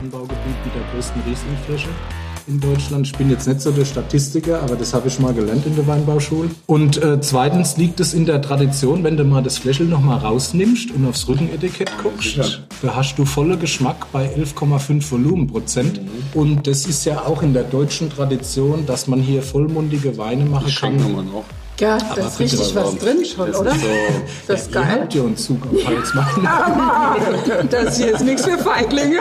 Anbaugebiet mit der größten Rieslingfläche in Deutschland. Ich bin jetzt nicht so der Statistiker, aber das habe ich mal gelernt in der Weinbauschule. Und äh, zweitens liegt es in der Tradition, wenn du mal das Fläschel noch mal rausnimmst und aufs Rückenetikett guckst, ja. da hast du volle Geschmack bei 11,5 Volumenprozent. Mhm. Und das ist ja auch in der deutschen Tradition, dass man hier vollmundige Weine machen kann. Man auch. Ja, da ist richtig was drin schon, das oder? Ist so, das ist ja, geil. Habt ihr uns Zug auf Hals machen? das hier ist nichts für Feiglinge.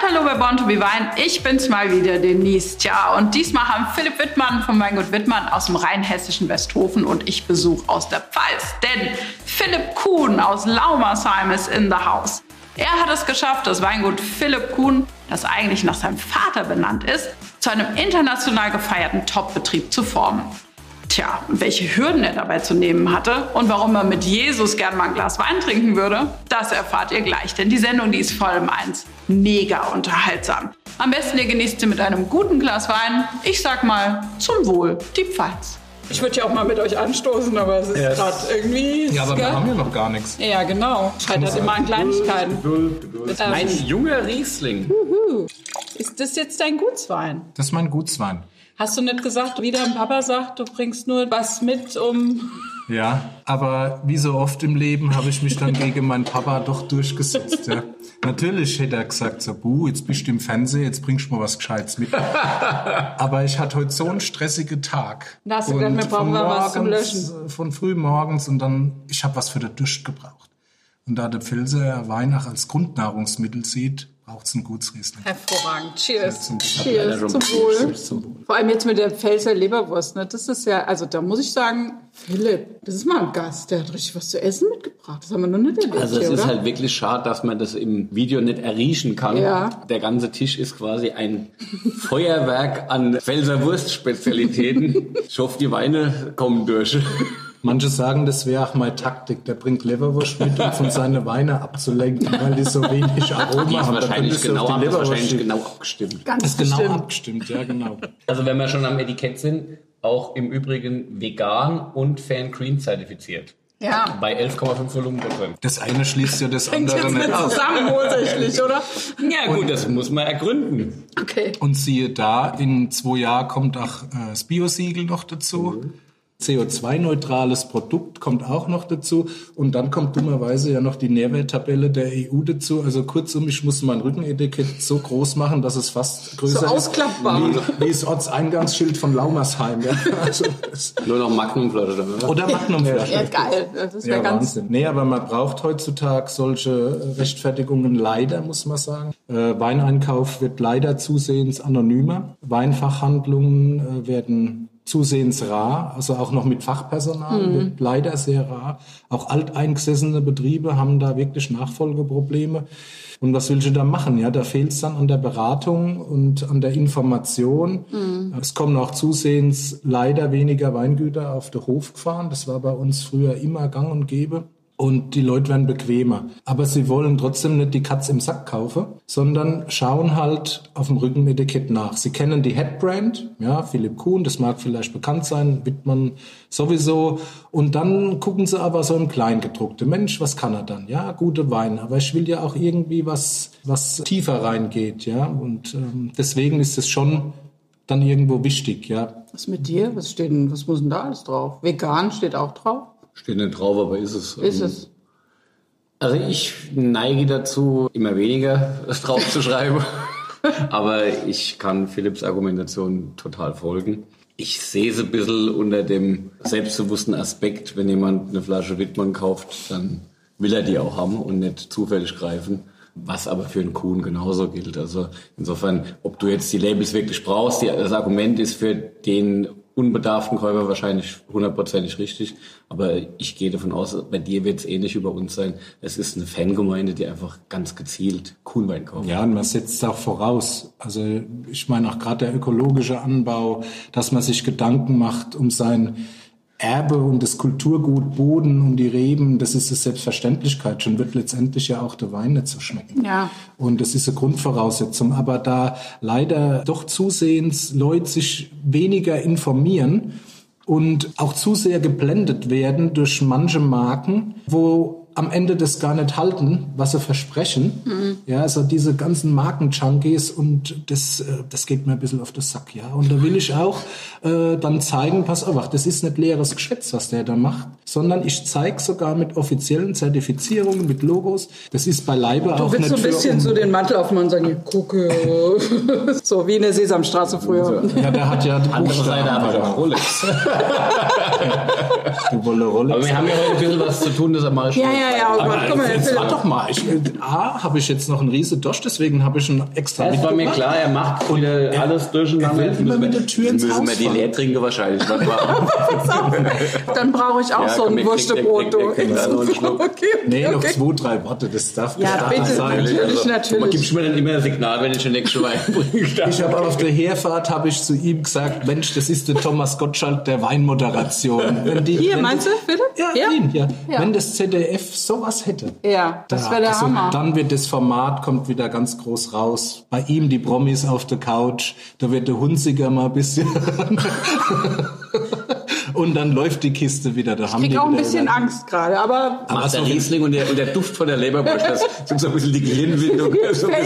hallo bei Born to be Wine. Ich bin's mal wieder, Denise. Tja, und diesmal haben Philipp Wittmann von Weingut Wittmann aus dem rheinhessischen Westhofen und ich Besuch aus der Pfalz. Denn Philipp Kuhn aus Laumersheim ist in the house. Er hat es geschafft, das Weingut Philipp Kuhn, das eigentlich nach seinem Vater benannt ist, zu einem international gefeierten Top-Betrieb zu formen. Tja, welche Hürden er dabei zu nehmen hatte und warum er mit Jesus gern mal ein Glas Wein trinken würde, das erfahrt ihr gleich, denn die Sendung, die ist voll im Eins. Mega unterhaltsam. Am besten ihr genießt sie mit einem guten Glas Wein. Ich sag mal, zum Wohl, die Pfalz. Ich würde ja auch mal mit euch anstoßen, aber es ist yes. gerade irgendwie. Ja, aber wir haben ja noch gar nichts. Ja, genau. Scheitert immer an Kleinigkeiten. Geduld, Geduld. Ein junger Riesling. Uhu. Ist das jetzt dein Gutswein? Das ist mein Gutswein. Hast du nicht gesagt, wie dein Papa sagt, du bringst nur was mit, um... Ja, aber wie so oft im Leben habe ich mich dann gegen meinen Papa doch durchgesetzt. Ja. Natürlich hätte er gesagt, so, buh, jetzt bist du im Fernsehen, jetzt bringst du mal was Gescheites mit. aber ich hatte heute so einen stressigen Tag. Da hast du gedacht, wir brauchen mal was zum Löschen. Von früh morgens und dann, ich habe was für den Dusch gebraucht. Und da der Pilser Weihnacht als Grundnahrungsmittel sieht, es einen Gutsriesling. Hervorragend. Cheers. Zum, Cheers zum Wohl. zum Wohl. Vor allem jetzt mit der Pfälzer Leberwurst. Ne? Das ist ja, also da muss ich sagen, Philipp, das ist mal ein Gast, der hat richtig was zu essen mitgebracht. Das haben wir noch nicht erlebt. Also es hier, ist oder? halt wirklich schade, dass man das im Video nicht erriechen kann. Ja. Der ganze Tisch ist quasi ein Feuerwerk an Pfälzer Wurstspezialitäten. ich hoffe, die Weine kommen durch. Manche sagen, das wäre auch meine Taktik. Der bringt Leberwurst mit, um von seinen Weine abzulenken, weil die so wenig Aroma die haben. Wahrscheinlich genau, die wahrscheinlich genau abgestimmt. Ganz das ist genau abgestimmt, ja genau. Also wenn wir schon am Etikett sind, auch im Übrigen vegan und Fan Green zertifiziert. Ja. Bei 11,5 Volumenprozent. Das eine schließt ja das Fängt andere nicht aus. zusammen ursächlich, oder? Ja gut, und, das muss man ergründen. Okay. Und siehe da, in zwei Jahren kommt auch äh, das Biosiegel noch dazu. Mhm. CO2-neutrales Produkt kommt auch noch dazu. Und dann kommt dummerweise ja noch die Nährwerttabelle der EU dazu. Also kurzum, ich muss mein Rückenetikett so groß machen, dass es fast größer so ausklappbar. ist. Wie, wie das Ortseingangsschild von Laumersheim. Ja. Also Nur noch Magnumflasche oder? Oder Magnumflasche. Ja, geil. Das ist ja, ja ganz Wahnsinn. Nee, aber man braucht heutzutage solche Rechtfertigungen leider, muss man sagen. Äh, Weineinkauf wird leider zusehends anonymer. Weinfachhandlungen äh, werden zusehends rar, also auch noch mit Fachpersonal, mhm. leider sehr rar. Auch alteingesessene Betriebe haben da wirklich Nachfolgeprobleme. Und was willst du da machen? Ja, da fehlt es dann an der Beratung und an der Information. Mhm. Es kommen auch zusehends leider weniger Weingüter auf den Hof gefahren. Das war bei uns früher immer gang und gäbe und die Leute werden bequemer. Aber sie wollen trotzdem nicht die Katze im Sack kaufen, sondern schauen halt auf dem Rückenetikett nach. Sie kennen die Headbrand, ja, Philipp Kuhn, das mag vielleicht bekannt sein, Wittmann sowieso. Und dann gucken sie aber so im Kleingedruckte. Mensch, was kann er dann? Ja, gute Weine. Aber ich will ja auch irgendwie was, was tiefer reingeht, ja. Und ähm, deswegen ist es schon dann irgendwo wichtig, ja. Was mit dir? Was steht denn, was muss denn da alles drauf? Vegan steht auch drauf? Steht nicht drauf, aber ist es. Ist ähm, es. Also ich neige dazu, immer weniger drauf zu schreiben. aber ich kann Philipps Argumentation total folgen. Ich sehe es ein bisschen unter dem selbstbewussten Aspekt, wenn jemand eine Flasche Wittmann kauft, dann will er die auch haben und nicht zufällig greifen. Was aber für einen Kuhn genauso gilt. Also insofern, ob du jetzt die Labels wirklich brauchst, das Argument ist für den unbedarften Käufer wahrscheinlich hundertprozentig richtig. Aber ich gehe davon aus, bei dir wird es ähnlich über uns sein. Es ist eine Fangemeinde, die einfach ganz gezielt Kuhnwein kauft. Ja, und man setzt auch voraus. Also ich meine auch gerade der ökologische Anbau, dass man sich Gedanken macht um sein Erbe und das Kulturgut Boden und die Reben, das ist eine Selbstverständlichkeit. Schon wird letztendlich ja auch der Wein nicht so schmecken. Ja. Und das ist eine Grundvoraussetzung. Aber da leider doch zusehends Leute sich weniger informieren und auch zu sehr geblendet werden durch manche Marken, wo am Ende das gar nicht halten, was sie versprechen. Mhm. Ja, also diese ganzen Marken-Junkies und das, äh, das geht mir ein bisschen auf den Sack, ja. Und da will ich auch äh, dann zeigen, pass auf, das ist nicht leeres Geschwätz, was der da macht, sondern ich zeige sogar mit offiziellen Zertifizierungen, mit Logos. Das ist beileibe du auch nicht so ein bisschen um so den Mantel aufmachen und sagen, gucke, so wie in der Sesamstraße früher. Ja, der hat ja die andere Seite aber auch Rolex. du wolle Rolex. Aber wir haben ja heute ein bisschen was zu tun, das mal Ja, ja, ja. Oh Gott, guck mal, jetzt warte doch mal. Ich, A, habe ich jetzt noch einen riesen Dosch, deswegen habe ich einen extra Das war mir klar, er macht wieder alles durcheinander. Er will immer mit der Tür ins müssen Haus wir die. Leertrinke wahrscheinlich. Dann brauche ich auch Ja, so komm, Wurstebrot. ich krieg- ich krieg du. da noch einen Schluck. Okay, Nee, noch zwei, drei Worte, das darf Ja, bitte, sein. natürlich, Also, natürlich. Man gibt mir dann immer ein Signal, wenn ich den nächsten Wein bringe. Ich habe auf der Herfahrt habe ich zu ihm gesagt, Mensch, das ist der Thomas Gottschalk der Weinmoderation. Wenn die, Hier, wenn meinst du, bitte? Ja, Ja? ihn, ja. Ja. Wenn das ZDF sowas hätte. Ja, das da- wäre der also Hammer. Dann wird das Format kommt wieder ganz groß raus. Bei ihm die Promis auf der Couch, da wird der Hunziger mal ein bisschen und dann läuft die Kiste wieder. Da haben Ich die krieg auch ein wieder bisschen Angst gerade, aber Macht der Riesling und der, und der Duft von der Leberwurst, das sind so ein bisschen die Gehirnwindung. So.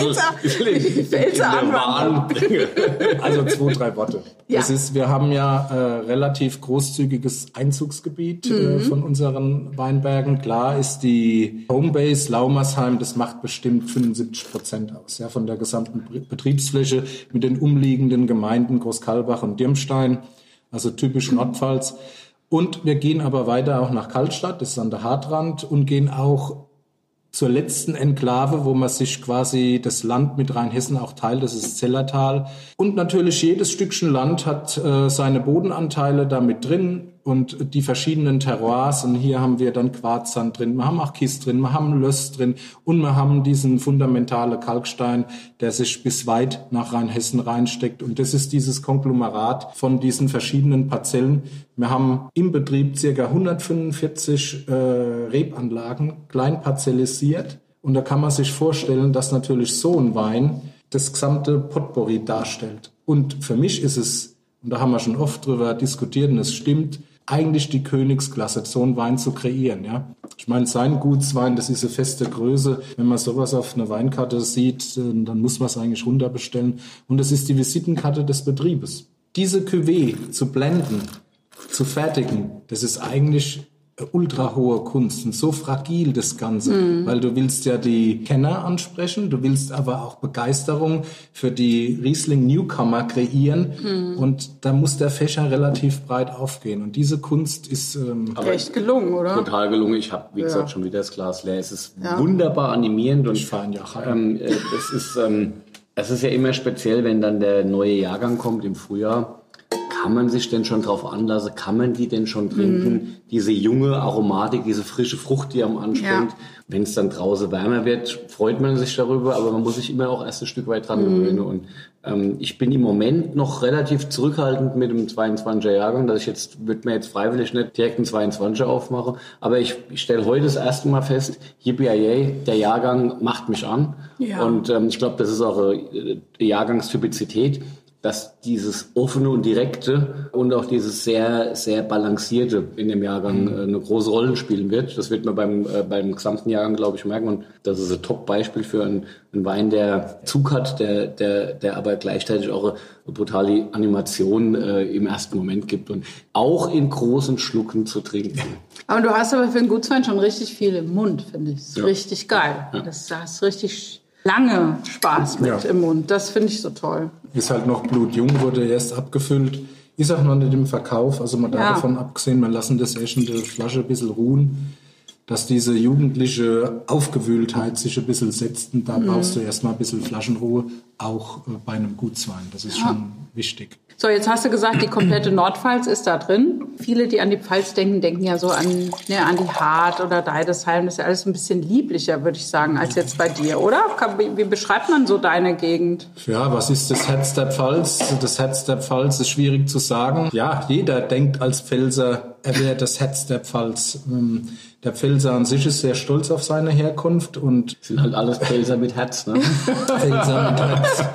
Also zwei, drei Worte. Ja. Das ist, wir haben ja äh, relativ großzügiges Einzugsgebiet äh, von unseren Weinbergen. Klar ist die Homebase Laumersheim, das macht bestimmt 75 Prozent aus, ja, von der gesamten Betriebsfläche mit den umliegenden Gemeinden Großkalbach und Dirmstein, also typisch Nordpfalz. Und wir gehen aber weiter auch nach Kaltstadt, das ist an der Hartrand, und gehen auch zur letzten Enklave, wo man sich quasi das Land mit Rheinhessen auch teilt, das ist Zellertal. Und natürlich jedes Stückchen Land hat äh, seine Bodenanteile da mit drin und die verschiedenen Terroirs. Und hier haben wir dann Quarzsand drin, wir haben auch Kies drin, wir haben Löss drin und wir haben diesen fundamentale Kalkstein, der sich bis weit nach Rheinhessen reinsteckt. Und das ist dieses Konglomerat von diesen verschiedenen Parzellen. Wir haben im Betrieb circa 145 äh, Rebanlagen, klein parzellisiert. Und da kann man sich vorstellen, dass natürlich so ein Wein das gesamte Potpourri darstellt. Und für mich ist es, und da haben wir schon oft drüber diskutiert, und es stimmt, eigentlich die Königsklasse, so einen Wein zu kreieren. Ja? Ich meine, sein Gutswein, das ist eine feste Größe. Wenn man sowas auf einer Weinkarte sieht, äh, dann muss man es eigentlich runterbestellen. Und es ist die Visitenkarte des Betriebes. Diese Cuvée zu blenden, zu fertigen, das ist eigentlich ultra hohe Kunst und so fragil das Ganze, weil du willst ja die Kenner ansprechen, du willst aber auch Begeisterung für die Riesling Newcomer kreieren. Und da muss der Fächer relativ breit aufgehen. Und diese Kunst ist ähm, echt gelungen, oder? Total gelungen. Ich habe, wie gesagt, schon wieder das Glas leer. Es ist wunderbar animierend und ich fahre ja ähm, äh, es ist ähm, es ist ja immer speziell, wenn dann der neue Jahrgang kommt im Frühjahr. Kann man sich denn schon drauf anlassen? Kann man die denn schon trinken? Mhm. Diese junge Aromatik, diese frische Frucht, die am anspringt. Ja. Wenn es dann draußen wärmer wird, freut man sich darüber, aber man muss sich immer auch erst ein Stück weit dran Mhm. gewöhnen. Und ähm, ich bin im Moment noch relativ zurückhaltend mit dem 22er Jahrgang, dass ich jetzt, würde mir jetzt freiwillig nicht direkt einen 22er aufmachen, aber ich, ich stelle heute das erste Mal fest, yippie der Jahrgang macht mich an. Ja. Und ähm, ich glaube, das ist auch eine, eine Jahrgangstypizität, dass dieses offene und direkte und auch dieses sehr, sehr balancierte in dem Jahrgang äh, eine große Rolle spielen wird. Das wird man beim, äh, beim gesamten Jahrgang, glaube ich, merken. Und das ist ein Top-Beispiel für einen, einen Wein, der Zug hat, der, der, der aber gleichzeitig auch eine, eine brutale Animation äh, im ersten Moment gibt und auch in großen Schlucken zu trinken. Aber du hast aber für einen Gutswein schon richtig viel im Mund, finde ich. Das ist richtig geil. Das da hast richtig lange Spaß mit Ja. im Mund. Das finde ich so toll. ist halt noch blutjung, wurde erst abgefüllt, ist auch noch nicht im Verkauf. Also man Ja. davon abgesehen, wir lassen das echt in der Flasche ein bisschen ruhen, dass diese jugendliche Aufgewühltheit sich ein bisschen setzt. Und da brauchst du erstmal ein bisschen Flaschenruhe, auch äh, bei einem Gutswein. Das ist schon wichtig. So, jetzt hast du gesagt, die komplette Nordpfalz ist da drin. Viele, die an die Pfalz denken, denken ja so an, ne, an die Hart oder Deidesheim. Das ist ja alles ein bisschen lieblicher, würde ich sagen, als jetzt bei dir, oder? Wie beschreibt man so deine Gegend? Ja, was ist das Herz der Pfalz? Das Herz der Pfalz ist schwierig zu sagen. Ja, jeder denkt als Pfälzer, er wäre das Herz der Pfalz. Ähm, Der Pfälzer an sich ist sehr stolz auf seine Herkunft und Sind halt alles Pelzer mit Herz, ne? Pfälzer mit Herz.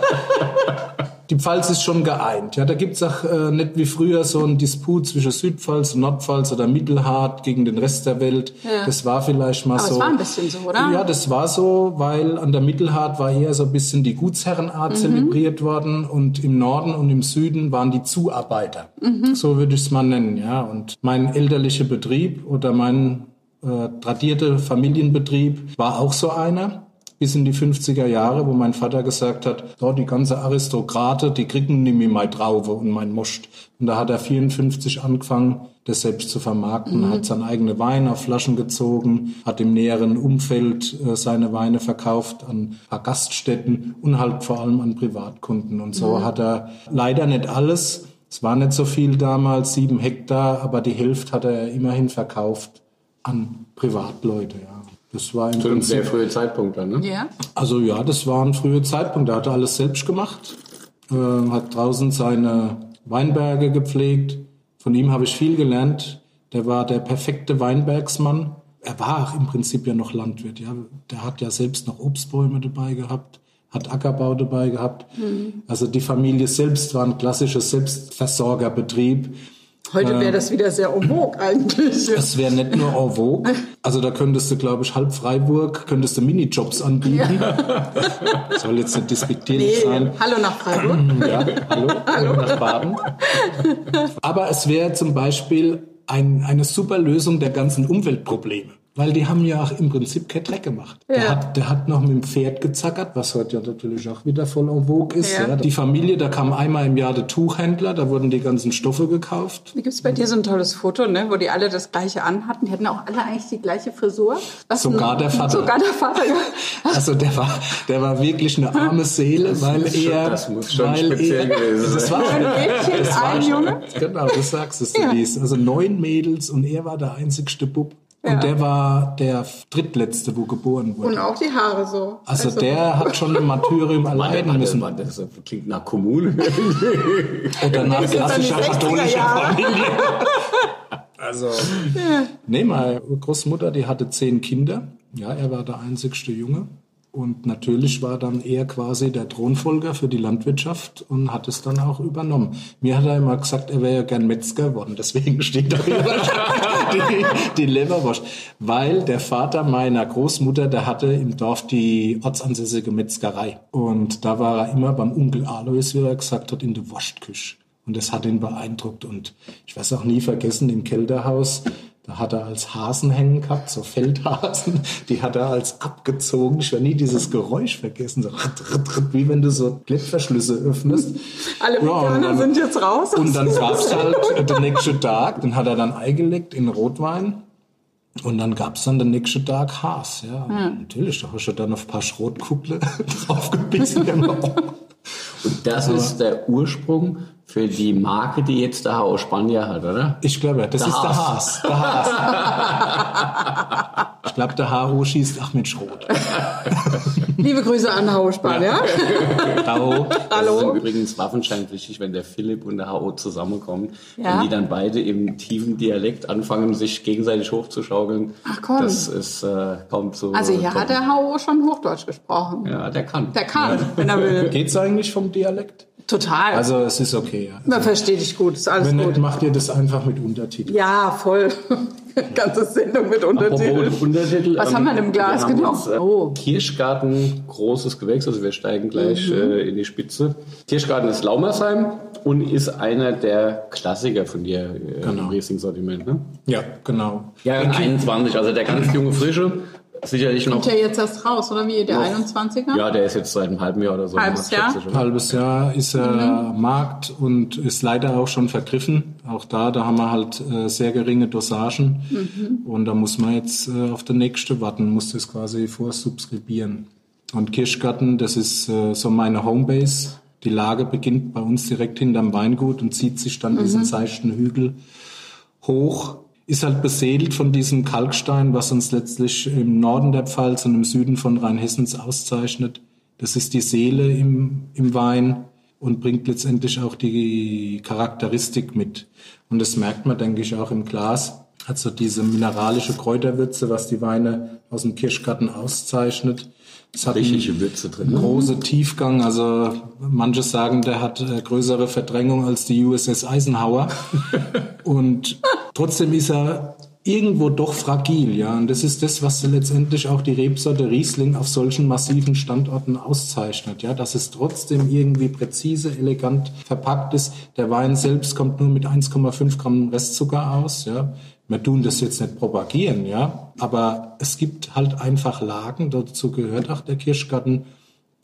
die Pfalz ist schon geeint. Ja, da gibt's auch äh, nicht wie früher so einen Disput zwischen Südpfalz und Nordpfalz oder Mittelhart gegen den Rest der Welt. Ja. Das war vielleicht mal Aber so. es war ein bisschen so, oder? Ja, das war so, weil an der Mittelhart war eher so ein bisschen die Gutsherrenart Mhm. zelebriert worden und im Norden und im Süden waren die Zuarbeiter. Mhm. So würde ich es mal nennen, ja. Und mein elterlicher Betrieb oder mein äh, tradierter Familienbetrieb war auch so einer bis in die 50er Jahre, wo mein Vater gesagt hat, so, die ganze Aristokrate, die kriegen mehr mein Traufe und mein Most. Und da hat er 54 angefangen, das selbst zu vermarkten, hat seine eigene Weine auf Flaschen gezogen, hat im näheren Umfeld äh, seine Weine verkauft an ein paar Gaststätten und halt vor allem an Privatkunden. Und so hat er leider nicht alles, es war nicht so viel damals, sieben Hektar, aber die Hälfte hat er immerhin verkauft an Privatleute, ja. Das war im Zu einem Prinzip sehr frühen Zeitpunkt dann, ne? Ja. also ja, das war ein früher Zeitpunkt. Er alles selbst gemacht, äh, hat draußen seine Weinberge gepflegt. Von ihm habe ich viel gelernt. Der war der perfekte Weinbergsmann. Er war auch im Prinzip ja noch Landwirt. Ja, der hat ja selbst noch Obstbäume dabei gehabt, hat Ackerbau dabei gehabt. Also die Familie selbst war ein klassischer Selbstversorgerbetrieb. Heute wäre das wieder sehr en vogue eigentlich. Es wäre nicht nur en vogue. Also da könntest du, glaube ich, halb Freiburg, könntest du Minijobs anbieten. Soll jetzt nicht despektierlich Nee, sein. hallo nach Freiburg. Ja, hallo, hallo nach Baden. Aber es wäre zum Beispiel ein, eine super Lösung der ganzen Umweltprobleme. Weil die haben ja auch im Prinzip kein Dreck gemacht. Der, Ja. hat, der hat noch mit dem Pferd gezackert, was heute ja natürlich auch wieder voll en vogue ist. Ja. Ja. Die Familie, da kam einmal im Jahr der Tuchhändler, da wurden die ganzen Stoffe gekauft. Da gibt's bei dir so ein tolles Foto, ne, wo die alle das gleiche anhatten. Die hatten auch alle eigentlich die gleiche Frisur. Was Sogar der Vater. Sogar der Vater, ja. Also der war, der war wirklich eine arme Seele, weil muss schon- er, das muss schon weil speziell er, gewesen das war schon, Ein Mädchen, das war ein Junge. Genau, das sagst du, Ja. Denise. Also neun Mädels und er war der einzigste Bub. Ja. Und der war der drittletzte, wo geboren wurde. Und auch die Haare so. Also der hat schon ein Martyrium erleiden müssen. warte, das klingt nach Kommune. Oder nach klassischer 60er katholischer. Familie. Also, nee, meine Großmutter, die hatte zehn Kinder. Ja, er war der einzigste Junge. Und natürlich war dann er quasi der Thronfolger für die Landwirtschaft und hat es dann auch übernommen. Mir hat er immer gesagt, er wäre ja gern Metzger geworden. Deswegen steht da die, die Leberwurst. Weil der Vater meiner Großmutter, der hatte im Dorf die ortsansässige Metzgerei. Und da war er immer beim Onkel Alois, wie er gesagt hat, in der Wurstküche. Und das hat ihn beeindruckt. Und ich weiß auch nie vergessen, im Kelterhaus, da hat er als Hasen hängen gehabt, so Feldhasen, die hat er als abgezogen. Ich werde nie dieses Geräusch vergessen, so ritt, ritt, ritt, wie wenn du so Klettverschlüsse öffnest. Alle Ja, Veganer dann- sind jetzt raus. Und dann gab's halt äh, den nächsten Tag, den hat er dann eingelegt in Rotwein. Und dann gab's dann den nächsten Tag Haas. Ja, natürlich, da hast du dann auf ein paar Schrotkugle draufgebissen. Und das ist der Ursprung für die Marke, die jetzt der H.O. Spanier hat, oder? Ich glaube, das Der ist der Haas. Haas. Der Haas. ich glaube, der HO schießt Achmed Schrot. Liebe Grüße an Hauspahn, ja? Hallo. Das ist Hallo? übrigens waffenscheinpflichtig, wenn der Philipp und der H.O. zusammenkommen. Ja. Wenn die dann beide im tiefen Dialekt anfangen, sich gegenseitig hochzuschaukeln. Ach, komm. Das ist äh, kaum zu. Also hier toppen. hat der HO schon Hochdeutsch gesprochen. Ja, der kann. Der kann, wenn er will. Geht's eigentlich vom Dialekt? Total. Also es ist okay. Ja. Man versteht dich gut, ist alles Wenn gut. nicht, macht ihr das einfach mit Untertiteln. Ja, voll. Ganze Sendung mit Untertiteln. Untertitel. Was ähm, haben wir denn im Glas? Genau. Äh, Oh. Kirschgarten, großes Gewächs, also wir steigen gleich Mhm. äh, in die Spitze. Kirschgarten ist Laumersheim und ist einer der Klassiker von dir äh, Genau. im Riesling-Sortiment. Ne? Ja, genau. Ja, 21, also der ganz junge Frische. Sicherlich noch. Kommt der jetzt erst raus, oder wie? Der Noch. 21er? Ja, der ist jetzt seit einem halben Jahr oder so. Halbes Jahr? halbes Jahr ist er am Markt und ist leider auch schon vergriffen. Auch da, da haben wir halt äh, sehr geringe Dosagen. Und da muss man jetzt äh, auf den nächste warten, muss das quasi vorsubskribieren. Und Kirschgarten, das ist äh, so meine Homebase. Die Lage beginnt bei uns direkt hinterm Weingut und zieht sich dann diesen seichten Hügel hoch. Ist halt beseelt von diesem Kalkstein, was uns letztlich im Norden der Pfalz und im Süden von Rheinhessens auszeichnet. Das ist die Seele im, im Wein und bringt letztendlich auch die Charakteristik mit. Und das merkt man, denke ich, auch im Glas. Hat so diese mineralische Kräuterwürze, was die Weine aus dem Kirschgarten auszeichnet. Es hat einen Würze drin. ne? große Tiefgang. Also manche sagen, der hat äh, größere Verdrängung als die USS Eisenhower. Und trotzdem ist er irgendwo doch fragil, ja. Und das ist das, was letztendlich auch die Rebsorte Riesling auf solchen massiven Standorten auszeichnet, ja. Dass es trotzdem irgendwie präzise, elegant verpackt ist. Der Wein selbst kommt nur mit 1,5 Gramm Restzucker aus, ja. Wir tun das jetzt nicht propagieren, ja. Aber es gibt halt einfach Lagen, dazu gehört auch der Kirschgarten,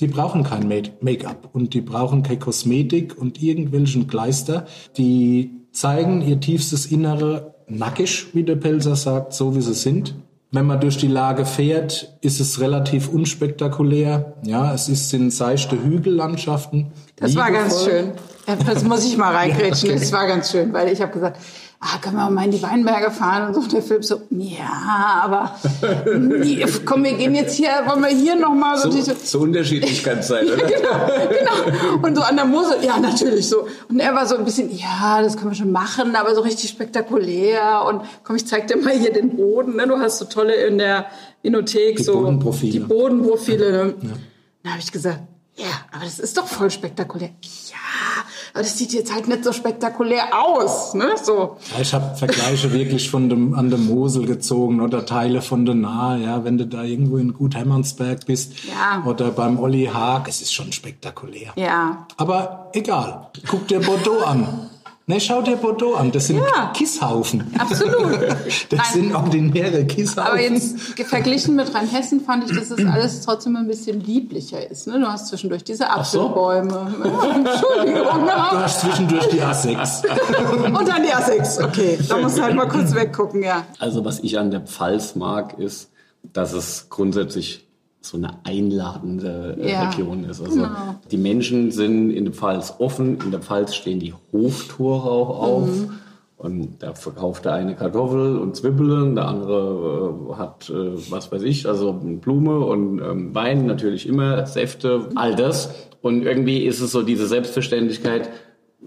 die brauchen kein Make- Make-up und die brauchen keine Kosmetik und irgendwelchen Kleister. Die zeigen ihr tiefstes Innere nackig, wie der Pelzer sagt, so wie sie sind. Wenn man durch die Lage fährt, ist es relativ unspektakulär. Ja, es ist, sind seichte Hügellandschaften. Das war ganz Liebevoll. schön. Das muss ich mal reingrätschen. Ja, okay. Das war ganz schön, weil ich habe gesagt, ah, können wir mal in die Weinberge fahren und so. Und der Philipp so, ja, aber nee, komm, wir gehen jetzt hier, wollen wir hier nochmal so, So, diese, so unterschiedlich kann es sein, oder? genau. Und so an der Mosel, ja, natürlich so. Und er war so ein bisschen, ja, das können wir schon machen, aber so richtig spektakulär. Und komm, ich zeig dir mal hier den Boden. Ne? Du hast so tolle in der Inothek Die so Bodenprofile. die Bodenprofile. Ne? Da habe ich gesagt, ja, aber das ist doch voll spektakulär. Ja, aber das sieht jetzt halt nicht so spektakulär aus. Ne? So. Ja, ich habe Vergleiche wirklich von dem, an der Mosel gezogen oder Teile von der Nahe, ja, wenn du da irgendwo in Gut Hermannsberg bist Ja. oder beim Olli Haag, es ist schon spektakulär. Ja, Aber egal, guck dir Bordeaux an. Ne, schau dir Bordeaux an, das sind Ja. Kisshaufen. absolut. Das Nein. sind ordinäre Kisshaufen. Aber jetzt verglichen mit Rheinhessen fand ich, dass es alles trotzdem ein bisschen lieblicher ist. Ne? Du hast zwischendurch diese Apfelbäume. Entschuldigung. Du Ne? hast zwischendurch die A6. Und dann die A6. Okay, da musst du halt mal kurz weggucken, ja. Also was ich an der Pfalz mag, ist, dass es grundsätzlich so eine einladende äh, Ja, Region ist. Also genau. die Menschen sind in der Pfalz offen, in der Pfalz stehen die Hoftore auch auf. Mhm. Und da verkauft der eine Kartoffel und Zwiebeln, der andere äh, hat, äh, was weiß ich, also Blume und ähm, Wein, natürlich immer, Säfte, all das. Und irgendwie ist es so diese Selbstverständlichkeit,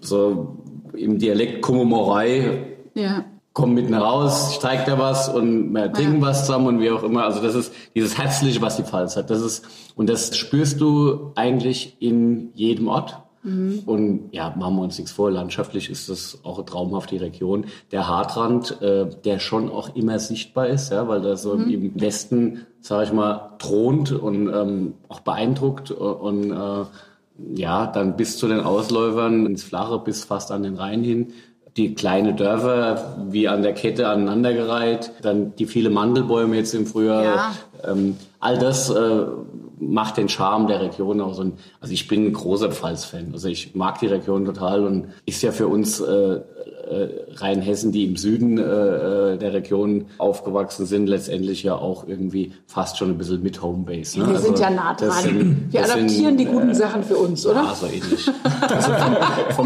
so im Dialekt Kummermorei, Ja. Komm mit nach raus, zeig dir was und wir trinken was zusammen und wie auch immer. Also das ist dieses Herzliche, was die Pfalz hat. Das ist, und das spürst du eigentlich in jedem Ort. Und ja, machen wir uns nichts vor, landschaftlich ist das auch eine traumhafte Region. Der Hartrand, äh, der schon auch immer sichtbar ist, ja, weil da so im Westen, sage ich mal, thront und ähm, auch beeindruckt und äh, ja, dann bis zu den Ausläufern ins Flache, bis fast an den Rhein hin. Die kleine Dörfer wie an der Kette aneinandergereiht, dann die viele Mandelbäume jetzt im Frühjahr. Ja. Ähm, all das äh, macht den Charme der Region aus. Und, also ich bin ein großer Pfalz-Fan. Also ich mag die Region total und ist ja für uns äh, äh, Rheinhessen, die im Süden äh, äh, der Region aufgewachsen sind, letztendlich ja auch irgendwie fast schon ein bisschen mit Homebase. Ne? Wir sind Also ja nah dran. sind- Wir adaptieren sind, die guten äh, Sachen für uns, oder? Ja, so ähnlich. Also vom,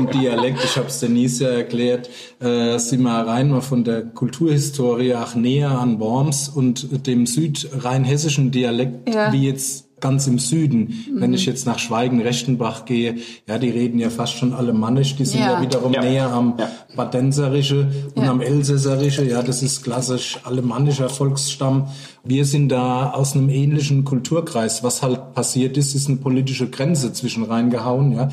vom Dialekt, ich habe es Denise ja erklärt, äh, sind wir rein mal von der Kulturhistorie auch näher an Worms und dem südrheinhessischen Dialekt Ja. wie jetzt ganz im Süden. Wenn ich jetzt nach Schweigen-Rechtenbach gehe, ja, die reden ja fast schon alemannisch, die sind ja, Ja. wiederum Ja. näher am Ja. Badenserische und Ja. am Elsässerische, ja, das ist klassisch alemannischer Volksstamm. Wir sind da aus einem ähnlichen Kulturkreis. Was halt passiert ist, ist eine politische Grenze zwischen reingehauen, ja.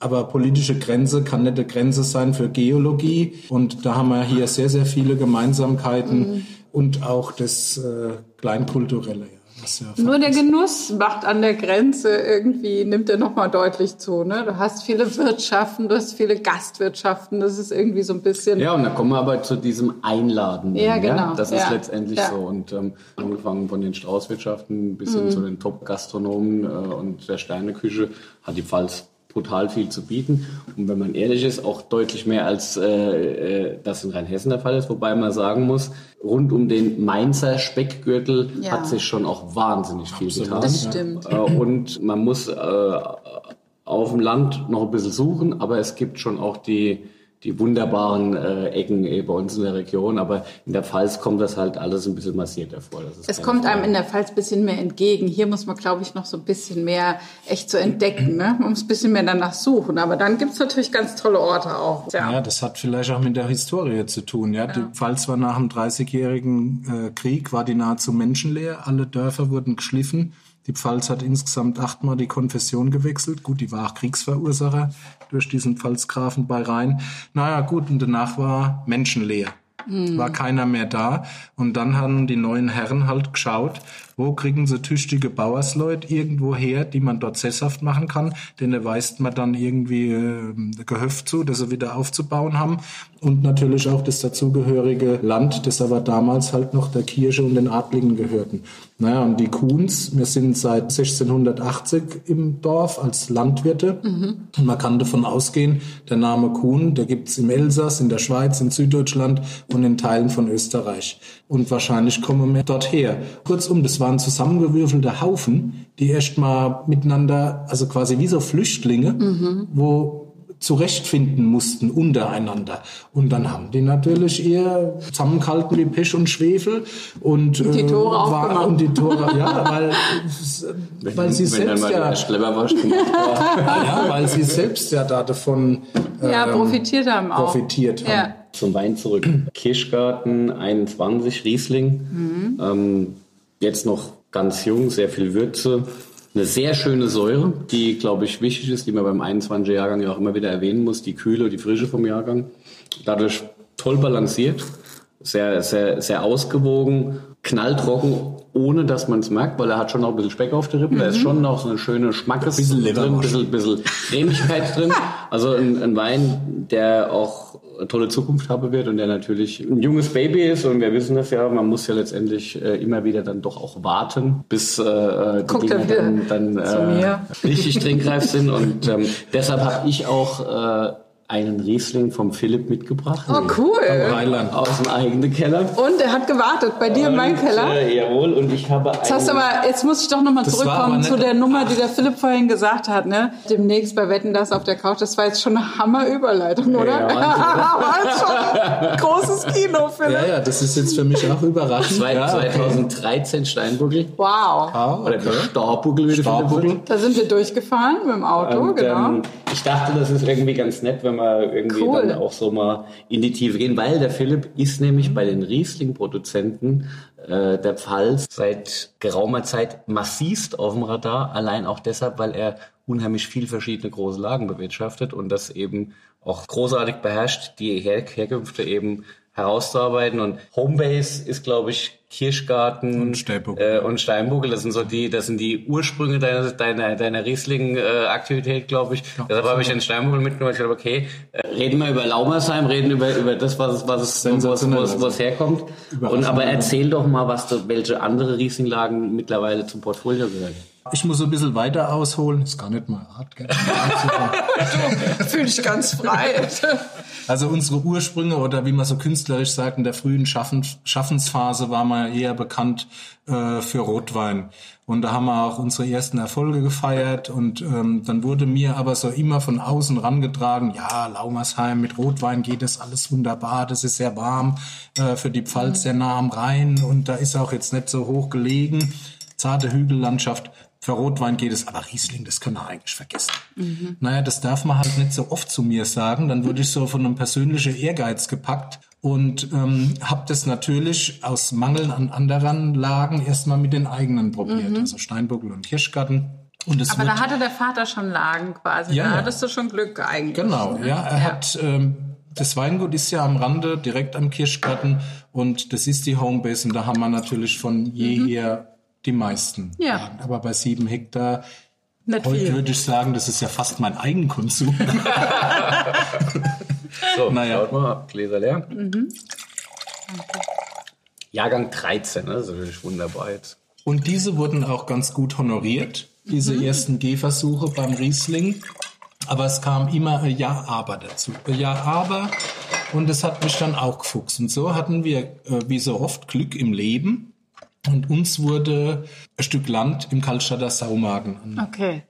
Aber politische Grenze kann nicht eine Grenze sein für Geologie. Und da haben wir hier sehr, sehr viele Gemeinsamkeiten und auch das äh, Kleinkulturelle. Ja, ja Nur der Genuss macht an der Grenze irgendwie, nimmt er nochmal deutlich zu. Ne? Du hast viele Wirtschaften, du hast viele Gastwirtschaften, das ist irgendwie so ein bisschen... Ja, und dann kommen wir aber zu diesem Einladen. Ja, genau. Das ist Ja. letztendlich Ja. so. Und ähm, angefangen von den Straußwirtschaften bis Mhm. hin zu den Top-Gastronomen äh, und der Sterneküche hat die Pfalz brutal viel zu bieten. Und wenn man ehrlich ist, auch deutlich mehr als äh, äh, das in Rheinhessen der Fall ist. Wobei man sagen muss, rund um den Mainzer Speckgürtel Ja. hat sich schon auch wahnsinnig viel Absolut. getan. Das stimmt. Äh, und man muss äh, auf dem Land noch ein bisschen suchen, aber es gibt schon auch die die wunderbaren äh, Ecken eh bei uns in der Region. Aber in der Pfalz kommt das halt alles ein bisschen massierter vor. es kommt Frage. einem in der Pfalz ein bisschen mehr entgegen. Hier muss man, glaube ich, noch so ein bisschen mehr echt zu entdecken. Ne? Man muss ein bisschen mehr danach suchen. Aber dann gibt es natürlich ganz tolle Orte auch. Ja. ja. das hat vielleicht auch mit der Historie zu tun. Ja? ja. Die Pfalz war nach dem Dreißigjährigen äh, Krieg, war die nahezu menschenleer. Alle Dörfer wurden geschliffen. Die Pfalz hat insgesamt achtmal die Konfession gewechselt. Gut, die war auch Kriegsverursacher durch diesen Pfalzgrafen bei Rhein. Naja, gut, und danach war menschenleer. Mhm. War keiner mehr da. Und dann haben die neuen Herren halt geschaut, wo kriegen sie tüchtige Bauersleute irgendwo her, die man dort sesshaft machen kann. Denn da weist man dann irgendwie äh, Gehöft zu, das sie wieder aufzubauen haben. Und natürlich auch das dazugehörige Land, das aber damals halt noch der Kirche und den Adligen gehörten. Naja, und die Kuhns, wir sind seit 1680 im Dorf als Landwirte. Mhm. Und man kann davon ausgehen, der Name Kuhn, der gibt's im Elsass, in der Schweiz, in Süddeutschland und in Teilen von Österreich. Und wahrscheinlich kommen wir dort her. Kurzum, das waren zusammengewürfelte Haufen, die erst mal miteinander, also quasi wie so Flüchtlinge, mhm. wo zurechtfinden mussten untereinander. Und dann haben die natürlich eher zusammengehalten wie Pech und Schwefel und die äh, Tore äh, war, und die Tore, ja, weil, wenn, weil sie selbst ja, ja, weil sie selbst ja da davon ähm, ja, profitiert haben auch. Profitiert haben. Ja. Zum Wein zurück. Kirschgarten 21 Riesling. Mhm. Ähm, jetzt noch ganz jung, sehr viel Würze. Eine sehr schöne Säure, die, glaube ich, wichtig ist, die man beim 21er Jahrgang ja auch immer wieder erwähnen muss, die Kühle, die Frische vom Jahrgang. Dadurch toll balanciert, sehr, sehr, sehr ausgewogen, knalltrocken, ohne dass man es merkt, weil er hat schon noch ein bisschen Speck auf der Rippe. Mhm. Da ist mhm. schon noch so eine schöne Schmackes bisschen drin, ein bisschen, bisschen Cremigkeit drin. Also ein, ein Wein, der auch eine tolle Zukunft haben wird und der natürlich ein junges Baby ist und wir wissen das ja, man muss ja letztendlich äh, immer wieder dann doch auch warten, bis äh, äh die Dinge dann, dann äh, richtig trinkreif sind und ähm, deshalb habe ich auch äh, einen Riesling vom Philipp mitgebracht. Oh, cool. Rheinland. Aus dem eigenen Keller. Und er hat gewartet bei dir und, in meinem Keller? Äh, jawohl, und ich habe jetzt, hast aber, jetzt muss ich doch nochmal zurückkommen zu der Nummer, die der Philipp vorhin gesagt hat. Ne? Demnächst bei Wetten, das auf der Couch. Das war jetzt schon eine Hammerüberleitung, oder? Ja, war schon großes Kino, Philipp. Ja, ja, das ist jetzt für mich auch überraschend. 2013 Steinbuckel. Wow. Ah, okay. Oder Starbuckel, wie Starbuckel. Da sind wir durchgefahren mit dem Auto, und, genau. Ähm, ich dachte, das ist irgendwie ganz nett, wenn man wir irgendwie cool. dann auch so mal in die Tiefe gehen, weil der Philipp ist nämlich bei den Riesling-Produzenten äh, der Pfalz seit geraumer Zeit massivst auf dem Radar, allein auch deshalb, weil er unheimlich viel verschiedene große Lagen bewirtschaftet und das eben auch großartig beherrscht, die Her Herkünfte eben herauszuarbeiten. Und Homebase ist, glaube ich, Kirschgarten und Steinbuckel. Äh, und Steinbuckel. Das sind so die, das sind die Ursprünge deiner, deiner, deiner Riesling-Aktivität, glaube ich. Ja, Deshalb habe ich den Steinbuckel mitgenommen. Ich dachte, okay, äh, reden wir über Laumersheim, reden über, über das, was, was es, was, was, was herkommt. Und aber erzähl doch mal, was du, welche andere Riesling-Lagen mittlerweile zum Portfolio gehören. Ich muss so ein bisschen weiter ausholen. Ist gar nicht mal hart. Fühle ich ganz frei. Also unsere Ursprünge oder wie man so künstlerisch sagt, in der frühen Schaffen, Schaffensphase war man eher bekannt äh, für Rotwein. Und da haben wir auch unsere ersten Erfolge gefeiert. Und ähm, dann wurde mir aber so immer von außen rangetragen, ja, Laumersheim mit Rotwein geht das alles wunderbar, das ist sehr warm, äh, für die Pfalz sehr nah am Rhein und da ist auch jetzt nicht so hoch gelegen zarte Hügellandschaft. Für Rotwein geht es, aber Riesling, das können wir eigentlich vergessen. Mhm. Naja, das darf man halt nicht so oft zu mir sagen. Dann wurde ich so von einem persönlichen Ehrgeiz gepackt und ähm, habe das natürlich aus Mangel an anderen Lagen erstmal mit den eigenen probiert. Mhm. Also Steinbuckel und Kirschgarten. Und Aber da hatte der Vater schon Lagen quasi. Ja, da hattest du schon Glück eigentlich. Genau, ne? ja. Er ja. hat ähm, das Weingut ist ja am Rande, direkt am Kirschgarten und das ist die Homebase und da haben wir natürlich von jeher mhm die meisten. Ja. Lagen. Aber bei sieben Hektar Nicht heute viel. würde ich sagen, das ist ja fast mein Eigenkonsum. so, naja. schaut mal, Gläser leer. Mhm. Jahrgang 13, ne? das ist natürlich wunderbar jetzt. Und diese wurden auch ganz gut honoriert, diese mhm. ersten Gehversuche beim Riesling. Aber es kam immer ein Ja, aber dazu. Ein Ja, aber. Und das hat mich dann auch gefuchst. Und so hatten wir, äh, wie so oft, Glück im Leben. Und uns wurde ein Stück Land im Kaltstadter Saumagen. Okay.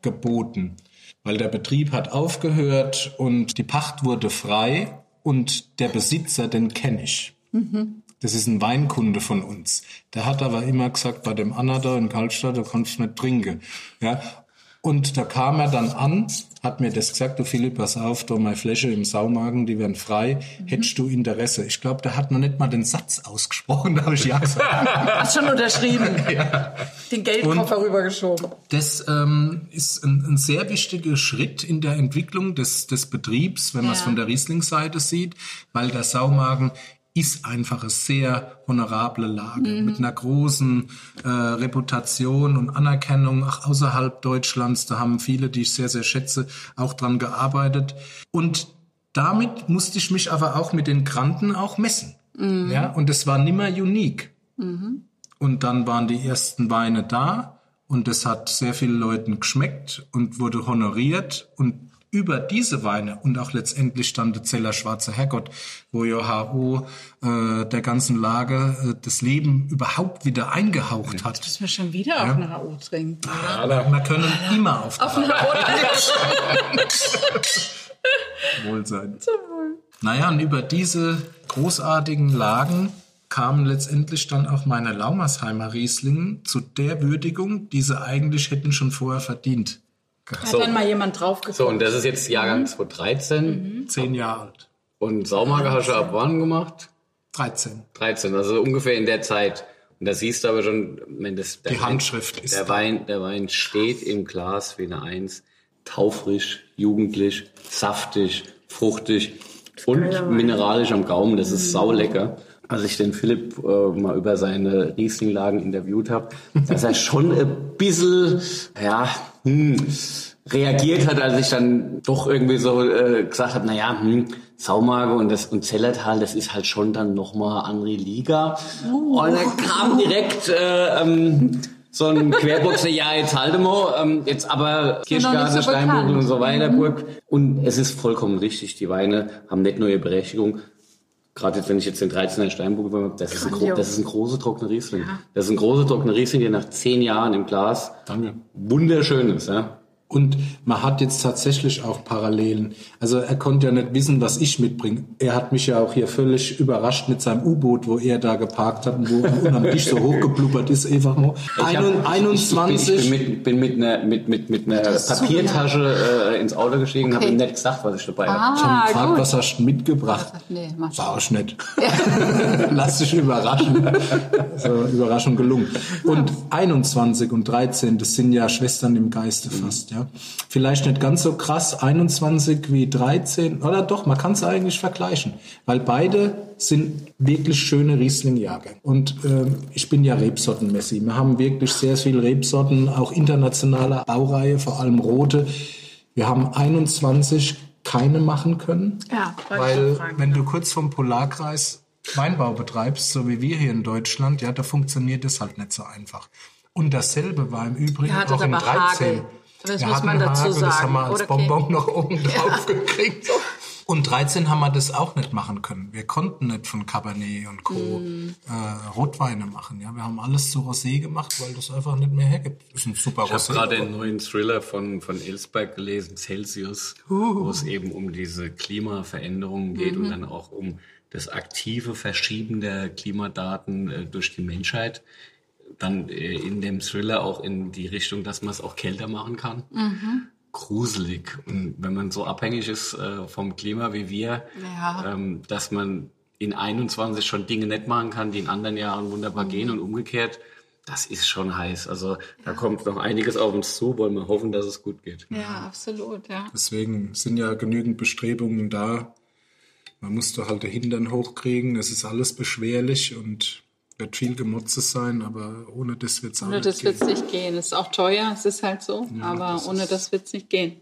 Weil der Betrieb hat aufgehört und die Pacht wurde frei. und der Besitzer, den kenne ich. Das ist ein Weinkunde von uns. Der hat aber immer gesagt, bei dem Anna da in Karlstadt, da kannst du nicht trinken. Ja. Und da kam er dann an, hat mir das gesagt, du Philipp, pass auf, da meine Fläche im Saumagen, die werden frei. Hättest du Interesse? Ich glaube, der hat noch nicht mal den Satz ausgesprochen, da habe ich ja gesagt. Hast schon unterschrieben. Den Geldkoffer Und- rübergeschoben. Das ähm, ist ein, ein sehr wichtiger Schritt in der Entwicklung des, des Betriebs, wenn man es Ja. von der Riesling-Seite sieht, weil der Saumagen ist einfach eine sehr honorable Lage mit einer großen äh, Reputation und Anerkennung auch außerhalb Deutschlands. Da haben viele, die ich sehr, sehr schätze, auch dran gearbeitet. Und damit musste ich mich aber auch mit den Granten auch messen. Ja, und es war nimmer unique. Und dann waren die ersten Weine da und das hat sehr vielen Leuten geschmeckt und wurde honoriert und über diese Weine und auch letztendlich dann der Zeller Schwarze Herrgott, wo ja HO äh, der ganzen Lage äh, das Leben überhaupt wieder eingehaucht hat. Müssen wir schon wieder auf eine HO trinken. Wir können immer auf, Auf eine HO Wohl sein. Naja, und über diese großartigen Lagen kamen letztendlich dann auch meine Laumersheimer Rieslingen zu der Würdigung, die sie eigentlich hätten schon vorher verdient. Hat dann mal jemand drauf geguckt. So, und das ist jetzt Jahrgang 2013. Zehn Jahre alt. Und Saumager hast du ab wann gemacht? 13. 13, also ungefähr in der Zeit. Und da siehst du aber schon, wenn das der Die Handschrift ist der da. Wein, der Wein steht im Glas wie eine Eins, taufrisch, jugendlich, saftig, fruchtig und mineralisch am Gaumen. Das ist saulecker. Als ich den Philipp äh, mal über seine Rieslinglagen interviewt habe, dass er schon ein bisschen, ja, hm, reagiert hat, als ich dann doch irgendwie so äh, gesagt habe, naja, hm, Saumage und das und Zellertal, das ist halt schon dann nochmal andere Liga. Und dann kam direkt äh, ähm, so ein Querboxer, ja, jetzt halte mal, ähm, jetzt aber Kirschgarten, so Steinburg und so weiter, Burg. Und es ist vollkommen richtig, die Weine haben nicht nur ihre Berechtigung, Gerade jetzt, wenn ich jetzt den 13er Steinburg habe, das ist, ein, das ist ein großer trockener Riesling. Das ist ein großer trockener Riesling, der nach zehn Jahren im Glas Danke. wunderschön ist. Ja? Und man hat jetzt tatsächlich auch Parallelen. Also er konnte ja nicht wissen, was ich mitbringe. Er hat mich ja auch hier völlig überrascht mit seinem U-Boot, wo er da geparkt hat und wo unter Tisch so hochgeblubbert ist, einfach mal. Ich hab- Einund- Ich, ich, 21. bin, mit, bin mit einer mit, mit, mit einer. Papiertasche äh, ins Auto gestiegen und habe Okay. ihm nicht gesagt, was ich dabei habe. Ich hab Ah, gefragt, gut. was hast du mitgebracht? Nee, mach. War auch nicht. Lass dich überraschen. So, Überraschung gelungen. Und 21 und 13, das sind ja Schwestern im Geiste fast, ja. Vielleicht nicht ganz so krass 21 wie 13, oder doch, man kann es eigentlich vergleichen, weil beide sind wirklich schöne Riesling-Jahrgänge. Und ähm, ich bin ja Rebsorten-Messi. Wir haben wirklich sehr viel Rebsorten, auch internationale Baureihe, vor allem rote. Wir haben 21 keine machen können. Ja, Weil fragen. wenn du kurz vom Polarkreis Weinbau betreibst, so wie wir hier in Deutschland, ja, da funktioniert das halt nicht so einfach. Und dasselbe war im Übrigen auch in aber 13. Hagel. Das Wir muss man dazu Hagel, Das sagen. haben wir als Oder okay. Bonbon noch oben drauf gekriegt. Und 13 haben wir das auch nicht machen können. Wir konnten nicht von Cabernet und Co. Mm. Äh, Rotweine machen. Ja, wir haben alles zu Rosé gemacht, weil das einfach nicht mehr hergibt. Das ist ein super Ich habe Rosé. gerade den neuen Thriller von, von Ellsberg gelesen, Celsius, wo es eben um diese Klimaveränderungen geht und dann auch um das aktive Verschieben der Klimadaten äh, durch die Menschheit. Dann äh, in dem Thriller auch in die Richtung, dass man es auch kälter machen kann. Gruselig. Und wenn man so abhängig ist äh, vom Klima wie wir, Ja. ähm, dass man in 21 schon Dinge nicht machen kann, die in anderen Jahren wunderbar gehen und umgekehrt, das ist schon heiß. Also da kommt noch einiges auf uns zu, wollen wir hoffen, dass es gut geht. Ja, absolut, ja. Deswegen sind ja genügend Bestrebungen da. Man muss doch halt den Hintern hochkriegen. Es ist alles beschwerlich und wird viel Gemotzes sein, aber ohne das wird es auch Ohne nicht das gehen. wird es nicht gehen. Es ist auch teuer, es ist halt so. aber das ohne das wird es nicht gehen.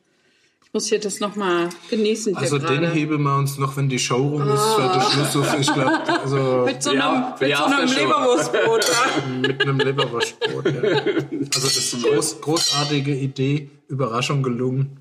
Ich muss hier das nochmal genießen. Also den gerade. heben wir uns noch, wenn die Show rum ist, für den Schluss auf, ich glaube, also Mit so Ja, einem, die mit so einem. Leberwurstbrot. ja. mit einem Leberwurstbrot. Ja. Also das ist eine groß, großartige Idee, Überraschung gelungen.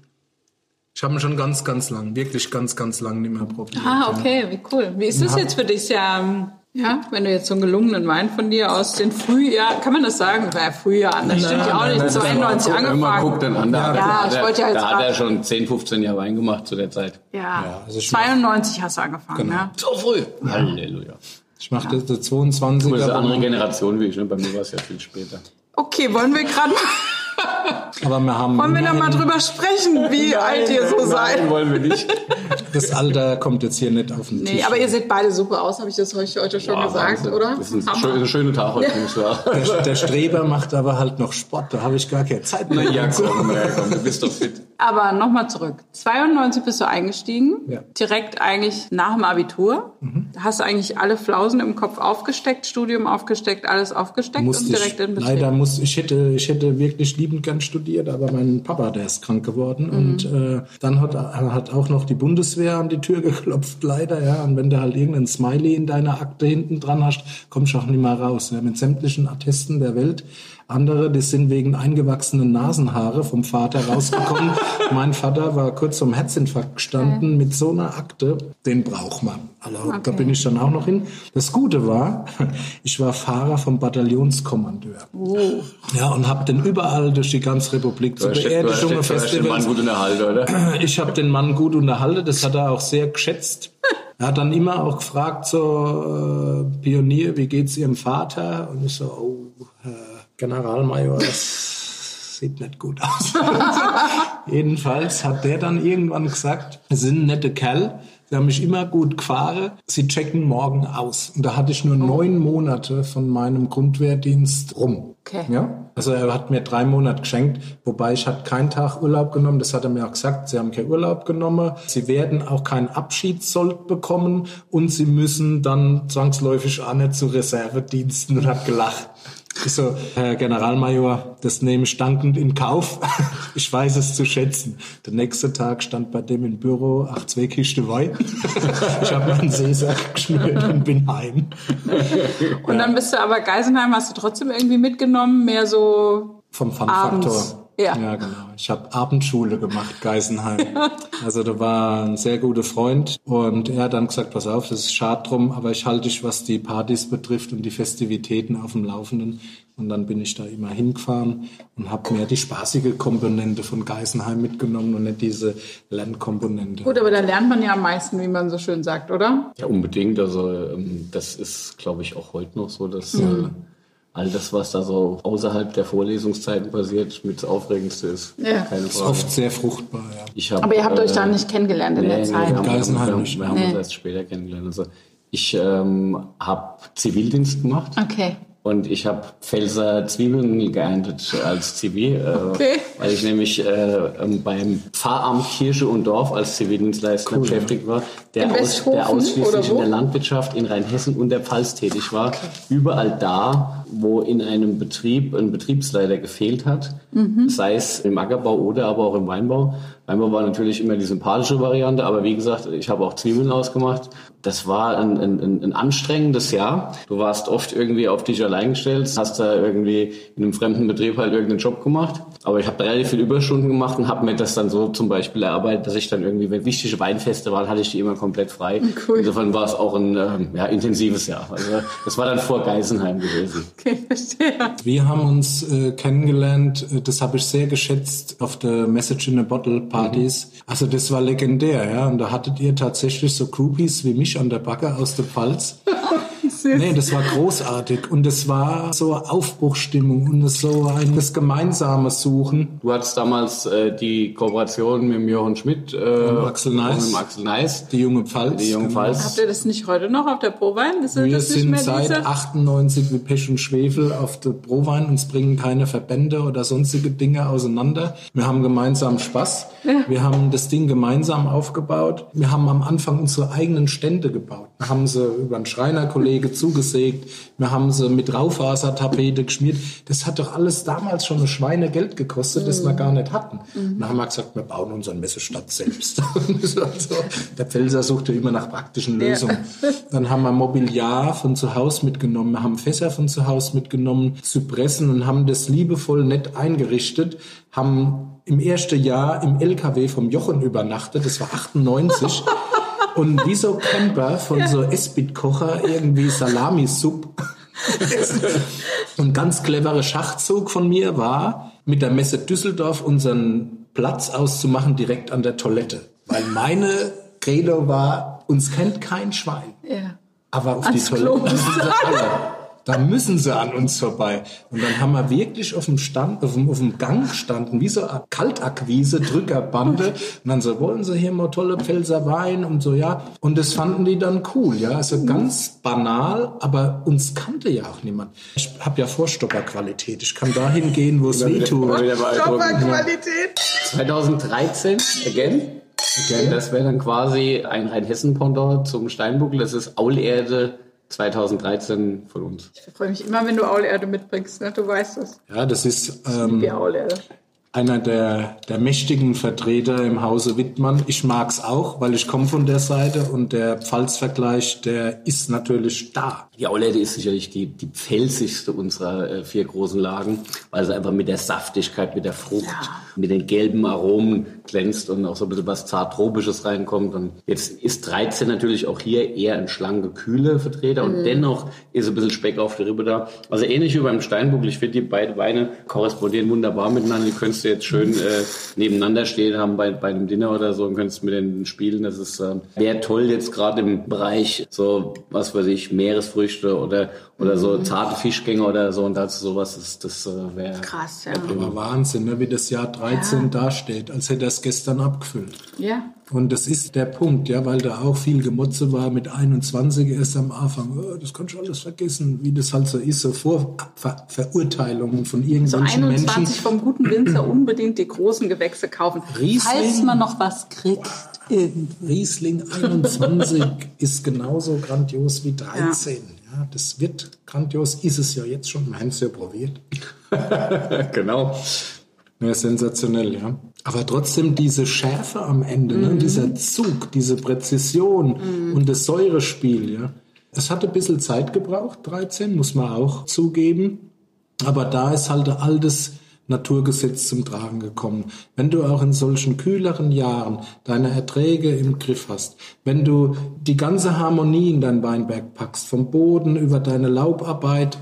Ich habe ihn schon ganz, ganz lang, wirklich ganz, ganz lang nicht mehr probiert. Ah, ja. okay, wie cool. Wie ist das jetzt für dich? Ja, ähm, Ja, wenn du jetzt so einen gelungenen Wein von dir aus den Frühjahr, kann man das sagen? Ja Frühjahr, das stimmt ja auch nicht, 92 Wenn man angefangen. guckt dann an, da, Ja, hat ich er- wollte ja jetzt da hat er schon 10, 15 Jahre Wein gemacht zu der Zeit. Ja, Ja, also ich mach- 92 hast du angefangen, Genau. ja. So früh. Halleluja. Ich mache das der 22er. Das ist eine andere Generation wie ich, ne? bei mir war es ja viel später. Okay, wollen wir gerade, aber wir haben wollen wir noch mal drüber sprechen, wie alt ihr so Nein, seid? wollen wir nicht. Das Alter kommt jetzt hier nicht auf den Tisch. Nee, aber ihr seht beide super aus, habe ich das euch heute schon Boah, gesagt, Wahnsinn. oder? Das ist ein, schöner Tag heute, muss ich der, der Streber macht aber halt noch Sport, da habe ich gar keine Zeit mehr. Ja, komm, ja, komm, du bist doch fit. Aber nochmal zurück. 92 bist du eingestiegen, Ja. direkt eigentlich nach dem Abitur. Mhm. Da hast du eigentlich alle Flausen im Kopf aufgesteckt, Studium aufgesteckt, alles aufgesteckt Musste und direkt ich, in Betrieb. leider muss ich hätte ich hätte wirklich liebend gern studiert, aber mein Papa der ist krank geworden Mhm. und äh, dann hat hat auch noch die Bundeswehr an die Tür geklopft leider ja und wenn du halt irgendeinen Smiley in deiner Akte hinten dran hast, kommst du auch nicht mehr raus ja, mit sämtlichen Attesten der Welt. Andere, die sind wegen eingewachsenen Nasenhaare vom Vater rausgekommen. mein Vater war kurz vom Herzinfarkt gestanden mit so einer Akte. Den braucht man. Also, Da Okay. bin ich dann auch noch hin. Das Gute war, ich war Fahrer vom Bataillonskommandeur. Ja, und habe den überall durch die ganze Republik zu Beerdigungen, Festivals. gut unterhalten, oder? Ich habe den Mann gut unterhalten, das hat er auch sehr geschätzt. Er hat dann immer auch gefragt, so, äh, Pionier, wie geht's Ihrem Vater? Und ich so, oh, Herr Generalmajor, das sieht nicht gut aus. Jedenfalls hat der dann irgendwann gesagt, Sie sind ein netter Kerl, Sie haben mich immer gut gefahren, Sie checken morgen aus. Und da hatte ich nur neun Monate von meinem Grundwehrdienst rum. Okay. Ja? Also er hat mir drei Monate geschenkt, wobei ich hatte keinen Tag Urlaub genommen. Das hat er mir auch gesagt. Sie haben keinen Urlaub genommen. Sie werden auch keinen Abschiedssold bekommen und Sie müssen dann zwangsläufig auch nicht zu Reservediensten und hat gelacht. Ich so, Herr Generalmajor, das nehme ich dankend in Kauf. Ich weiß es zu schätzen. Der nächste Tag stand bei dem im Büro, ach, zwei Kiste Wein. Ich habe meinen Seesack geschnürt und bin heim. Und dann bist du aber Geisenheim, hast du trotzdem irgendwie mitgenommen, mehr so Vom. Fun-Faktor. Ja. ja, genau. Ich habe Abendschule gemacht, Geisenheim. Also da war ein sehr guter Freund und er hat dann gesagt, pass auf, das ist schade drum, aber ich halte dich, was die Partys betrifft und die Festivitäten auf dem Laufenden. Und dann bin ich da immer hingefahren und habe mir die spaßige Komponente von Geisenheim mitgenommen und nicht diese Lernkomponente. Gut, aber da lernt man ja am meisten, wie man so schön sagt, oder? Ja, unbedingt. Also ähm, das ist, glaube ich, auch heute noch so, dass äh, all das, was da so außerhalb der Vorlesungszeiten passiert, mit das Aufregendste ist. Ja. Keine ist Frage. oft sehr fruchtbar, ja. Ich hab, Aber ihr habt euch äh, da nicht kennengelernt in der Nee, nee, Zeit. wir haben, wir haben, wir haben, wir haben uns Nee. erst später kennengelernt. Also ich ähm, habe Zivildienst gemacht Okay. Und ich habe Pfälzer Zwiebeln geerntet als Zivil, äh, Okay. weil ich nämlich äh, ähm, beim Pfarramt Kirche und Dorf als Zivildienstleister beschäftigt war, der, In aus, der ausschließlich in der Landwirtschaft in Rheinhessen und der Pfalz tätig war. Überall da, wo in einem Betrieb ein Betriebsleiter gefehlt hat, Mhm. sei es im Ackerbau oder aber auch im Weinbau. Weinbau war natürlich immer die sympathische Variante, aber wie gesagt, ich habe auch Zwiebeln ausgemacht. Das war ein, ein, ein anstrengendes Jahr. Du warst oft irgendwie auf dich allein gestellt, hast da irgendwie in einem fremden Betrieb halt irgendeinen Job gemacht. Aber ich habe relativ viel Überstunden gemacht und habe mir das dann so zum Beispiel erarbeitet, dass ich dann irgendwie, wenn wichtige Weinfeste waren, hatte ich die immer komplett frei. Cool. Insofern war es auch ein ähm, ja, intensives Jahr. Also das war dann vor Geisenheim gewesen. Okay, verstehe. Wir haben uns äh, kennengelernt, äh, das habe ich sehr geschätzt auf der Message in a Bottle Partys. Also das war legendär, ja. Und da hattet ihr tatsächlich so Groupies wie mich an der Backe aus der Pfalz. Nee, das war großartig und es war so Aufbruchstimmung und es so ein das gemeinsame Suchen. Du hattest damals äh, die Kooperation mit dem Jochen Schmidt äh, und Axel Neis. Und mit Axel Neis. Die junge Pfalz. Die junge genau. Pfalz. Habt ihr das nicht heute noch auf der Prowein? Ist Wir das nicht sind mehr seit diese? 98 wie Pech und Schwefel auf der Prowein. Uns bringen keine Verbände oder sonstige Dinge auseinander. Wir haben gemeinsam Spaß. Wir haben das Ding gemeinsam aufgebaut. Wir haben am Anfang unsere eigenen Stände gebaut. Wir haben sie über einen Schreinerkollege zugesägt. Wir haben sie mit Raufasertapete geschmiert. Das hat doch alles damals schon eine Schweinegeld gekostet, das wir gar nicht hatten. Dann haben wir gesagt, wir bauen unseren Messestand selbst. also, der Pfälzer suchte immer nach praktischen Lösungen. Dann haben wir Mobiliar von zu Hause mitgenommen. Wir haben Fässer von zu Hause mitgenommen, Zypressen und haben das liebevoll nett eingerichtet. Haben im ersten Jahr im LKW vom Jochen übernachtet. Das war 98. und wie so Camper von so Esbit-Kocher irgendwie Salami-Sub. und ganz cleverer Schachzug von mir war, mit der Messe Düsseldorf unseren Platz auszumachen direkt an der Toilette. Weil meine Credo war, uns kennt kein Schwein. Ja. Aber auf Ans die Toilette Da müssen sie an uns vorbei. Und dann haben wir wirklich auf dem Stand, auf dem, auf dem Gang standen, wie so eine Kaltakquise, Drückerbande. Und dann so, wollen sie hier mal tolle Pfälzer Wein und so, ja. Und das fanden die dann cool, ja. Also ganz banal, aber uns kannte ja auch niemand. Ich habe ja Vorstopperqualität. Ich kann dahin gehen, wo es weh tut. Wieder beeindruckend. Qualität. 2013, again. again. Das wäre dann quasi ein Rheinhessen-Pendant zum Steinbuckel. Das ist Aulerde 2013 von uns. Ich freue mich immer, wenn du Aulerde mitbringst. Ne? Du weißt das. Ja, das ist ähm, Wie Aulerde. Einer der, der mächtigen Vertreter im Hause Wittmann. Ich mag's auch, weil ich komme von der Seite und der Pfalzvergleich, der ist natürlich da. Die Aulerde ist sicherlich die, die pfälzigste unserer äh, vier großen Lagen, weil sie einfach mit der Saftigkeit, mit der Frucht, mit den gelben Aromen glänzt und auch so ein bisschen was zart-tropisches reinkommt. Und jetzt ist 13 natürlich auch hier eher ein schlanke, kühle Vertreter und dennoch ist ein bisschen Speck auf der Rippe da. Also ähnlich wie beim Steinbuckel. Ich finde, die beiden Weine korrespondieren wunderbar miteinander. Die könntest du jetzt schön äh, nebeneinander stehen haben bei, bei einem Dinner oder so und könntest mit denen spielen. Das ist äh, wäre toll jetzt gerade im Bereich so, was weiß ich, Meeresfrüchte oder, oder so zarte Fischgänge oder so und dazu sowas, das, das äh, wäre Krass, ja. Aber Wahnsinn, ne, wie das Jahr 13 dasteht, als hätte er es gestern abgefüllt. Ja. Und das ist der Punkt, ja, weil da auch viel Gemotze war mit 21 erst am Anfang. Oh, das kannst du alles vergessen, wie das halt so ist, so Vor Ver Verurteilungen von So irgendwelchen 21 Menschen. vom guten Winzer unbedingt die großen Gewächse kaufen. Riesling. Falls man noch was kriegt. Irgendwie. Riesling 21 ist genauso grandios wie 13. Ja. das wird grandios, ist es ja jetzt schon. Wir haben es ja probiert. genau. Ja, sensationell, ja. Aber trotzdem diese Schärfe am Ende, ne? dieser Zug, diese Präzision und das Säurespiel, ja. Es hat ein bisschen Zeit gebraucht, 13, muss man auch zugeben. Aber da ist halt ein altes Naturgesetz zum Tragen gekommen. Wenn du auch in solchen kühleren Jahren deine Erträge im Griff hast, wenn du die ganze Harmonie in dein Weinberg packst, vom Boden über deine Laubarbeit,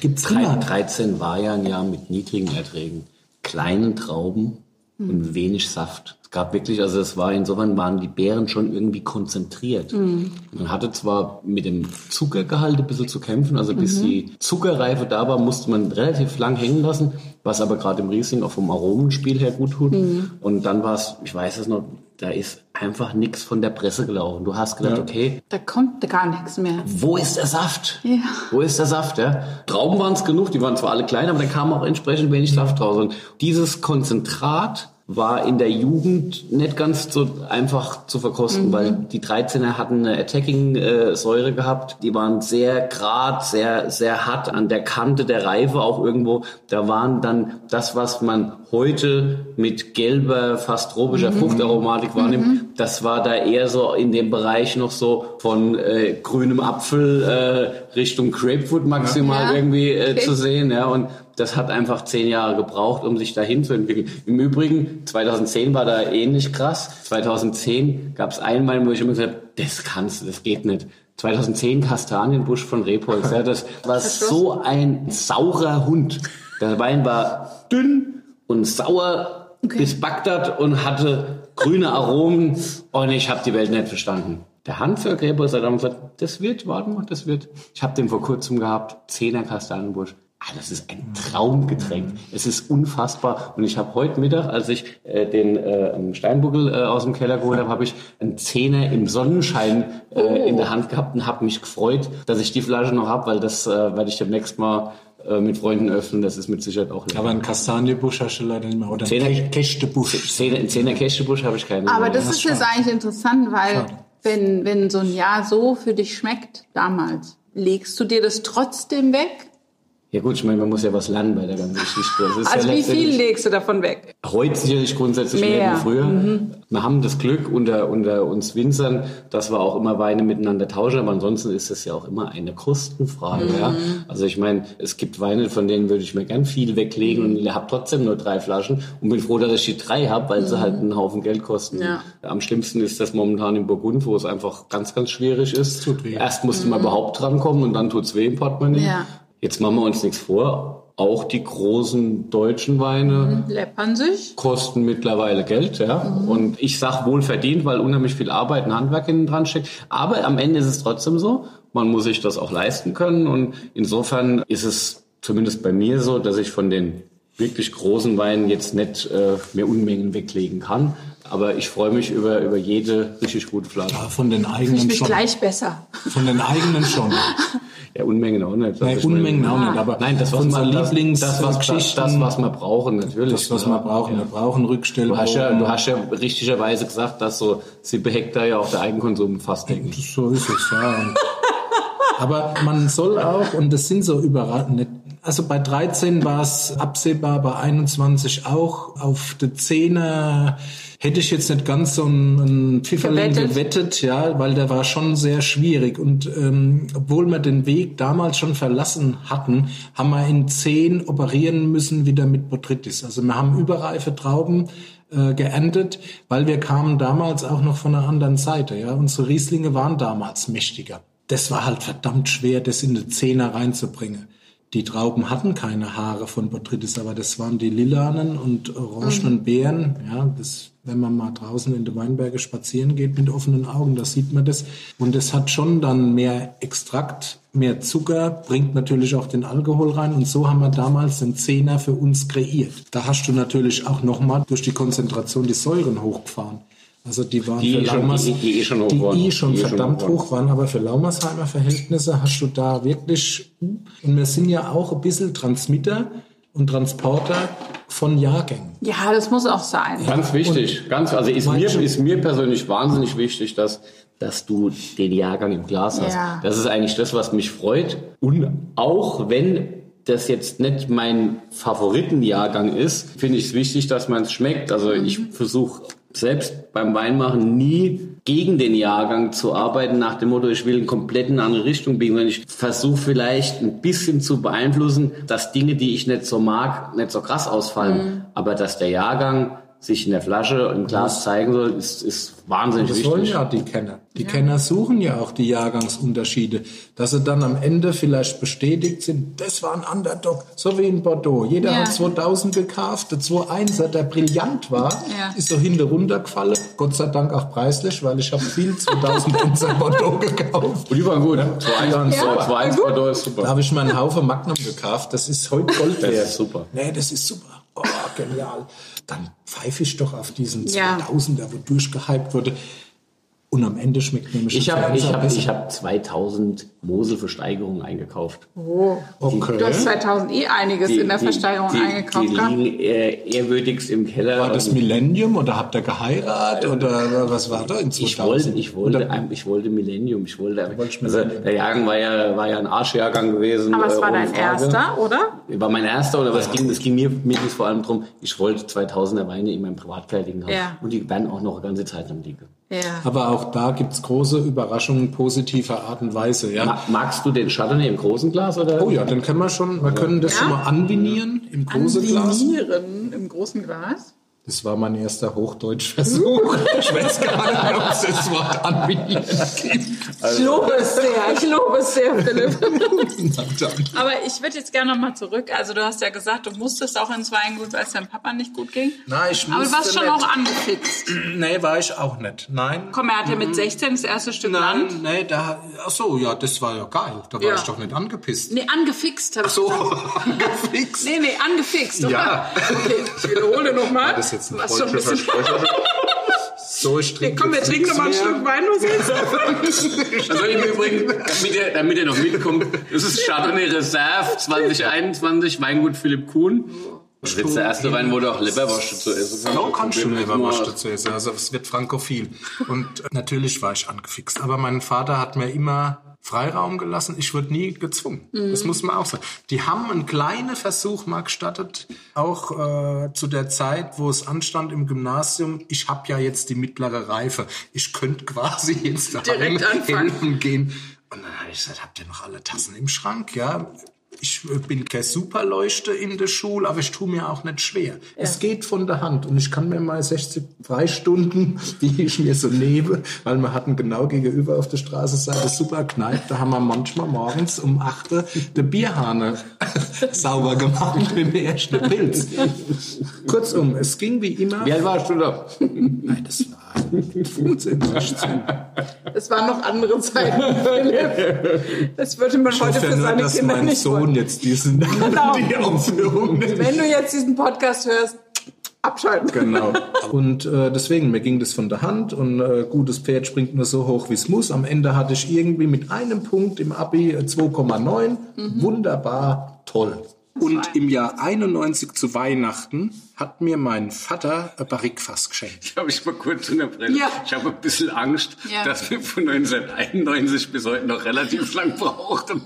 gibt's Drei- immer 13 war ja ein Jahr mit niedrigen Erträgen, kleinen Trauben und wenig Saft. Es gab wirklich, also es war insofern waren die Beeren schon irgendwie konzentriert. Man hatte zwar mit dem Zuckergehalt ein bisschen zu kämpfen, also bis die Zuckerreife da war, musste man relativ lang hängen lassen, was aber gerade im Riesling auch vom Aromenspiel her gut tut. Und dann war es, ich weiß es noch, da ist einfach nichts von der Presse gelaufen. Du hast gedacht, okay, Da kommt gar nichts mehr. wo ist der Saft? Ja. Wo ist der Saft? Ja? Trauben waren es genug, die waren zwar alle klein, aber da kam auch entsprechend wenig Saft raus. Und dieses Konzentrat war in der Jugend nicht ganz so einfach zu verkosten, weil die 13er hatten eine Attacking-Säure gehabt. Die waren sehr grad, sehr, sehr hart an der Kante der Reife auch irgendwo. Da waren dann das, was man heute mit gelber, fast tropischer Fruchtaromatik wahrnimmt, das war da eher so in dem Bereich noch so von äh, grünem Apfel äh, Richtung Grapefruit maximal Ja. irgendwie äh, Okay. zu sehen. Ja, und das hat einfach zehn Jahre gebraucht, um sich dahin zu entwickeln. Im Übrigen, 2010 war da ähnlich krass. 2010 gab es einmal, wo ich immer gesagt habe, das kannst du, das geht nicht. 2010 Kastanienbusch von Repolz. Ja, das war so ein saurer Hund. Der Wein war dünn und sauer bis Bagdad und hatte grüne Aromen und ich habe die Welt nicht verstanden. Der Handwerk Repolz hat dann gesagt, das wird, warte mal, das wird. Ich habe den vor kurzem gehabt, 10er Kastanienbusch. Ah, das ist ein Traumgetränk. Es ist unfassbar. Und ich habe heute Mittag, als ich äh, den äh, Steinbuckel äh, aus dem Keller geholt habe, habe ich einen Zehner im Sonnenschein äh, in der Hand gehabt und habe mich gefreut, dass ich die Flasche noch habe, weil das äh, werde ich demnächst mal äh, mit Freunden öffnen. Das ist mit Sicherheit auch lecker. Aber einen Kastaniebusch hast du leider nicht mehr. Oder einen Zehner- Ke- Kächtebusch. Zehner, einen Zehner Kästebusch habe ich keinen. Aber mehr. das ist jetzt eigentlich interessant, weil Schade. wenn, wenn so ein Jahr so für dich schmeckt damals, legst du dir das trotzdem weg? Ja gut, ich meine, man muss ja was lernen bei der ganzen Geschichte. Das ist Also ja wie viel legst du davon weg? Heute sicherlich grundsätzlich mehr, Mehr. wie früher. Wir haben das Glück unter, unter uns Winzern, dass wir auch immer Weine miteinander tauschen, aber ansonsten ist es ja auch immer eine Kostenfrage. Ja? Also ich meine, es gibt Weine, von denen würde ich mir gern viel weglegen und ich habe trotzdem nur drei Flaschen und bin froh, dass ich die drei habe, weil sie halt einen Haufen Geld kosten. Ja. Am schlimmsten ist das momentan in Burgund, wo es einfach ganz, ganz schwierig ist. Tut weh. Erst musste man überhaupt drankommen und dann tut's weh im Portemonnaie. Ja. Jetzt machen wir uns nichts vor. Auch die großen deutschen Weine Läppern sich? kosten mittlerweile Geld, ja. Und ich sag wohl verdient, weil unheimlich viel Arbeit und Handwerk hinten dran steckt. Aber am Ende ist es trotzdem so. Man muss sich das auch leisten können. Und insofern ist es zumindest bei mir so, dass ich von den wirklich großen Weinen jetzt nicht äh, mehr Unmengen weglegen kann. Aber ich freue mich über, über jede richtig gute Flasche. Ja, von den Ich eigenen mich schon. gleich besser. Von den eigenen schon. Ja, Unmengen auch nicht. Ich meine- Unmengen auch nicht, aber Nein, das was man, das, Lieblings das, was, das, Geschichten, das, was wir brauchen, natürlich. das, was ja. wir brauchen. Wir brauchen Rückstellungen. Du hast, ja, du hast ja richtigerweise gesagt, dass so 7 Hektar ja auch der Eigenkonsum fast denken. So ist es, ja. Aber man soll auch, und das sind so überraschend, also bei 13 war es absehbar, bei 21 auch. Auf der 10er hätte ich jetzt nicht ganz so einen Pfifferling Gewettet. gewettet, ja, weil der war schon sehr schwierig. Und ähm, obwohl wir den Weg damals schon verlassen hatten, haben wir in 10 operieren müssen wieder mit Botrytis. Also wir haben überreife Trauben äh, geerntet, weil wir kamen damals auch noch von einer anderen Seite. Ja, unsere Rieslinge waren damals mächtiger. Das war halt verdammt schwer, das in eine Zehner reinzubringen. Die Trauben hatten keine Haare von Botrytis, aber das waren die lilanen und orangenen Beeren. Ja, das, wenn man mal draußen in die Weinberge spazieren geht mit offenen Augen, da sieht man das. Und es hat schon dann mehr Extrakt, mehr Zucker, bringt natürlich auch den Alkohol rein. Und so haben wir damals den Zehner für uns kreiert. Da hast du natürlich auch nochmal durch die Konzentration die Säuren hochgefahren. Also die waren Die für eh schon- Laumers, die- die eh schon hoch die waren. eh schon Die eh schon verdammt hoch waren. hoch waren, aber für Laumersheimer Verhältnisse hast du da wirklich, und wir sind ja auch ein bisschen Transmitter und Transporter von Jahrgängen. Ja, das muss auch sein. Ganz wichtig, ganz, also ist mir, ist mir persönlich wahnsinnig wichtig, dass, dass du den Jahrgang im Glas hast. Ja. Das ist eigentlich das, was mich freut. Und auch wenn das jetzt nicht mein Favoritenjahrgang ist, finde ich es wichtig, dass man es schmeckt. Also ich versuche selbst beim Weinmachen nie gegen den Jahrgang zu arbeiten nach dem Motto, ich will einen komplett in eine andere Richtung biegen, sondern ich versuche vielleicht ein bisschen zu beeinflussen, dass Dinge, die ich nicht so mag, nicht so krass ausfallen. Aber dass der Jahrgang sich in der Flasche, im Glas zeigen soll, ist, ist wahnsinnig Das wollen wichtig. ja die Kenner. Die Kenner suchen ja auch die Jahrgangsunterschiede. Dass sie dann am Ende vielleicht bestätigt sind, das war ein Underdog, so wie in Bordeaux. Jeder Ja. hat 2000 gekauft, der 2.1er, der brillant war, Ja. ist so hinten runtergefallen. Gott sei Dank auch preislich, weil ich habe viel 2001er Bordeaux gekauft. Und die waren gut. Ja. 2-1 Ja, ja, 2-1 gut. Bordeaux ist Da super. habe ich mir einen Haufen Magnum gekauft. Das ist heute Gold Das wert. ist super. Nee, das ist super. Oh, genial. Dann pfeife ich doch auf diesen Ja. 2000er, wo durchgehypt wurde. Und am Ende schmeckt nämlich Ich habe ich hab, ich hab 2000 Mosel-Versteigerungen eingekauft. Oh. Okay. Du hast 2000 eh einiges in der Versteigerung die, eingekauft. Die gehabt. liegen äh, ehrwürdigst im Keller. War das Und Millennium oder habt ihr geheiratet oder was war da in 2000? ich wollte, ich wollte, ein- ich wollte Millennium. Ich wollte, also der Jahrgang war ja, war ja ein Arschjahrgang gewesen. Aber es äh, war dein Frage. erster, oder? War mein erster, oder was ging, es ging mir, mir ging's vor allem darum, ich wollte 2000er Weine in meinem Privatfertigen haben. Ja. Und die werden auch noch eine ganze Zeit lang liegen. Ja. Aber auch da gibt's große Überraschungen positiver Art und Weise. Ja? Ma- Magst du den Chardonnay im großen Glas, oder? Oh ja, dann können wir schon, wir können das Ja? schon mal anvinieren im großen Glas. Anvinieren im großen Glas. Das war mein erster Hochdeutschversuch. ich weiß gar nicht, ob es das Wort anvinieren gibt. Ich lobe es sehr, ich lobe es sehr, Philipp. Aber ich würde jetzt gerne nochmal zurück. Also du hast ja gesagt, du musstest auch ins Weingut, weil es deinem Papa nicht gut ging. Nein, ich Aber du warst musste schon nicht. auch angefixt. Nee, war ich auch nicht. Nein. Komm, er hat ja mit 16 das erste Stück Land. Nein, nee, da, ach so, ja, das war ja geil. Da war Ja. ich doch nicht angepisst. Nee, angefixt habe ich So, gesagt. angefixt. Nee, nee, angefixt. oder? Ja. Okay, ich wiederhole nochmal. Jetzt ein Was schon ein bisschen So, ich trinke Komm, wir trinken nochmal ein. Stück Wein, los jetzt. Also im Übrigen, damit ihr, damit ihr noch mitkommt, das ist Chardonnay Reserve 2021, Weingut Philipp Kuhn. Das ist jetzt der erste Wein, wo du auch Leberwurst zu essen kannst. So kannst du mir was mal. dazu essen. Also es wird frankophil. Und äh, natürlich war ich angefixt. Aber mein Vater hat mir immer Freiraum gelassen. Ich wurde nie gezwungen. Das muss man auch sagen. Die haben einen kleinen Versuch mal gestattet, auch äh, zu der Zeit, wo es anstand im Gymnasium. Ich habe ja jetzt die mittlere Reife. Ich könnte quasi jetzt daheim Direkt anfangen. gehen. Und dann habe ich gesagt, habt ihr noch alle Tassen im Schrank? Ja, ich bin keine Superleuchte in der Schule, aber ich tue mir auch nicht schwer. Es geht von der Hand und ich kann mir mal 60 Freistunden, die ich mir so nehme, weil wir hatten genau gegenüber auf der Straßenseite super Kneipe, da haben wir manchmal morgens um 8 Uhr die Bierhahne sauber gemacht mit dem ersten Pilz. Kurzum, es ging wie immer. Wie alt warst du da? Nein, das war 15, 16. Es waren noch andere Zeiten, Philipp. Das würde man Ich heute für nur, seine dass Kinder mein nicht Sohn wollen. jetzt diesen, Genau. die Aufführung Wenn du jetzt diesen Podcast hörst, abschalten. Genau. Und äh, deswegen, mir ging das von der Hand und äh, gutes Pferd springt nur so hoch, wie es muss. Am Ende hatte ich irgendwie mit einem Punkt im Abi äh, 2,9. Wunderbar, toll. Und im Jahr 91 zu Weihnachten hat mir mein Vater ein Barrikfass geschenkt. Ich habe ich mal kurz unterbrechen. Ja. Ich habe ein bisschen Angst, Ja. dass wir von 1991 bis heute noch relativ lang brauchen.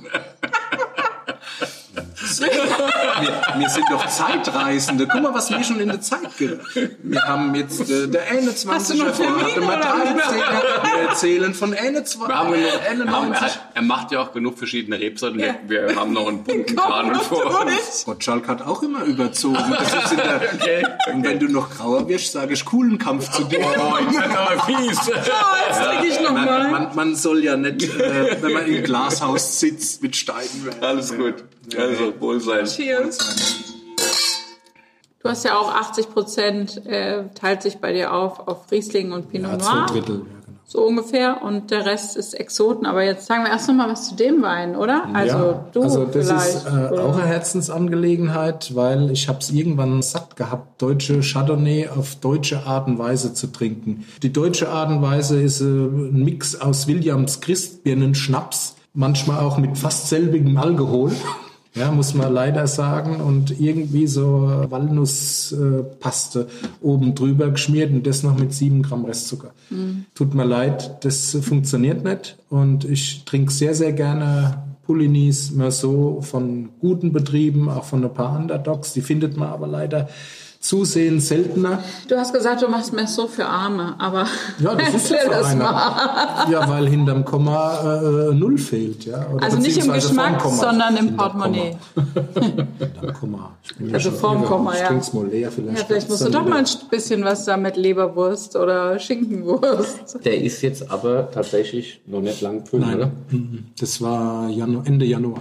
Wir, wir sind doch Zeitreisende. Guck mal, was wir schon in der Zeit geht. Wir haben jetzt äh, der 21er Hast du noch vor, Termine, hatte mal oder? 13 Wir erzählen von 21 haben, er, 91. er macht ja auch genug verschiedene Rebsorten. Ja. Wir, haben noch einen bunten Kanon vor uns. Gottschalk hat auch immer überzogen. Das ist in der, Okay. Und wenn du noch grauer wirst, sage ich coolen Kampf zu dir. Oh, ich bin aber fies. Oh, jetzt trinke ich noch Man, mal. man, man soll ja nicht, äh, wenn man im Glashaus sitzt, mit Steinen werfen. Alles gut. Also, wohl sein. Cheers. Du hast ja auch 80 Prozent, äh, teilt sich bei dir auf, auf Riesling und Pinot Ja, zwei Noir. Drittel. Ja, genau. So ungefähr. Und der Rest ist Exoten. Aber jetzt sagen wir erst noch mal was zu dem Wein, oder? Also ja, du also das vielleicht. ist äh, auch eine Herzensangelegenheit, weil ich habe es irgendwann satt gehabt, deutsche Chardonnay auf deutsche Art und Weise zu trinken. Die deutsche Art und Weise ist äh, ein Mix aus Williams Christbirnen Schnaps, manchmal auch mit fast selbigem Alkohol. Ja, muss man leider sagen. Und irgendwie so Walnusspaste oben drüber geschmiert und das noch mit sieben Gramm Restzucker. Tut mir leid, das funktioniert nicht. Und ich trinke sehr, sehr gerne Poulinis, Meursault von guten Betrieben, auch von ein paar Underdogs. Die findet man aber leider zusehends seltener. Du hast gesagt, du machst Messo für Arme, aber Ja, das ist ja für das einer. mal. Ja, weil hinterm Komma äh, Null fehlt. Ja? Oder Also nicht im Geschmack, sondern im Portemonnaie. Komma. Hinterm Komma. Ich bin ja Also schon vorm. Komma, Ich ja. mal leer. Vielleicht, Ja, vielleicht musst du doch mal ein bisschen was da mit Leberwurst oder Schinkenwurst. Der ist jetzt aber tatsächlich noch nicht lang gefüllt, Nein, oder? mhm. das war Janu Ende Januar.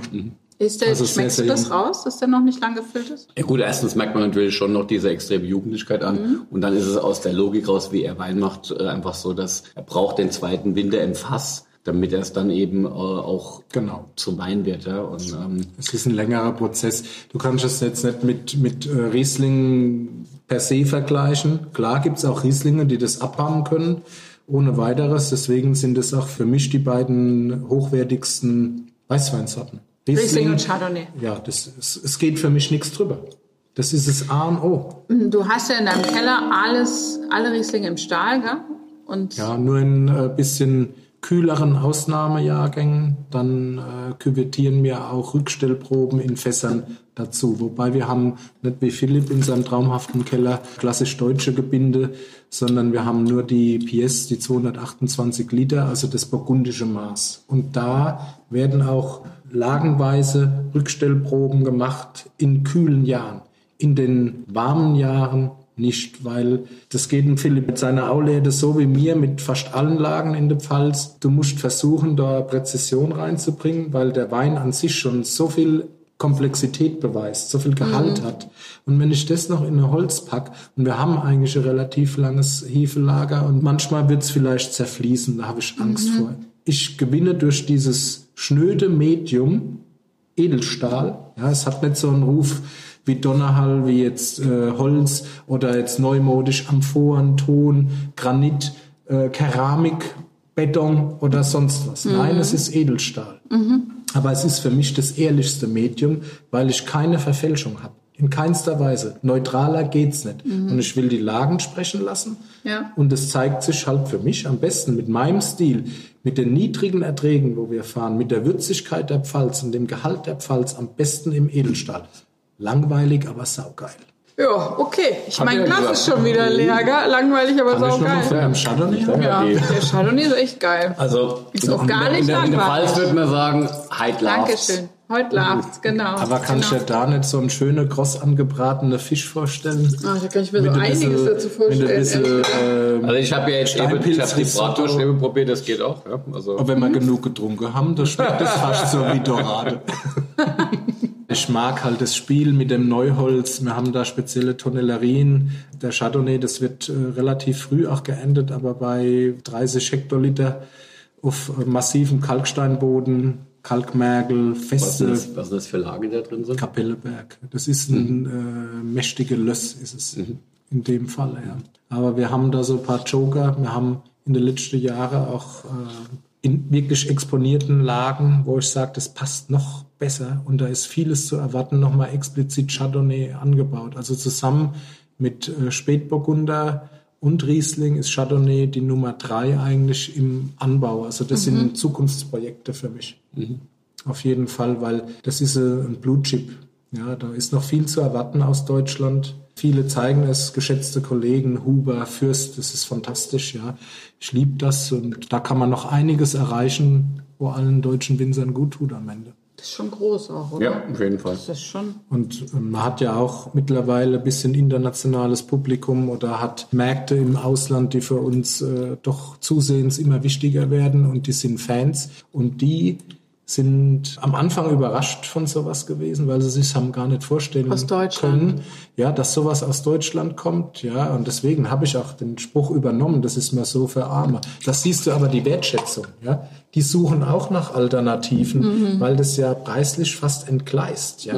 Ist der, Also schmeckst sehr du das jung. raus, dass der noch nicht lang gefüllt ist? Ja gut, erstens merkt man natürlich schon noch diese extreme Jugendlichkeit an. Und dann ist es aus der Logik raus, wie er Wein macht, äh, einfach so, dass er braucht den zweiten Winter im Fass, damit er es dann eben äh, auch Genau. zum Wein wird. Ja? Und ähm, Es ist ein längerer Prozess. Du kannst es jetzt nicht mit, mit äh, Riesling per se vergleichen. Klar gibt's auch Rieslinge, die das abhaben können, ohne weiteres. Deswegen sind es auch für mich die beiden hochwertigsten Weißweinsorten. Riesling und Chardonnay. Ja, das, es, es geht für mich nichts drüber. Das ist das A und O. Du hast ja in deinem Keller alles, alle Rieslinge im Stahl, gell? Und Ja, nur in äh, bisschen kühleren Ausnahmejahrgängen. Dann äh, küvettieren wir auch Rückstellproben in Fässern dazu. Wobei wir haben nicht wie Philipp in seinem traumhaften Keller klassisch deutsche Gebinde, sondern wir haben nur die PS, die 228 Liter, also das burgundische Maß. Und da werden auch lagenweise Rückstellproben gemacht in kühlen Jahren. In den warmen Jahren nicht, weil das geht dem Philipp mit seiner Auläde so wie mir mit fast allen Lagen in der Pfalz. Du musst versuchen, da Präzision reinzubringen, weil der Wein an sich schon so viel Komplexität beweist, so viel Gehalt hat. Und wenn ich das noch in eine Holz pack, und wir haben eigentlich ein relativ langes Hefelager und manchmal wird es vielleicht zerfließen, da habe ich Angst vor. Ich gewinne durch dieses schnöde Medium Edelstahl. Ja, es hat nicht so einen Ruf wie Donnerhall, wie jetzt äh, Holz oder jetzt neumodisch Amphoren, Ton, Granit, äh, Keramik, Beton oder sonst was. Nein, es ist Edelstahl. Aber es ist für mich das ehrlichste Medium, weil ich keine Verfälschung habe. In keinster Weise. Neutraler geht's nicht. Und ich will die Lagen sprechen lassen. Ja. Und es zeigt sich halt für mich am besten mit meinem Stil, mit den niedrigen Erträgen, wo wir fahren, mit der Würzigkeit der Pfalz und dem Gehalt der Pfalz am besten im Edelstahl. Langweilig, aber saugeil. Ja, okay. Ich mein ja Glas gesagt. ist schon wieder leer, gell? Langweilig, aber Kann ich noch mal saugeil. einen Chardonnay? Ja, Die- der Chardonnay ist echt geil. Also Ist auch gar nicht in der, in der langweilig. Pfalz würde man sagen, Heid. Dankeschön. Heute lauft's, genau. Aber kann ich genau. dir da nicht so einen schönen, kross angebratenen Fisch vorstellen? Ah, da kann ich mir so einiges bisschen- dazu vorstellen. Bisschen, ähm, Also ich habe ja jetzt eben, ich habe die. Bratwurst probiert, das geht auch. Ja? Also Aber wenn wir genug getrunken haben, dann schmeckt das fast so wie Dorade. Ich mag halt das Spiel mit dem Neuholz. Wir haben da spezielle Tonnellerien. Der Chardonnay, das wird äh, relativ früh auch geerntet, aber bei 30 Hektoliter auf äh, massivem Kalksteinboden, Kalkmergel, was, feste ist das, was ist das für Lage da drin sind? Kapelleberg. Das ist ein äh, mächtiger Löss, ist es in dem Fall, ja. Aber wir haben da so ein paar Joker. Wir haben in den letzten Jahren auch äh, in wirklich exponierten Lagen, wo ich sage, das passt noch besser und da ist vieles zu erwarten, nochmal explizit Chardonnay angebaut. Also zusammen mit äh, Spätburgunder und Riesling ist Chardonnay die Nummer drei eigentlich im Anbau. Also das sind Zukunftsprojekte für mich. Auf jeden Fall, weil das ist äh, ein Blutchip. Ja, da ist noch viel zu erwarten aus Deutschland. Viele zeigen es, geschätzte Kollegen, Huber, Fürst, das ist fantastisch, ja. Ich liebe das und da kann man noch einiges erreichen, wo allen deutschen Winzern gut tut am Ende. Das ist schon groß auch, oder? Ja, auf jeden Fall. Das ist schon. Und ähm, man hat ja auch mittlerweile ein bisschen internationales Publikum oder hat Märkte im Ausland, die für uns äh, doch zusehends immer wichtiger werden und die sind Fans und die sind am Anfang überrascht von sowas gewesen, weil sie sich haben gar nicht vorstellen können, ja, dass sowas aus Deutschland kommt, ja, und deswegen habe ich auch den Spruch übernommen, das ist mir so für Arme. Das siehst du aber die Wertschätzung, ja. Die suchen auch nach Alternativen, weil das ja preislich fast entgleist, ja.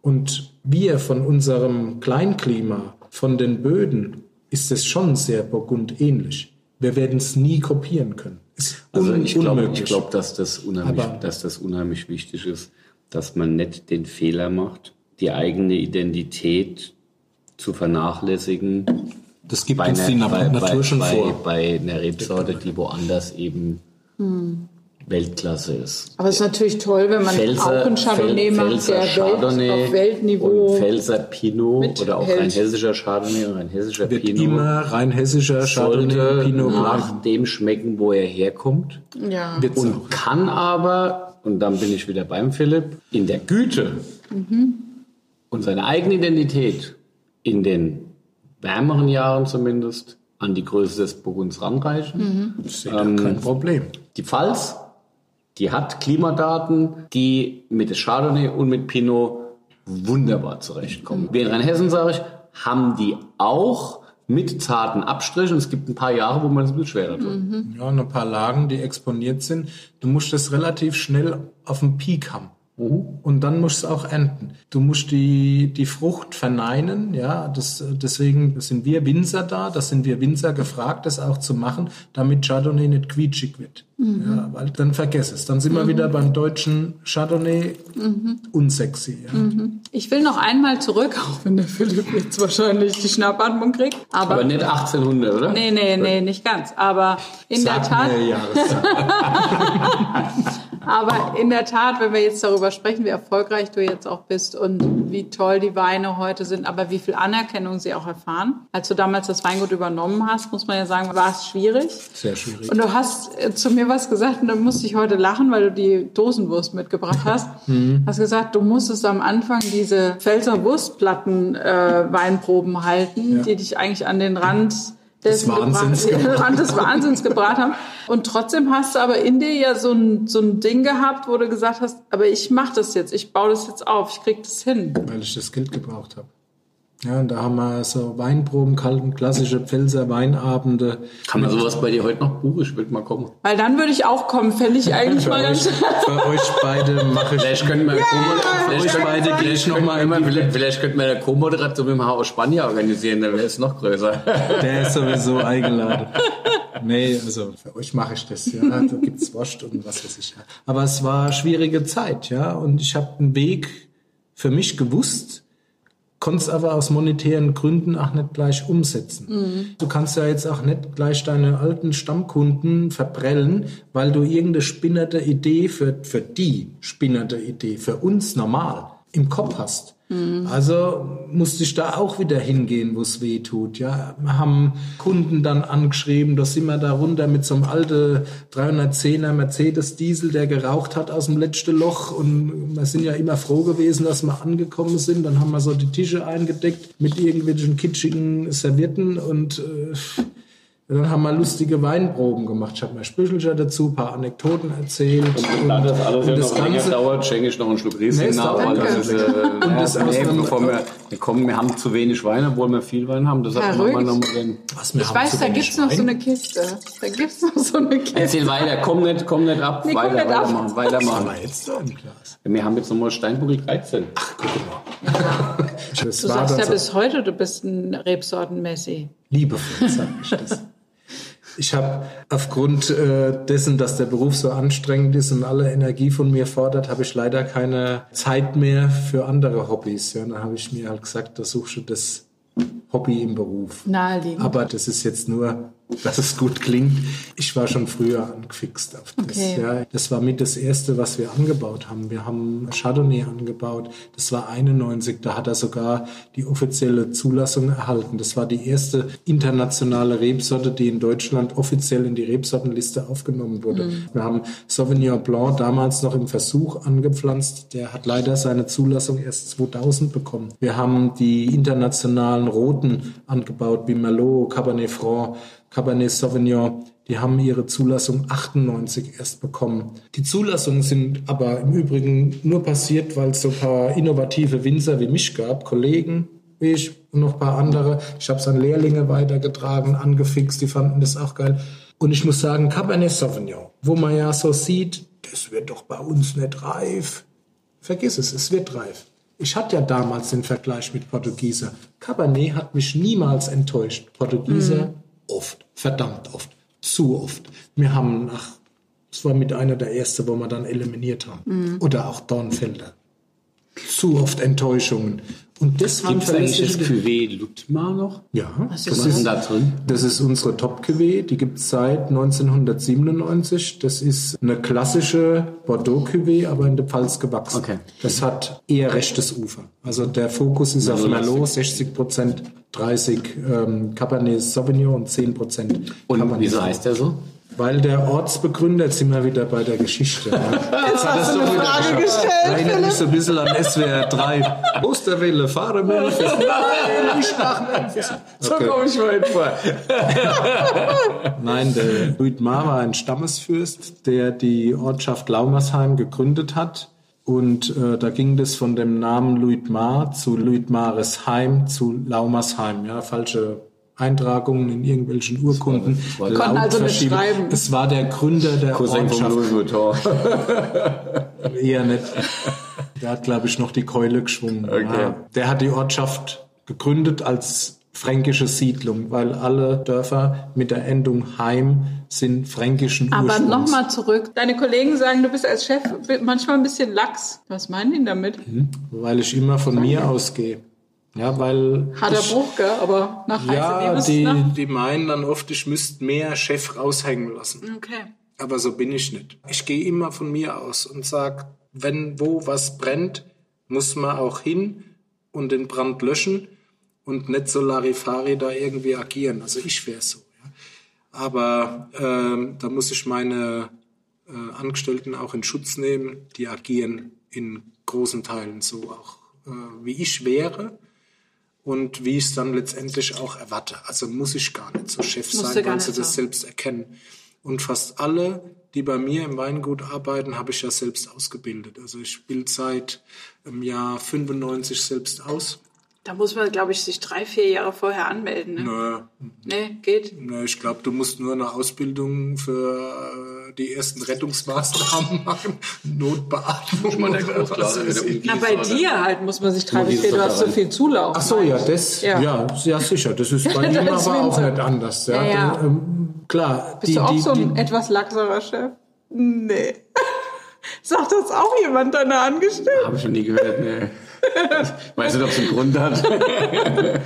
Und wir von unserem Kleinklima, von den Böden, ist es schon sehr burgundähnlich. Wir werden es nie kopieren können. Also ich glaube, ich glaub, dass das unheimlich, Aber- dass das unheimlich wichtig ist, dass man nicht den Fehler macht, die eigene Identität zu vernachlässigen. das gibt Bei uns die einer, Na bei, Natur bei, schon bei, vor. bei einer Rebsorte, die woanders eben Weltklasse ist. Aber es ist natürlich toll, wenn man Pfälzer, auch einen Chardonnay Pfäl- macht, der Welt, Chardonnay auf Weltniveau. und Pfälzer Pinot oder auch hält. ein hessischer Chardonnay oder ein hessischer Wird Pinot immer rein hessischer Chardonnay, Pinot nach Blanc. dem schmecken, wo er herkommt. ja. Wird's auch. Und kann aber, und dann bin ich wieder beim Philipp, in der Güte und seine eigene Identität in den wärmeren Jahren zumindest an die Größe des Burgunds ranreichen. Ich sehe da kein Problem. Die Pfalz, die hat Klimadaten, die mit Chardonnay und mit Pinot wunderbar zurechtkommen. Wir in Rheinhessen, sage ich, haben die auch mit zarten Abstrichen. Es gibt ein paar Jahre, wo man es ein bisschen schwerer tut. Ja, und ein paar Lagen, die exponiert sind. Du musst das relativ schnell auf dem Peak haben. Und dann musst du es auch ernten. Du musst die, die Frucht verneinen, ja, das, deswegen sind wir Winzer da, das sind wir Winzer gefragt, das auch zu machen, damit Chardonnay nicht quietschig wird. Ja, weil dann vergess es. Dann sind wir wieder beim deutschen Chardonnay unsexy. Ja. Ich will noch einmal zurück, auch wenn der Philipp jetzt wahrscheinlich die Schnappatmung kriegt. Aber, Aber nicht 1800, oder? nee, nee, nee, nicht ganz. Aber in der Sag Tat, mir Jahreszeit. aber in der Tat, wenn wir jetzt darüber sprechen, wie erfolgreich du jetzt auch bist und wie toll die Weine heute sind, aber wie viel Anerkennung sie auch erfahren. Als du damals das Weingut übernommen hast, muss man ja sagen, war es schwierig. Sehr schwierig. Und du hast äh, zu mir was gesagt und da musste ich heute lachen, weil du die Dosenwurst mitgebracht hast. Mhm. Hast gesagt, du musstest am Anfang diese Pfälzer Wurstplatten äh, Weinproben halten, Ja. die dich eigentlich an den Rand dessen Wahnsinns gebracht, des Wahnsinns gebracht haben. Und trotzdem hast du aber in dir ja so ein, so ein Ding gehabt, wo du gesagt hast, aber ich mache das jetzt, ich baue das jetzt auf, ich krieg das hin. weil ich das Geld gebraucht habe. Ja, und da haben wir so Weinproben, kalten, klassische Pfälzer Weinabende. Kann man sowas bei dir heute noch buchen? Ich will mal kommen. Weil dann würde ich auch kommen, fände ich eigentlich Für mal euch, ganz... für euch beide mache ich Vielleicht könnten wir euch vielleicht beide könnten- gehe ich noch mal könnten in wir- die- vielleicht, vielleicht könnten wir eine Co-Moderation mit dem Haus Spanier organisieren, dann wäre es noch größer. Der ist sowieso eingeladen. Nee, also für euch mache ich das, ja. Da gibt's Wurst und was weiß ich. Aber es war schwierige Zeit, ja. Und ich habe einen Weg für mich gewusst, konntest aber aus monetären Gründen auch nicht gleich umsetzen. Du kannst ja jetzt auch nicht gleich deine alten Stammkunden verprellen, weil du irgendeine spinnerte Idee für, für die spinnerte Idee, für uns normal im Kopf hast. Also musste ich da auch wieder hingehen, wo es weh tut. Ja, wir haben Kunden dann angeschrieben, da sind wir da runter mit so einem alten 310er Mercedes Diesel, der geraucht hat aus dem letzten Loch. Und wir sind ja immer froh gewesen, dass wir angekommen sind. Dann haben wir so die Tische eingedeckt mit irgendwelchen kitschigen Servietten und äh, dann haben wir lustige Weinproben gemacht. Ich habe mir Sprüchelcher dazu, ein paar Anekdoten erzählt. Und da das alles ja noch länger dauert, schenke ich noch einen Schluck Riesling Nee, nach, weil das ist, äh, Und das ja, nee, aus einem- bevor wir, wir kommen, wir haben zu wenig Wein, obwohl wir viel Wein haben. Deshalb machen wir Verrückt. noch mal den. was, wir Ich weiß, da wenig gibt's noch so eine Kiste. Da gibt's noch so eine Kiste. Erzähl weiter, komm nicht, komm nicht ab, Nee, komm weiter, nicht ab. weitermachen, Was weitermachen. haben wir jetzt da im Glas? Wir haben jetzt nochmal Steinbuckel 13. Das Du war sagst ja das bis heute, du bist ein Rebsorten-Messi. liebevoll, sag ich das. Ich habe aufgrund äh, dessen, dass der Beruf so anstrengend ist und alle Energie von mir fordert, habe ich leider keine Zeit mehr für andere Hobbys. Ja, dann habe ich mir halt gesagt, da suchst du das Hobby im Beruf. Naheliegend. Aber das ist jetzt nur, dass es gut klingt. Ich war schon früher angefixt auf das. Okay. Ja, das war mit das erste, was wir angebaut haben. Wir haben Chardonnay angebaut. Das war 91. Da hat er sogar die offizielle Zulassung erhalten. Das war die erste internationale Rebsorte, die in Deutschland offiziell in die Rebsortenliste aufgenommen wurde. Wir haben Sauvignon Blanc damals noch im Versuch angepflanzt. Der hat leider seine Zulassung erst 2000 bekommen. Wir haben die internationalen Roten angebaut, wie Merlot, Cabernet Franc, Cabernet Sauvignon. Die haben ihre Zulassung 98 erst bekommen. Die Zulassungen sind aber im Übrigen nur passiert, weil es so ein paar innovative Winzer wie mich gab, Kollegen wie ich und noch ein paar andere. Ich habe es an Lehrlinge weitergetragen, angefixt, die fanden das auch geil. Und ich muss sagen, Cabernet Sauvignon, wo man ja so sieht, das wird doch bei uns nicht reif. Vergiss es, es wird reif. Ich hatte ja damals den Vergleich mit Portugieser. Cabernet hat mich niemals enttäuscht. Portugieser oft, verdammt oft, zu oft. Wir haben nach, das war mit einer der ersten, wo wir dann eliminiert haben. Oder auch Dornfelder. Zu oft Enttäuschungen. Und das waren Gibt es eigentlich das verlässliche- Cuvée Lutmar noch? ja, Was ist denn da drin? das ist unsere Top-Cuvée, die gibt es seit 1997. Das ist eine klassische Bordeaux-Cuvée, aber in der Pfalz gewachsen. Okay. Das hat eher rechtes Ufer. Also der Fokus ist auf Merlot, 60 Prozent, 30 ähm, Cabernet Sauvignon und 10 Prozent Und wieso heißt der so? Weil der Ortsbegründer, jetzt sind wir wieder bei der Geschichte. Ja. Jetzt hast du eine Frage gestellt, Erinnert mich so ein bisschen an SWR 3. Osterwelle, fahre Memphis. Nein, nicht nach Memphis. Okay. ich mal vor. Nein, der Luitmar war ein Stammesfürst, der die Ortschaft Laumersheim gegründet hat. Und äh, da ging das von dem Namen Luitmar zu Luitmaresheim zu Laumersheim. Ja, falsche Eintragungen in irgendwelchen Urkunden. war- Konnten also nicht schreiben. Das war der Gründer der Cousin von Ortschaft. Louis Vuitton. Eher nicht. Der hat, glaube ich, noch die Keule geschwungen. Okay. Ja. Der hat die Ortschaft gegründet als fränkische Siedlung, weil alle Dörfer mit der Endung Heim sind fränkischen Aber Ursprungs. nochmal zurück. Deine Kollegen sagen, du bist als Chef manchmal ein bisschen lax. Was meinen die damit? Weil ich immer von mir ausgehe. Ja, weil Harter ich, Bruch, gell? Aber nach ja, die, ne? die meinen dann oft, ich müsste mehr Chef raushängen lassen. Okay. Aber so bin ich nicht. Ich gehe immer von mir aus und sag, wenn wo was brennt, muss man auch hin und den Brand löschen und nicht so Larifari da irgendwie agieren. Also ich wäre so. Ja. Aber ähm, da muss ich meine äh, Angestellten auch in Schutz nehmen. Die agieren in großen Teilen so auch, äh, wie ich wäre. Und wie ich es dann letztendlich auch erwarte. Also muss ich gar nicht so Chef Musst sein, weil sie das selbst erkennen. Und fast alle, die bei mir im Weingut arbeiten, habe ich ja selbst ausgebildet. Also ich bilde seit im Jahr 95 selbst aus. Da muss man, glaube ich, sich drei, vier Jahre vorher anmelden. Ne? Nö, Nee, geht. nö, ich glaube, du musst nur eine Ausbildung für äh, die ersten Rettungsmaßnahmen machen, Notbeatmung mal, der oder Großklasse ich. Na, bei dir halt muss man sich drei bis vier, du hast so viel Zulauf. Ach so, ja, das, Ja. ja, ja, sicher. Das ist bei ihm Das aber auch nicht anders. Ja, Ja, ja. Da, ähm, klar. Bist du auch so ein etwas laxerer Chef? Nee. Sagt das auch jemand deiner Angestellten? Habe ich schon nie gehört. Nee. Ich weiß nicht, ob es einen Grund hat.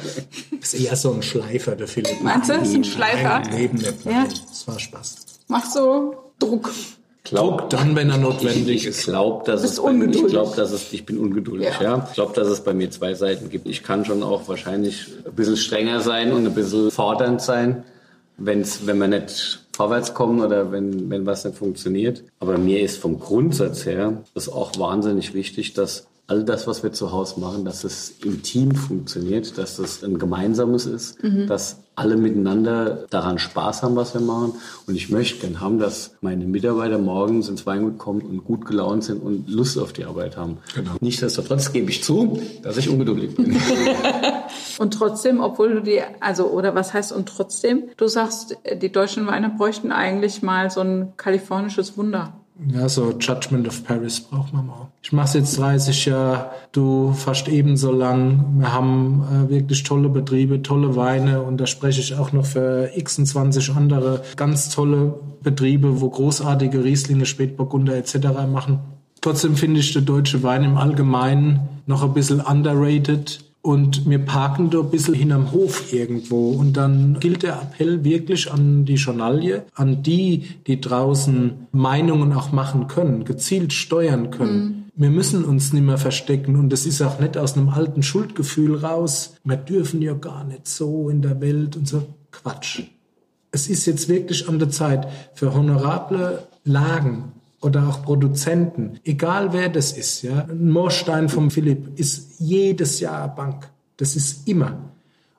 Das ist eher so ein Schleifer, der Philipp. Meinst du, das ist ein Schleifer? Nein, Leben nicht. Ja. Das war Spaß. Mach so Druck. Druck dann, wenn er notwendig Ich ist. glaube, dass es bei mir, ich ungeduldig. glaube, dass es, ich bin ungeduldig, Ja. ja. Ich glaube, dass es bei mir zwei Seiten gibt. Ich kann schon auch wahrscheinlich ein bisschen strenger sein und ein bisschen fordernd sein, wenn's, wenn wir nicht vorwärts kommen oder wenn, wenn was nicht funktioniert. Aber mir ist vom Grundsatz her ist auch wahnsinnig wichtig, dass all das, was wir zu Hause machen, dass es im Team funktioniert, dass das ein gemeinsames ist, dass alle miteinander daran Spaß haben, was wir machen. Und ich möchte gern haben, dass meine Mitarbeiter morgens ins Weingut kommen und gut gelaunt sind und Lust auf die Arbeit haben. Genau. Nichtsdestotrotz gebe ich zu, dass ich ungeduldig bin. Und trotzdem, obwohl du die, also, oder was heißt und trotzdem? Du sagst, die deutschen Weine bräuchten eigentlich mal so ein kalifornisches Wunder. Ja, so Judgment of Paris braucht man mal. Ich mache jetzt 30 Jahre, du fast ebenso lang. Wir haben äh, wirklich tolle Betriebe, tolle Weine und da spreche ich auch noch für 26 andere ganz tolle Betriebe, wo großartige Rieslinge, Spätburgunder etc. machen. Trotzdem finde ich der deutsche Wein im Allgemeinen noch ein bisschen underrated. Und wir parken da ein bisschen hinterm Hof irgendwo. Und dann gilt der Appell wirklich an die Journalie, an die, die draußen Meinungen auch machen können, gezielt steuern können. Wir müssen uns nicht mehr verstecken. Und es ist auch nicht aus einem alten Schuldgefühl raus. Wir dürfen ja gar nicht so in der Welt und so. Quatsch. Es ist jetzt wirklich an der Zeit für honorable Lagen oder auch Produzenten, egal wer das ist, ja. Ein Moorstein vom Philipp ist jedes Jahr Bank. Das ist immer.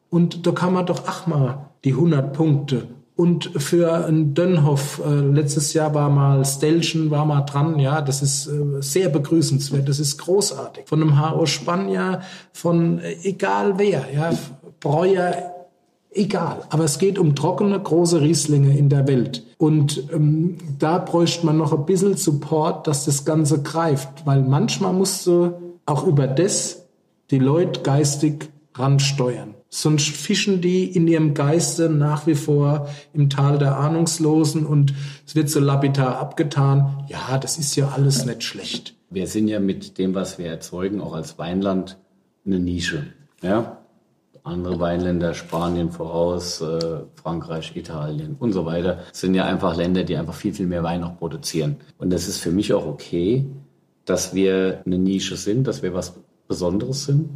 Und da kann man doch auch mal die 100 Punkte. Und für einen Dönhoff, äh, letztes Jahr war mal Stelchen, war mal dran, ja, das ist äh, sehr begrüßenswert, das ist großartig. Von einem H.O. Spanier, von äh, egal wer, ja, Breuer, Egal, aber es geht um trockene, große Rieslinge in der Welt. Und ähm, da bräuchte man noch ein bisschen Support, dass das Ganze greift. Weil manchmal musst du auch über das die Leute geistig ransteuern. Sonst fischen die in ihrem Geiste nach wie vor im Tal der Ahnungslosen und es wird so lapidar abgetan. Ja, das ist ja alles nicht schlecht. Wir sind ja mit dem, was wir erzeugen, auch als Weinland eine Nische. Ja? Andere Weinländer, Spanien voraus, äh, Frankreich, Italien und so weiter, sind ja einfach Länder, die einfach viel, viel mehr Wein auch produzieren. Und das ist für mich auch okay, dass wir eine Nische sind, dass wir was Besonderes sind.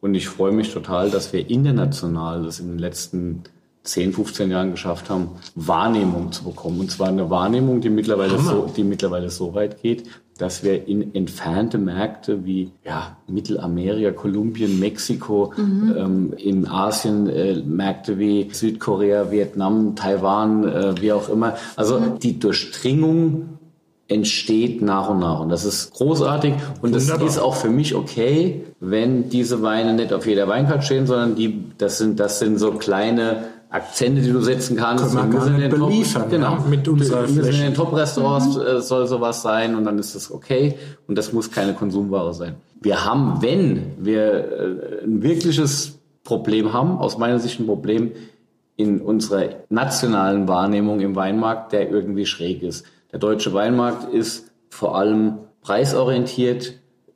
Und ich freue mich total, dass wir international das in den letzten 10, 15 Jahren geschafft haben, Wahrnehmung zu bekommen. Und zwar eine Wahrnehmung, die mittlerweile, so, die mittlerweile so weit geht, dass wir in entfernte Märkte wie ja, Mittelamerika, Kolumbien, Mexiko, ähm, in Asien äh, Märkte wie Südkorea, Vietnam, Taiwan, äh, wie auch immer. Also die Durchdringung entsteht nach und nach. Und das ist großartig. Und das Wunderbar. ist auch für mich okay, wenn diese Weine nicht auf jeder Weinkarte stehen, sondern die, das sind, das sind so kleine Akzente, die du setzen kannst. Können wir gar müssen nicht in den Top- beliefern, genau, ja, mit unserer in den Top-Restaurants äh, soll sowas sein und dann ist das okay. Und das muss keine Konsumware sein. Wir haben, wenn wir äh, ein wirkliches Problem haben, aus meiner Sicht ein Problem in unserer nationalen Wahrnehmung im Weinmarkt, der irgendwie schräg ist. Der deutsche Weinmarkt ist vor allem preisorientiert,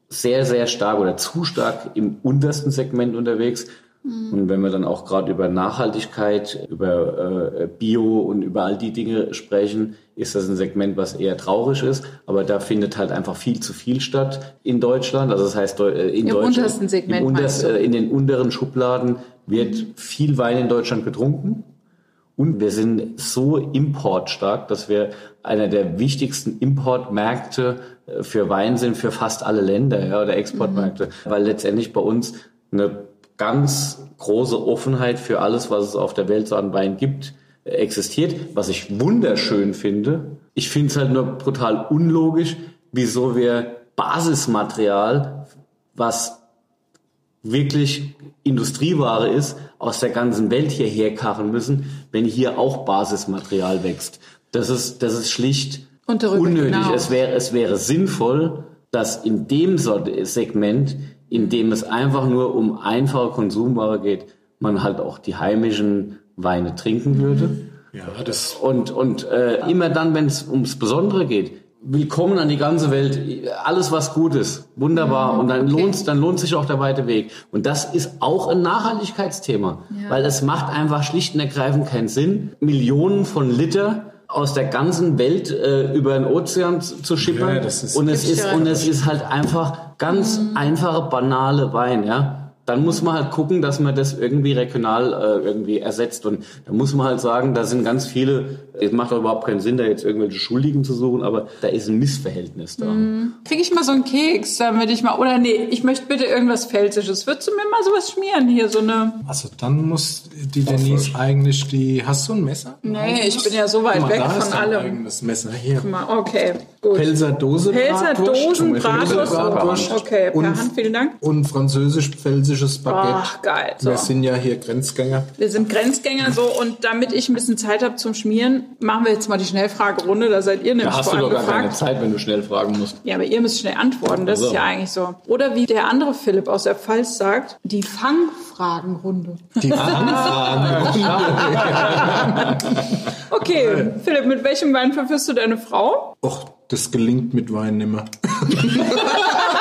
sehr, sehr stark oder zu stark im untersten Segment unterwegs. Und wenn wir dann auch gerade über Nachhaltigkeit, über äh, Bio und über all die Dinge sprechen, ist das ein Segment, was eher traurig ist. Aber da findet halt einfach viel zu viel statt in Deutschland. Also das heißt, äh, in Im Deutschland, untersten Segment im du? äh, in den unteren Schubladen wird viel Wein in Deutschland getrunken. Und wir sind so importstark, dass wir einer der wichtigsten Importmärkte äh, für Wein sind für fast alle Länder ja, oder Exportmärkte, weil letztendlich bei uns eine ganz große Offenheit für alles, was es auf der Welt so an Wein gibt, existiert, was ich wunderschön finde. Ich finde es halt nur brutal unlogisch, wieso wir Basismaterial, was wirklich Industrieware ist, aus der ganzen Welt hierher karren müssen, wenn hier auch Basismaterial wächst. Das ist, das ist schlicht unnötig. hinaus. Es wäre, es wäre sinnvoll, dass in dem Segment, in dem es einfach nur um einfache Konsumware geht, man halt auch die heimischen Weine trinken würde. Ja, das Und, und äh, immer dann, wenn es ums Besondere geht, willkommen an die ganze Welt. Alles was gut ist, wunderbar. Und dann okay. lohnt dann lohnt sich auch der weite Weg. Und das ist auch ein Nachhaltigkeitsthema, Ja. weil es macht einfach schlicht und ergreifend keinen Sinn, Millionen von Liter aus der ganzen Welt äh, über den Ozean zu zu schippern. Ja, das ist- und es ist und es ist halt einfach ganz einfache banale Wein, ja. Dann muss man halt gucken, dass man das irgendwie regional äh, irgendwie ersetzt. Und da muss man halt sagen, da sind ganz viele, es macht auch überhaupt keinen Sinn, da jetzt irgendwelche Schuldigen zu suchen, aber da ist ein Missverhältnis da. Kriege ich mal so einen Keks, damit ich mal, oder nee, ich möchte bitte irgendwas Pfälzisches. Würdest du mir mal sowas schmieren hier, so eine... Also dann muss die Denise eigentlich die. Hast du ein Messer? Nee, ich bin ja so weit mal, weg da von allem. eigenes Messer hier. Guck mal, Okay, gut. Pelzer Dose Pelzer Dosen Bratwurst. Okay, per und, Hand, vielen Dank. Und französisch-pfälzisches Baguette. Ach, geil. So. Wir sind ja hier Grenzgänger. Wir sind Grenzgänger so und damit ich ein bisschen Zeit habe zum Schmieren, machen wir jetzt mal die Schnellfragerunde. Da seid ihr nämlich Da hast du doch gar keine. Zeit, wenn du schnell fragen musst. Ja, aber ihr müsst schnell antworten. Das Ach so. ist ja eigentlich so. Oder wie der andere Philipp aus der Pfalz sagt, die Fangfragenrunde. Die Anfragen. Okay, Philipp, mit welchem Wein verführst du deine Frau? Och, das gelingt mit Wein nimmer.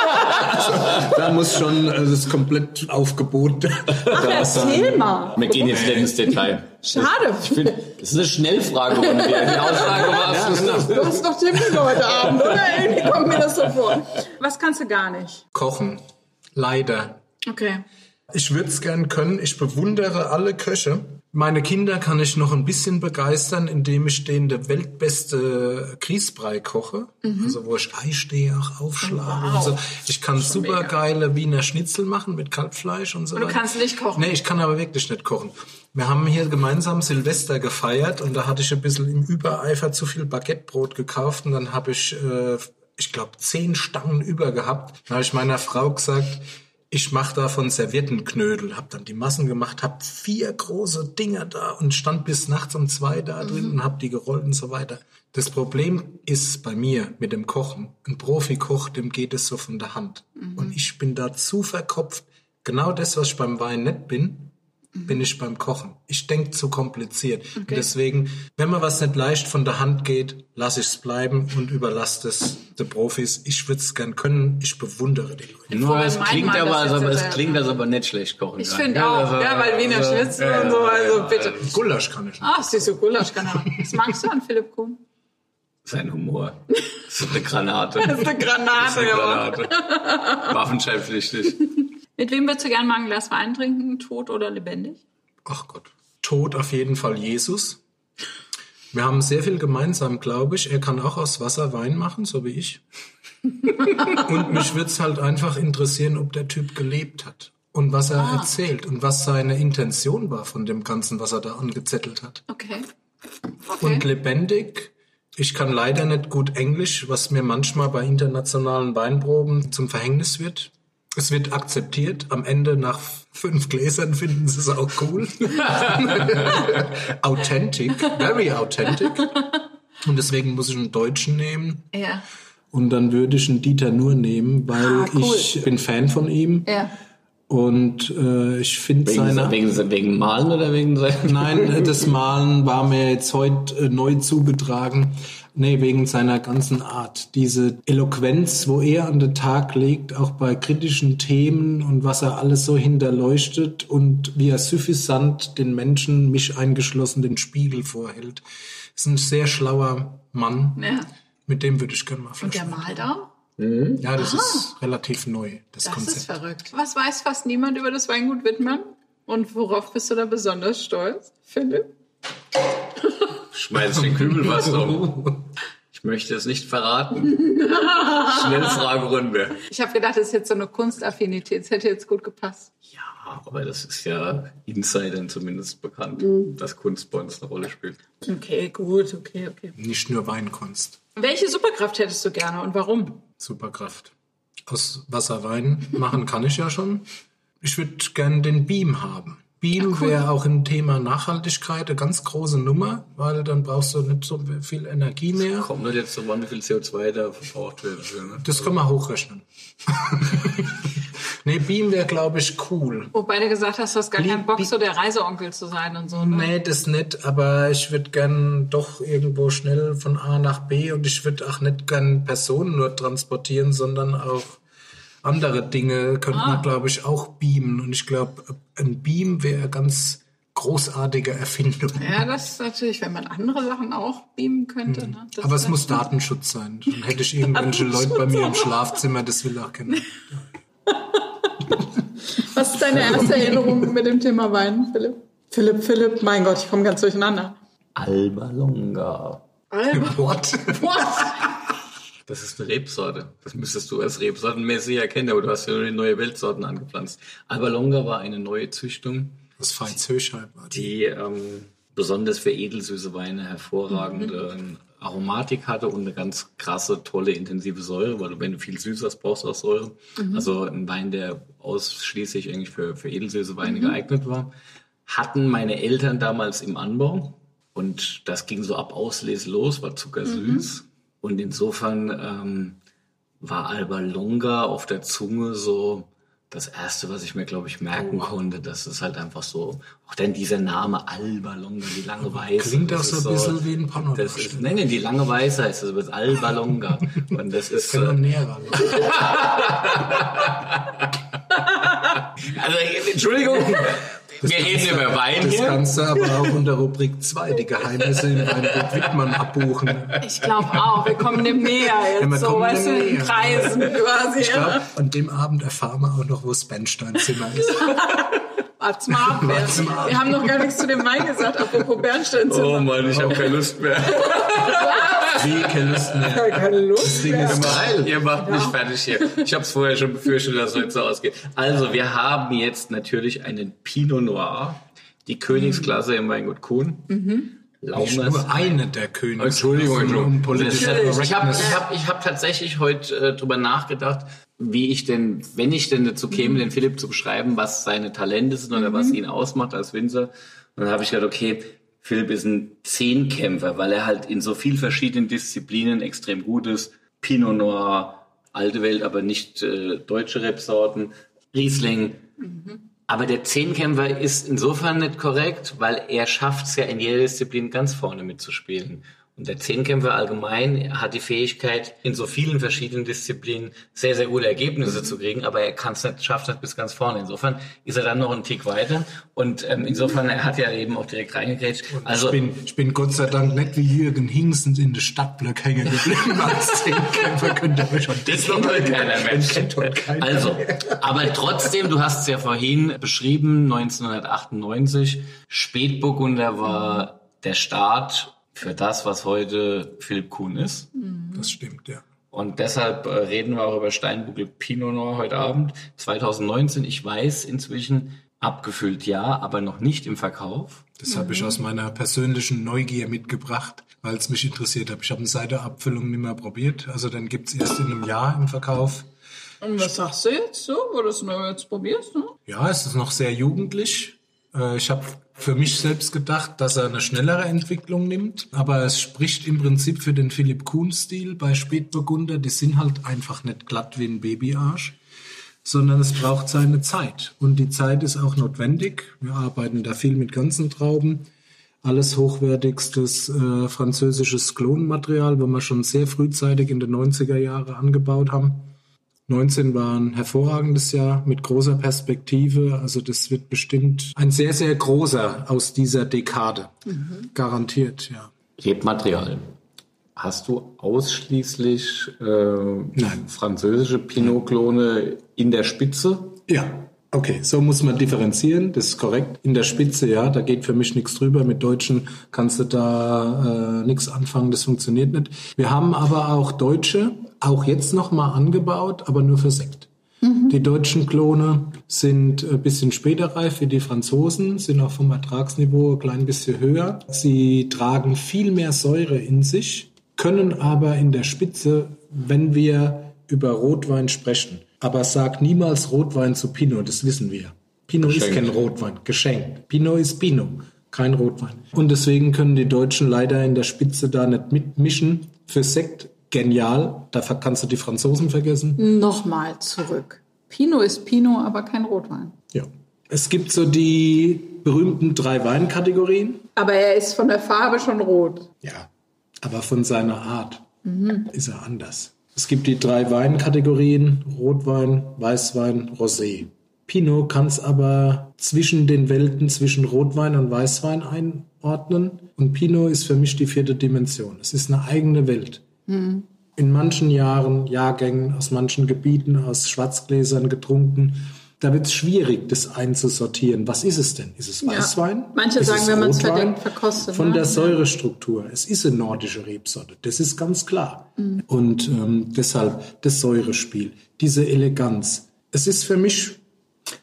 da muss schon äh, das komplett Aufgebot. Ach, erzähl mal. Wir gehen jetzt nicht ins Detail. Schade. Ich finde, das ist eine Schnellfragerunde. Die die Aussage war, Du hast doch Termin heute Abend, oder? Irgendwie kommt mir das so vor. Was kannst du gar nicht? Kochen. Leider. Okay. Ich würde es gern können. Ich bewundere alle Köche. Meine Kinder kann ich noch ein bisschen begeistern, indem ich denen der weltbeste Grießbrei koche. Also wo ich Eistehe auch aufschlage und so. Ich kann super geile Wiener Schnitzel machen mit Kalbfleisch und so Und du weiter. kannst nicht kochen? Nee, ich kann aber wirklich nicht kochen. Wir haben hier gemeinsam Silvester gefeiert und da hatte ich ein bisschen im Übereifer zu viel Baguettebrot gekauft und dann habe ich, äh, ich glaube, zehn Stangen über gehabt. Da habe ich meiner Frau gesagt, ich mache davon Serviettenknödel, habe dann die Massen gemacht, habe vier große Dinger da und stand bis nachts um zwei da drin und habe die gerollt und so weiter. Das Problem ist bei mir mit dem Kochen, ein Profikoch, dem geht es so von der Hand. Und ich bin da zu verkopft. Genau das, was ich beim Wein nicht bin, bin ich beim Kochen. Ich denke zu kompliziert. Und deswegen, wenn mir was nicht leicht von der Hand geht, lasse ich es bleiben und überlasse es den Profis. Ich würde es gern können. Ich bewundere die Leute. Nur es mein klingt Mann aber, das also, es klingt das aber nicht schlecht kochen. Ich finde Ja, auch, also, ja, weil Wiener also, Schnitzel ja, und so, also ja, bitte. Gulasch kann ich nicht. Ach, siehst du, Gulasch kann er. Was magst du an Philipp Kuhn? Sein Humor. Das ist eine Granate. Das ist eine Granate, eine ja. Granate. Waffenscheidpflichtig. Mit wem würdest du gerne mal ein Glas Wein trinken? Tot oder lebendig? Ach Gott. Tod auf jeden Fall Jesus. Wir haben sehr viel gemeinsam, glaube ich. Er kann auch aus Wasser Wein machen, so wie ich. und mich würde es halt einfach interessieren, ob der Typ gelebt hat und was er erzählt und was seine Intention war von dem Ganzen, was er da angezettelt hat. Okay. Und lebendig. Ich kann leider nicht gut Englisch, was mir manchmal bei internationalen Weinproben zum Verhängnis wird. Es wird akzeptiert. Am Ende nach fünf Gläsern finden sie es auch cool. authentic, very authentic. Und deswegen muss ich einen Deutschen nehmen. Ja. Und dann würde ich einen Dieter Nur nehmen, weil Ah, cool. ich bin Fan von ihm. Ja. Und äh, ich finde Wegen, seine... wegen, wegen Malen oder wegen? Nein, das Malen war mir jetzt heute äh, neu zugetragen. Nee, wegen seiner ganzen Art. Diese Eloquenz, wo er an den Tag legt, auch bei kritischen Themen und was er alles so hinterleuchtet und wie er suffisant den Menschen, mich eingeschlossen, den Spiegel vorhält. Ist ein sehr schlauer Mann. Ja. Mit dem würde ich gerne mal Und der malt auch? Ja, das ist relativ neu, das, Das Konzept. ist verrückt. Was weiß fast niemand über das Weingut Wittmann? Und worauf bist du da besonders stolz, Philipp? Schmeiß den Kübelwasser um. Ich möchte es nicht verraten. Schnellfragerunde. Ich habe gedacht, das ist jetzt so eine Kunstaffinität. Das hätte jetzt gut gepasst. Ja, aber das ist ja Insidern zumindest bekannt, dass Kunst bei uns eine Rolle spielt. Okay, gut, okay, okay. Nicht nur Weinkunst. Welche Superkraft hättest du gerne und warum? Superkraft. Aus Wasser Wein machen kann ich ja schon. Ich würde gern den Beam haben. Beam wäre auch im Thema Nachhaltigkeit eine ganz große Nummer, weil dann brauchst du nicht so viel Energie mehr. Kommt nicht jetzt so an, wie viel CO2 da verbraucht wird. Ne? Das kann man hochrechnen. nee, Beam wäre, glaube ich, cool. Wobei du gesagt hast, du hast gar keinen Bock, so der Reiseonkel zu sein und so. Ne? Nee, das nicht, aber ich würde gern doch irgendwo schnell von A nach B und ich würde auch nicht gern Personen nur transportieren, sondern auch andere Dinge könnte Ah. man, glaube ich, auch beamen. Und ich glaube, ein Beam wäre eine ganz großartige Erfindung. Ja, das ist natürlich, wenn man andere Sachen auch beamen könnte. Ne? Das Aber es muss Datenschutz sein. Dann hätte ich irgendwelche Leute bei mir im Schlafzimmer, das will auch keiner. Was ist deine erste Erinnerung mit dem Thema Wein, Philipp? Philipp, Philipp, mein Gott, ich komme ganz durcheinander. Alba Longa. What? Das ist eine Rebsorte. Das müsstest du als rebsortenmäßig erkennen, aber du hast ja nur die neue Weltsorten angepflanzt. Alba Longa war eine neue Züchtung, Das Veits Höchheim war die. die ähm, besonders für edelsüße Weine hervorragende ähm, Aromatik hatte und eine ganz krasse, tolle, intensive Säure, weil du, wenn du viel süß hast, brauchst du auch Säure. Also ein Wein, der ausschließlich eigentlich für, für edelsüße Weine geeignet war. Hatten meine Eltern damals im Anbau und das ging so ab Auslese los, war zuckersüß. Und insofern ähm, war Alba Longa auf der Zunge so das erste, was ich mir, glaube ich, merken konnte. Das ist halt einfach so, auch dann dieser Name Alba Longa, die lange Weiße. Klingt das ist so ein bisschen wie ein Porno. Das ist, nein, nein, die lange Weiße heißt das, ist Alba Longa. Und das ist, Können wir äh, näher ran. also, Entschuldigung, wir reden über Wein Das hier. kannst du aber auch unter Rubrik 2, die Geheimnisse in Weingut Wittmann abbuchen. Ich glaube auch, wir kommen dem näher jetzt, Ja, so, kommen weißt du, dem in näher. Kreisen quasi. Ich ja. glaube, an dem Abend erfahren wir auch noch, wo das Bernsteinzimmer ist. Wart's mal ab. Wart's mal ab. Wir haben noch gar nichts zu dem Wein gesagt, apropos Bernsteinzimmer. Oh Mann, ich habe keine Lust mehr. Wie keine Lust mehr. Keine Lust Ding mehr. ist Geil, ihr macht mich fertig hier. Ich habe es vorher schon befürchtet, dass es heute so ausgeht. Also, wir haben jetzt natürlich einen Pinot Noir, die Königsklasse im Weingut Kuhn. Nicht Laumers. nur eine der Könige. Entschuldigung, Entschuldigung. Ich habe ich hab, ich hab tatsächlich heute äh, drüber nachgedacht, wie ich denn, wenn ich denn dazu käme, den Philipp zu beschreiben, was seine Talente sind oder was ihn ausmacht als Winzer. Und dann habe ich gedacht, okay, Philipp ist ein Zehnkämpfer, weil er halt in so vielen verschiedenen Disziplinen extrem gut ist. Pinot Noir, alte Welt, aber nicht äh, deutsche Rebsorten, Riesling. Aber der Zehnkämpfer ist insofern nicht korrekt, weil er schafft es ja in jeder Disziplin ganz vorne mitzuspielen. Und der Zehnkämpfer allgemein hat die Fähigkeit, in so vielen verschiedenen Disziplinen sehr, sehr gute Ergebnisse zu kriegen, aber er kann es nicht, schafft es nicht bis ganz vorne. Insofern ist er dann noch einen Tick weiter. Und ähm, insofern, er hat ja eben auch direkt reingegrätscht. Also, ich, bin, ich bin Gott sei Dank nicht wie Jürgen Hingsend in der Stadtblock hängen geblieben als Zehnkämpfer. Könnte aber schon Das kennt heute keiner mehr. Den kennt heute keiner Also, aber trotzdem, du hast es ja vorhin beschrieben, 1998, Spätburgunder war der Start für das, was heute Philipp Kuhn ist. Das stimmt, ja. Und deshalb äh, reden wir auch über Steinbuckel Pinot Noir heute Abend. 2019, ich weiß inzwischen, abgefüllt ja, aber noch nicht im Verkauf. Das habe ich aus meiner persönlichen Neugier mitgebracht, weil es mich interessiert hat. Ich habe eine Seite-Abfüllung nicht mehr probiert. Also dann gibt's erst in einem Jahr im Verkauf. Und was sagst du jetzt so, wo du es nur jetzt probierst? Ne? Ja, es ist noch sehr jugendlich. Äh, Ich habe für mich selbst gedacht, dass er eine schnellere Entwicklung nimmt, aber es spricht im Prinzip für den Philipp Kuhn-Stil bei Spätburgunder. Die sind halt einfach nicht glatt wie ein Babyarsch, sondern es braucht seine Zeit. Und die Zeit ist auch notwendig. Wir arbeiten da viel mit ganzen Trauben. Alles hochwertigstes äh, französisches Klonmaterial, wo wir schon sehr frühzeitig in den 90er Jahre angebaut haben. 19 war ein hervorragendes Jahr mit großer Perspektive. Also das wird bestimmt ein sehr, sehr großer aus dieser Dekade. Garantiert, ja. Rebmaterial. Hast du ausschließlich äh, französische Pinot-Klone in der Spitze? Ja, okay, so muss man differenzieren, das ist korrekt. In der Spitze, ja, da geht für mich nichts drüber. Mit Deutschen kannst du da äh, nichts anfangen, das funktioniert nicht. Wir haben aber auch Deutsche, auch jetzt nochmal angebaut, aber nur für Sekt. Die deutschen Klone sind ein bisschen später reif wie die Franzosen, sind auch vom Ertragsniveau ein klein bisschen höher. Sie tragen viel mehr Säure in sich, können aber in der Spitze, wenn wir über Rotwein sprechen, aber sag niemals Rotwein zu Pinot, das wissen wir. Pinot ist Geschenkt. kein Rotwein, geschenkt. Pinot ist Pinot, kein Rotwein. Und deswegen können die Deutschen leider in der Spitze da nicht mitmischen. Für Sekt genial, da kannst du die Franzosen vergessen. Nochmal zurück. Pinot ist Pinot, aber kein Rotwein. Ja. Es gibt so die berühmten drei Weinkategorien. Aber er ist von der Farbe schon rot. Ja, aber von seiner Art ist er anders. Es gibt die drei Weinkategorien, Rotwein, Weißwein, Rosé. Pinot kann es aber zwischen den Welten, zwischen Rotwein und Weißwein einordnen. Und Pinot ist für mich die vierte Dimension. Es ist eine eigene Welt. In manchen Jahren, Jahrgängen, aus manchen Gebieten, aus Schwarzgläsern getrunken. Da wird es schwierig, das einzusortieren. Was ist es denn? Ist es Weißwein? Manche ist sagen, es wenn man's Rotwein? verdeckt, verkostet, Von ne? der Ja. Säurestruktur. Es ist eine nordische Rebsorte. Das ist ganz klar. Und ähm, deshalb das Säurespiel, diese Eleganz. Es ist für mich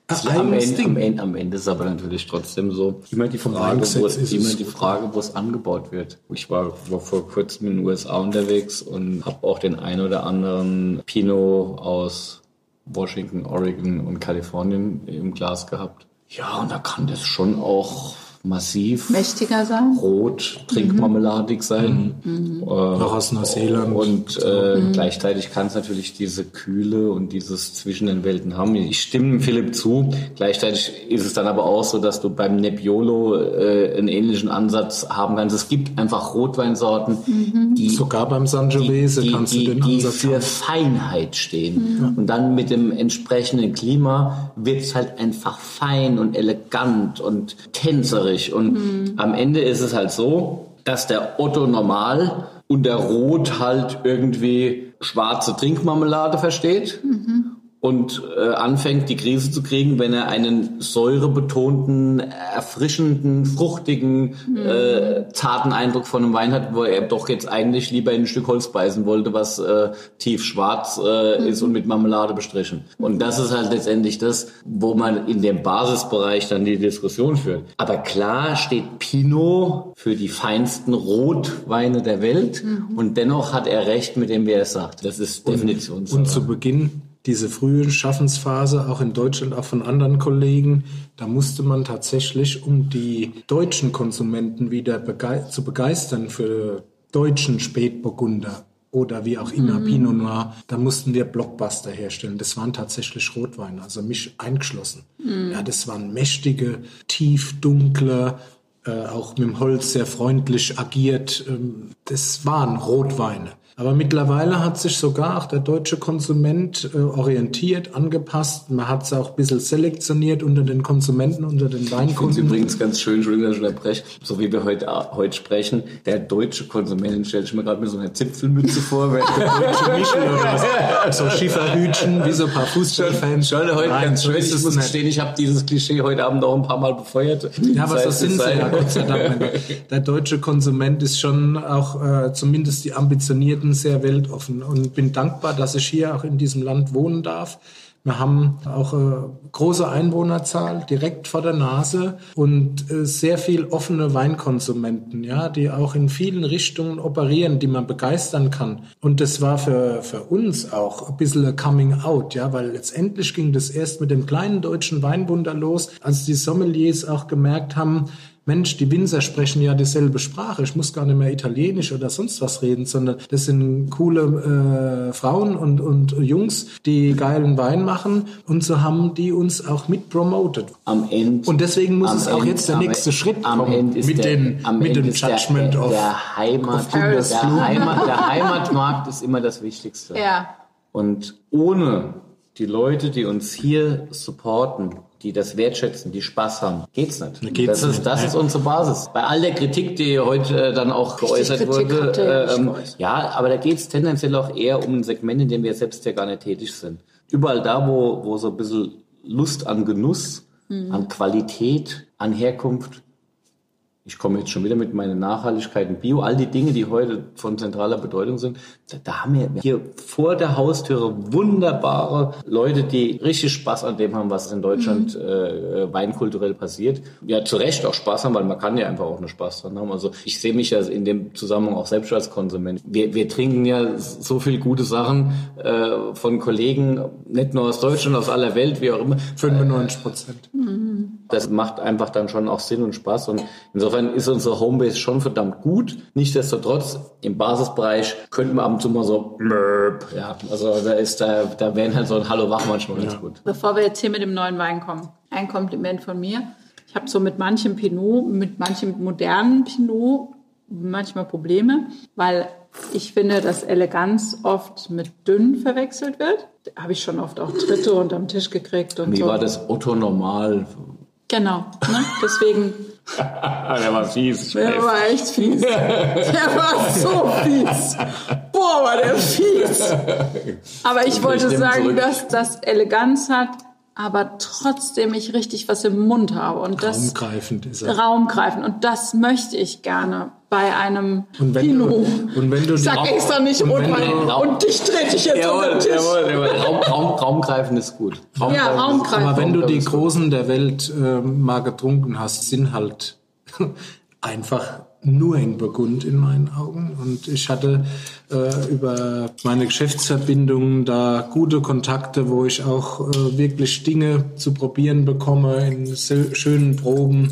ein Ja, am, Ende, am. Ende, am Ende ist aber natürlich trotzdem so immer die Frage, wo, ist immer es die. Frage, wo es angebaut wird. Ich war, war vor kurzem in den USA unterwegs und habe auch den ein oder anderen Pinot aus Washington, Oregon und Kalifornien im Glas gehabt. Ja, und da kann das schon auch massiv Mächtiger sein? rot, trinkmarmeladig sein. Äh, Auch aus Neuseeland. und äh, gleichzeitig kann es natürlich diese Kühle und dieses zwischen den Welten haben. Ich stimme Philipp zu. Gleichzeitig ist es dann aber auch so, dass du beim Nebbiolo äh, einen ähnlichen Ansatz haben kannst. Es gibt einfach Rotweinsorten, die Sogar beim Sangiovese die, kannst die, du den die Ansatz für haben. Feinheit stehen. Und dann mit dem entsprechenden Klima wird es halt einfach fein und elegant und tänzerisch. Und am Ende ist es halt so, dass der Otto normal unter Rot halt irgendwie schwarze Trinkmarmelade versteht. Und äh, anfängt, die Krise zu kriegen, wenn er einen säurebetonten, erfrischenden, fruchtigen, äh, zarten Eindruck von einem Wein hat, wo er doch jetzt eigentlich lieber in ein Stück Holz beißen wollte, was äh, tief schwarz äh, ist und mit Marmelade bestrichen. Und das ist halt letztendlich das, wo man in dem Basisbereich dann die Diskussion führt. Aber klar steht Pinot für die feinsten Rotweine der Welt und dennoch hat er recht mit dem, wie er es sagt. Das ist Definitionssache. Und zu Beginn diese frühe Schaffensphase, auch in Deutschland, auch von anderen Kollegen, da musste man tatsächlich, um die deutschen Konsumenten wieder begei zu begeistern für deutschen Spätburgunder oder wie auch immer, Pinot Noir, da mussten wir Blockbuster herstellen. Das waren tatsächlich Rotweine, also mich eingeschlossen. Ja, das waren mächtige, tief dunkle, äh, auch mit dem Holz sehr freundlich agiert. Ähm, das waren Rotweine. Aber mittlerweile hat sich sogar auch der deutsche Konsument äh, orientiert, angepasst. Man hat es auch ein bisschen selektioniert unter den Konsumenten, unter den Ich Weinkunden. übrigens ganz schön, Entschuldigung, dass ich unterbreche, so wie wir heute, heute sprechen, der deutsche Konsument, stelle ich mir gerade mit so einer Zipfelmütze vor, weil Deutsche Michel oder was. So Schieferhütchen, wie so ein paar Fußballfans. schon heute Nein, ganz schön. Ich muss gestehen, ich habe dieses Klischee heute Abend auch ein paar Mal befeuert. Ja, aber so sind sie ja, Gott sei Dank. Der deutsche Konsument ist schon auch äh, zumindest die Ambitionierten sehr weltoffen und bin dankbar, dass ich hier auch in diesem Land wohnen darf. Wir haben auch äh, große Einwohnerzahl direkt vor der Nase und äh, sehr viel offene Weinkonsumenten, ja, die auch in vielen Richtungen operieren, die man begeistern kann. Und das war für, für uns auch ein bisschen ein Coming Out, ja, weil letztendlich ging das erst mit dem kleinen deutschen Weinwunder los, als die Sommeliers auch gemerkt haben, Mensch, die Winzer sprechen ja dieselbe Sprache. Ich muss gar nicht mehr Italienisch oder sonst was reden, sondern das sind coole äh, Frauen und, und Jungs, die geilen Wein machen. Und so haben die uns auch mit promoted. am Ende. Und deswegen muss es auch Ende- jetzt der nächste Schritt am kommen Ende ist mit, der, den, am mit dem Judgment der, of der Heimat, Paris. der, Heimat, der Heimatmarkt ist immer das Wichtigste. Ja. Und ohne die Leute, die uns hier supporten, die das wertschätzen, die Spaß haben, geht's nicht. Geht's das ist, nicht, das ist unsere Basis. Bei all der Kritik, die heute äh, dann auch geäußert Kritik wurde, ähm, ja, aber da geht's tendenziell auch eher um ein Segment, in dem wir selbst ja gar nicht tätig sind. Überall da, wo, wo so ein bisschen Lust an Genuss, Mhm. an Qualität, an Herkunft ich komme jetzt schon wieder mit meiner Nachhaltigkeit und Bio, all die Dinge, die heute von zentraler Bedeutung sind. Da, da haben wir hier vor der Haustüre wunderbare Leute, die richtig Spaß an dem haben, was in Deutschland mhm. äh, weinkulturell passiert. Ja, zu Recht auch Spaß haben, weil man kann ja einfach auch nur Spaß dran haben. Also ich sehe mich ja in dem Zusammenhang auch selbst als Konsument. Wir, wir trinken ja so viel gute Sachen äh, von Kollegen, nicht nur aus Deutschland, aus aller Welt, wie auch immer. 95 Prozent. Mhm. Das macht einfach dann schon auch Sinn und Spaß und insofern Insofern ist unsere Homebase schon verdammt gut. Nichtsdestotrotz, im Basisbereich könnten wir ab und zu mal so, ja, also da ist, da, da wären halt so ein Hallo Wach manchmal ja. ganz gut. Bevor wir jetzt hier mit dem neuen Wein kommen, ein Kompliment von mir. Ich habe so mit manchem Pinot, mit manchem modernen Pinot manchmal Probleme, weil ich finde, dass Eleganz oft mit dünn verwechselt wird. Da habe ich schon oft auch Dritte unterm Tisch gekriegt und Wie so. war das Otto normal? Genau, ne? deswegen der war fies. Der weiß. war echt fies. Der war so fies. Boah, war der fies. Aber ich wollte sagen, dass das Eleganz hat, aber trotzdem ich richtig was im Mund habe. Und das, raumgreifend ist er. Raumgreifend. Und das möchte ich gerne bei einem und wenn Pinot. Du, und wenn du Sag extra nicht und, Rotwein. Und dich trete ich jetzt jawohl, unter den Tisch. Jawohl, jawohl. Raum, Raum, raumgreifend ist gut. Raumgreifend ja, raumgreifend. Aber wenn du die Großen der Welt äh, mal getrunken hast, sind halt einfach nur in Burgund in meinen Augen. Und ich hatte äh, über meine Geschäftsverbindungen da gute Kontakte, wo ich auch äh, wirklich Dinge zu probieren bekomme in schönen Proben.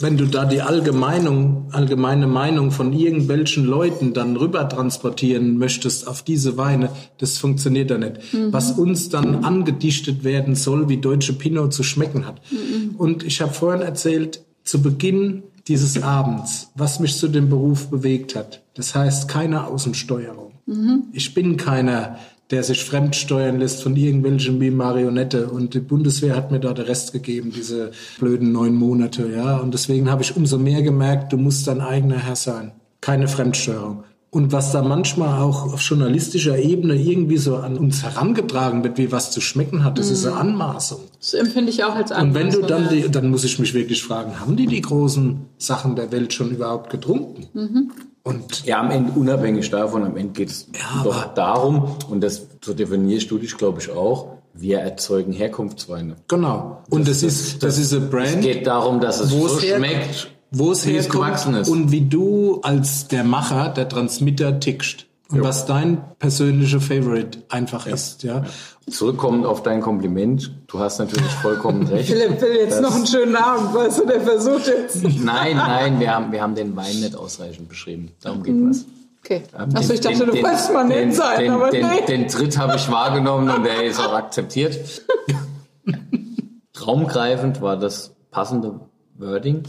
Wenn du da die allgemeine, allgemeine Meinung von irgendwelchen Leuten dann rüber transportieren möchtest auf diese Weine, das funktioniert da nicht. Mhm. Was uns dann angedichtet werden soll, wie deutsche Pinot zu schmecken hat. Mhm. Und ich habe vorhin erzählt, zu Beginn dieses Abends, was mich zu dem Beruf bewegt hat. Das heißt, keine Außensteuerung. Mhm. Ich bin keiner, der sich fremdsteuern lässt von irgendwelchen wie Marionette. Und die Bundeswehr hat mir da den Rest gegeben, diese blöden neun Monate. Ja, und deswegen habe ich umso mehr gemerkt, du musst dein eigener Herr sein. Keine Fremdsteuerung. Und was da manchmal auch auf journalistischer Ebene irgendwie so an uns herangetragen wird, wie was zu schmecken hat, das mhm. ist eine Anmaßung. Das empfinde ich auch als Anmaßung. Und wenn du dann, die, dann muss ich mich wirklich fragen, haben die die großen Sachen der Welt schon überhaupt getrunken? Mhm. Und ja, am Ende, unabhängig davon, am Ende geht es ja, doch darum, und das so definierst du dich, glaube ich, auch, wir erzeugen Herkunftsweine. Genau. Und das, das ist, das, das ist ein Brand. Es geht darum, dass es so schmeckt wo es herkommt und wie du als der Macher, der Transmitter tickst. Und jo. was dein persönlicher Favorite einfach ja. ist, ja. Zurückkommend auf dein Kompliment, du hast natürlich vollkommen recht. Philipp will jetzt noch einen schönen Abend, weißt du, der versucht jetzt. Nein, nein, wir haben, wir haben den Wein nicht ausreichend beschrieben. Darum geht es. Okay. Achso, ich dachte, den, du wolltest mal nett sein, den, aber den, nee. Den Tritt habe ich wahrgenommen und der ist auch akzeptiert. Raumgreifend war das passende Wording.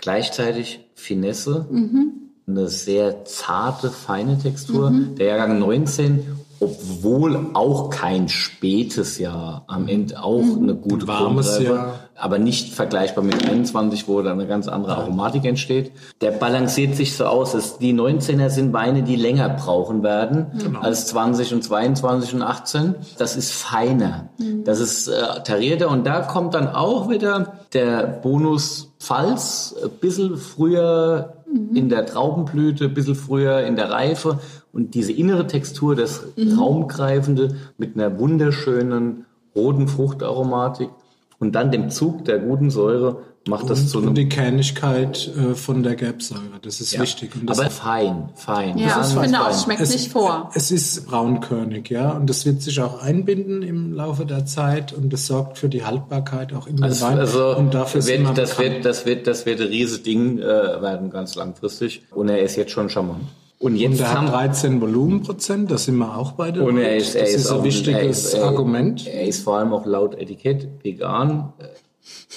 Gleichzeitig Finesse, mhm. eine sehr zarte, feine Textur. Mhm. Der Jahrgang 19 obwohl auch kein spätes Jahr, am Ende auch mhm. eine gute Warmes Jahr. aber nicht vergleichbar mit 21, wo dann eine ganz andere Aromatik entsteht. Der balanciert sich so aus. Es, die 19er sind Weine, die länger brauchen werden genau. als 20 und 22 und 18. Das ist feiner. Mhm. Das ist äh, tarierter und da kommt dann auch wieder der Bonus Pfalz, ein bisschen früher mhm. in der Traubenblüte, ein bisschen früher in der Reife und diese innere Textur, das mhm. Raumgreifende mit einer wunderschönen roten Fruchtaromatik und dann dem Zug der guten Säure macht und, das zu einem... Und die Kernigkeit äh, von der Gelbsäure, das ist ja. wichtig. Und das Aber fein, fein. Ja, ich finde auch, es schmeckt es, nicht vor. Es ist braunkörnig, ja, und das wird sich auch einbinden im Laufe der Zeit und das sorgt für die Haltbarkeit auch in also, Wein. Also und dafür wird, das, wird, das, wird, das wird ein riesiges Ding äh, werden, ganz langfristig. Und er ist jetzt schon charmant. Und jetzt und er haben, hat 13 Volumenprozent, das sind wir auch beide. Und er ist, er das ist, ist ein wichtiges ist, Argument. Er ist vor allem auch laut Etikett vegan, äh,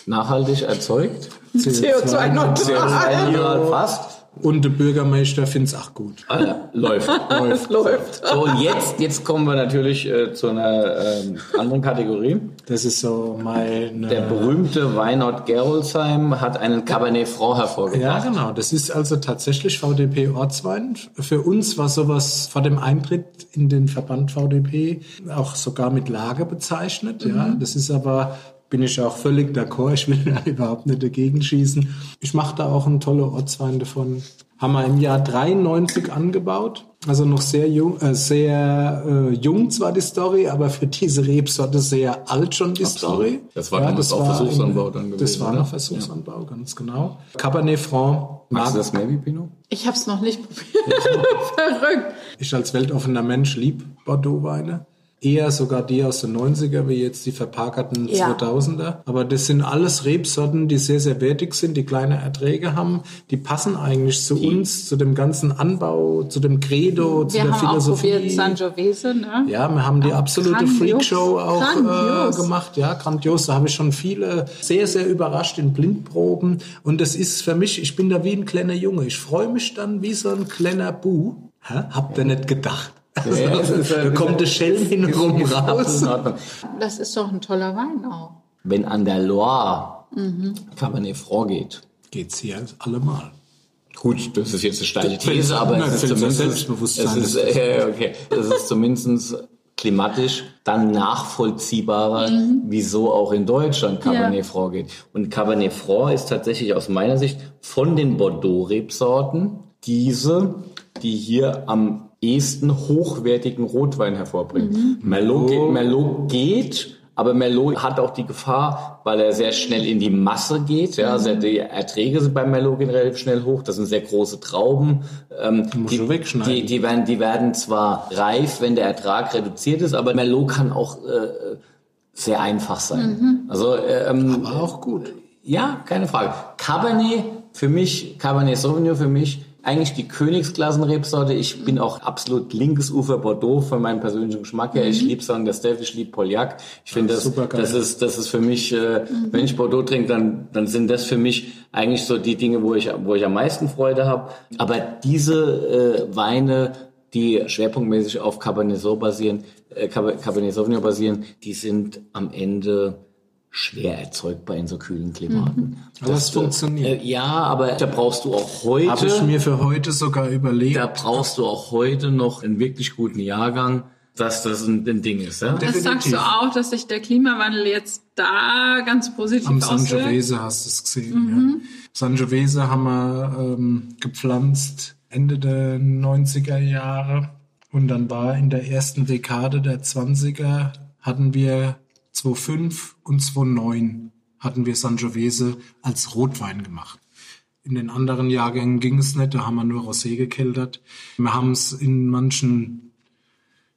nachhaltig erzeugt. CO2-neutral. CO2 fast. Und der Bürgermeister findet es auch gut. Ah, ja. Läuft. läuft. läuft. So, und jetzt, jetzt kommen wir natürlich äh, zu einer ähm, anderen Kategorie. Das ist so mein... Der berühmte Weinort Gerolzheim hat einen Cabernet Franc hervorgebracht. Ja, genau. Das ist also tatsächlich VDP-Ortswein. Für uns war sowas vor dem Eintritt in den Verband VDP auch sogar mit Lage bezeichnet. Mhm. Ja, Das ist aber bin ich auch völlig d'accord. Ich will da überhaupt nicht dagegen schießen. Ich mache da auch einen tolle Ortswein davon. Haben wir im Jahr 93 angebaut. Also noch sehr jung, äh, sehr äh, jung zwar die Story, aber für diese Rebsorte sehr alt schon die Absolut. Story. Das war damals auch Versuchsanbau in- dann Das gewesen, war oder? noch Versuchsanbau, ganz genau. Cabernet Franc Magst du das mehr wie Pinot? Ich habe es noch nicht probiert. Verrückt. ich als weltoffener Mensch lieb Bordeaux-Weine. Eher sogar die aus den 90er, wie jetzt die verpagerten Ja. 2000er. Aber das sind alles Rebsorten, die sehr, sehr wertig sind, die kleine Erträge haben. Die passen eigentlich zu uns, zu dem ganzen Anbau, zu dem Credo, zu Wir der haben auch Philosophie. probiert Sangiovese, ne? Ja, wir haben die absolute grandios. Freakshow auch äh, gemacht. Ja, grandios. Da habe ich schon viele sehr, sehr überrascht in Blindproben. Und das ist für mich, ich bin da wie ein kleiner Junge. Ich freue mich dann wie so ein kleiner Bu. Hä? Habt ihr nicht gedacht? Ja, es ist, da kommt der Schelm hintenrum Ist raus. absolut in Ordnung. Das ist doch ein toller Wein auch. Wenn an der Loire Cabernet Franc geht, Geht's hier allemal. Gut, das ist jetzt eine steile Das- These, aber Nein, es ist das zumindest, Selbstbewusstsein es ist, äh, okay, es ist zumindest klimatisch dann nachvollziehbarer, wieso auch in Deutschland Cabernet Ja. Franc geht. Und Cabernet Franc ist tatsächlich aus meiner Sicht von den Bordeaux-Rebsorten diese, die hier am ehesten hochwertigen Rotwein hervorbringen. Merlot, geht, Merlot geht, aber Merlot hat auch die Gefahr, weil er sehr schnell in die Masse geht. Ja, also die Erträge sind beim Merlot gehen relativ schnell hoch. Das sind sehr große Trauben. Ähm, die. Die, die, werden, die werden zwar reif, wenn der Ertrag reduziert ist, aber Merlot kann auch äh, sehr einfach sein. Also ähm, War auch gut. ja, keine Frage. Cabernet für mich, Cabernet Sauvignon für mich, eigentlich die Königsklassenrebsorte. Ich bin auch absolut linkes Ufer Bordeaux von meinem persönlichen Geschmack her. Ich liebe Saint Estève, ich liebe Pauillac. Ich finde das, supergeil. das ist, das ist für mich, äh, wenn ich Bordeaux trinke, dann, dann sind das für mich eigentlich so die Dinge, wo ich, wo ich am meisten Freude habe. Aber diese äh, Weine, die schwerpunktmäßig auf Cabernet Sauvignon basieren, äh, Cab- Cabernet Sauvignon basieren, die sind am Ende schwer erzeugbar in so kühlen Klimaten. Aber es funktioniert. Äh, ja, aber da brauchst du auch heute, Habe ich mir für heute sogar überlegt. da brauchst du auch heute noch einen wirklich guten Jahrgang, dass das ein, ein Ding ist. Ja? Das Definitiv. sagst du auch, dass sich der Klimawandel jetzt da ganz positiv Am auswirkt? Sangiovese hast du es gesehen. Ja. Sangiovese haben wir ähm, gepflanzt Ende der 90er Jahre. Und dann war in der ersten Dekade der 20er hatten wir 2005 und 2009 hatten wir Sangiovese als Rotwein gemacht. In den anderen Jahrgängen ging es nicht, da haben wir nur Rosé gekeltert. Wir haben es in manchen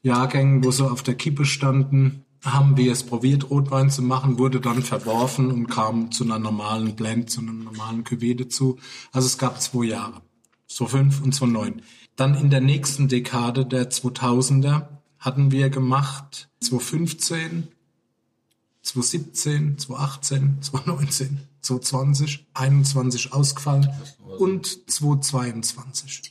Jahrgängen, wo so auf der Kippe standen, haben wir es probiert, Rotwein zu machen, wurde dann verworfen und kam zu einer normalen Blend, zu einer normalen Cuvée dazu. Also es gab zwei Jahre, so fünf und so neun. Dann in der nächsten Dekade der 2000er hatten wir gemacht 2015, 2017, 2018, 2019, 2020, 21 ausgefallen und 2022.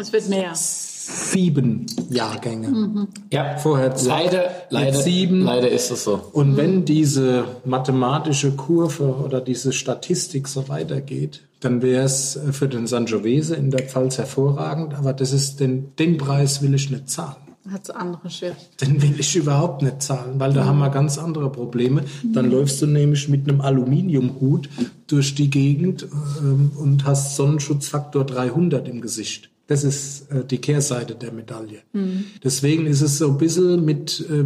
Es wird mehr. Sieben Jahrgänge. Ja, Vorher zwei, leider, leider, sieben. leider ist es so. Und wenn diese mathematische Kurve oder diese Statistik so weitergeht, dann wäre es äh, für den Sangiovese in der Pfalz hervorragend, aber das ist den, den Preis will ich nicht zahlen. Hat andere Schwierigkeiten. Den will ich überhaupt nicht zahlen, weil da haben wir ganz andere Probleme. Dann läufst du nämlich mit einem Aluminiumhut durch die Gegend ähm, und hast Sonnenschutzfaktor 300 im Gesicht. Das ist äh, die Kehrseite der Medaille. Deswegen ist es so ein bisschen mit äh,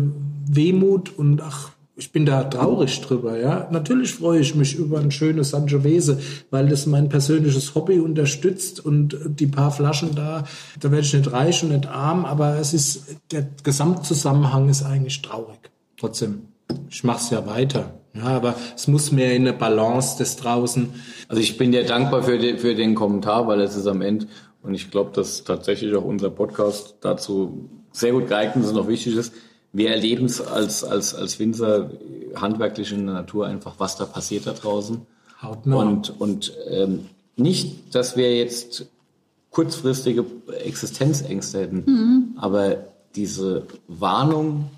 Wehmut und ach, ich bin da traurig drüber, ja. Natürlich freue ich mich über ein schönes Sangiovese, weil das mein persönliches Hobby unterstützt und die paar Flaschen da, da werde ich nicht reich und nicht arm, aber es ist, der Gesamtzusammenhang ist eigentlich traurig. Trotzdem, ich mache es ja weiter. Ja, aber es muss mehr in eine Balance des draußen. Also ich bin dir dankbar für den, für den Kommentar, weil es ist am Ende und ich glaube, dass tatsächlich auch unser Podcast dazu sehr gut geeignet ist und auch wichtig ist. Wir erleben es als, als, als Winzer handwerklich in der Natur einfach, was da passiert da draußen. Hautnah. Und, und ähm, nicht, dass wir jetzt kurzfristige Existenzängste hätten, aber diese Warnung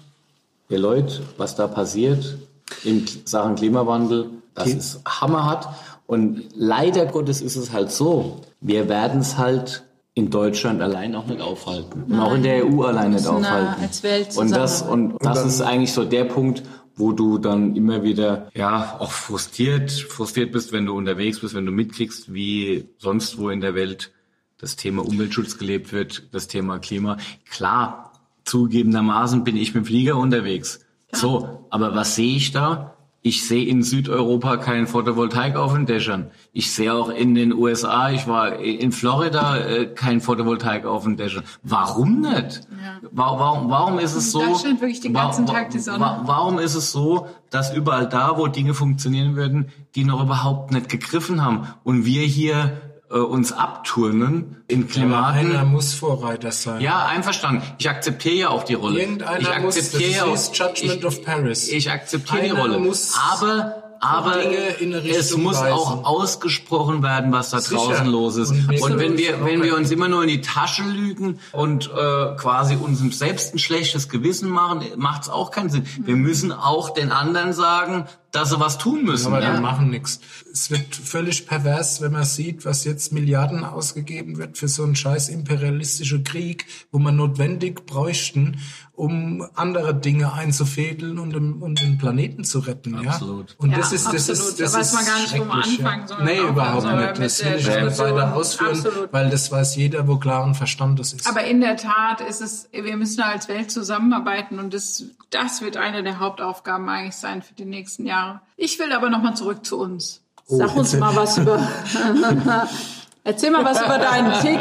der Leute, was da passiert in Sachen Klimawandel, das ist hammerhart. Und leider Gottes ist es halt so, wir werden es halt in Deutschland allein auch nicht aufhalten. Und auch in der EU allein nicht aufhalten. als Welt und das, und das ist eigentlich so der Punkt, wo du dann immer wieder ja auch frustriert, frustriert bist, wenn du unterwegs bist, wenn du mitkriegst, wie sonst wo in der Welt das Thema Umweltschutz gelebt wird, das Thema Klima. Klar, zugegebenermaßen bin ich mit dem Flieger unterwegs. So, aber was sehe ich da? Ich sehe in Südeuropa kein Photovoltaik auf den Dächern. Ich sehe auch in den USA, ich war in Florida, äh, kein Photovoltaik auf den Dächern. Warum nicht? Ja. Warum, warum ist es so? Da scheint wirklich den ganzen Tag die Sonne. wa- Warum ist es so, dass überall da, wo Dinge funktionieren würden, die noch überhaupt nicht gegriffen haben und wir hier äh, uns abturnen in Klimaten? einer muss Vorreiter sein. Ja, einverstanden. Ich akzeptiere ja auch die Rolle. Irgendeiner ich muss, akzeptiere das ja auch, Judgment ich, of Paris. Ich akzeptiere die Rolle. muss aber aber es muss weisen. auch ausgesprochen werden, was da Sicher. draußen los ist. Und Und, wenn wir wenn wir uns immer nur in die Tasche lügen und äh, quasi uns selbst ein schlechtes Gewissen machen, macht es auch keinen Sinn. Wir müssen auch den anderen sagen, dass sie was tun müssen. Aber ja? die machen nichts. Es wird völlig pervers, wenn man sieht, was jetzt Milliarden ausgegeben wird für so einen scheiß imperialistischen Krieg, wo man notwendig bräuchten, um andere Dinge einzufädeln und, den- und den Planeten zu retten. Absolut. Ja? Und Ja, das ist, das absolut. ist, das Da weiß ist man gar nicht, wo man anfangen ja. soll, Nee, überhaupt nicht. Das will ich nicht weiter ausführen, Absolut. weil das weiß jeder, wo klaren Verstandes ist. Aber in der Tat ist es, wir müssen als Welt zusammenarbeiten und das, das wird eine der Hauptaufgaben eigentlich sein für die nächsten Jahre. Ich will aber nochmal zurück zu uns. Sag uns mal was über. Erzähl mal was über deinen Tick.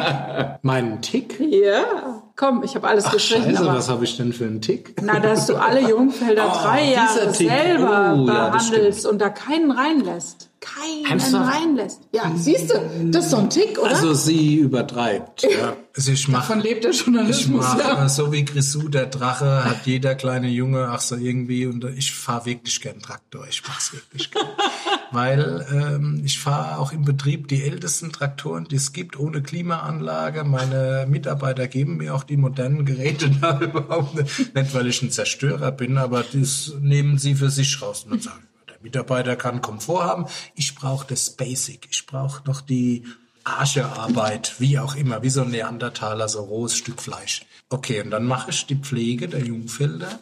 Meinen Tick? Ja. Komm, ich habe alles Ach, geschrieben. scheiße, aber was habe ich denn für einen Tick? na, dass du alle Jungfelder Oh, drei Jahre Tick. selber Oh, ja, behandelst und da keinen reinlässt. Keinen Ernsthaft? reinlässt. Ja, siehst du, das ist so ein Tick, oder? Also sie übertreibt. Ja. Also ich mache Davon lebt der Ich Journalismus. mache so wie Grisou, der Drache, hat jeder kleine Junge, ach so irgendwie, und ich fahre wirklich gern Traktor. Ich mach's wirklich gern. Weil ähm, ich fahre auch im Betrieb die ältesten Traktoren, die es gibt, ohne Klimaanlage. Meine Mitarbeiter geben mir auch die modernen Geräte da überhaupt nicht. Nicht, weil ich ein Zerstörer bin, aber das nehmen sie für sich raus. Und dann sagen, Mitarbeiter kann Komfort haben. Ich brauche das Basic. Ich brauche noch die Arschearbeit, wie auch immer, wie so ein Neandertaler, so rohes Stück Fleisch. Okay, und dann mache ich die Pflege der Jungfelder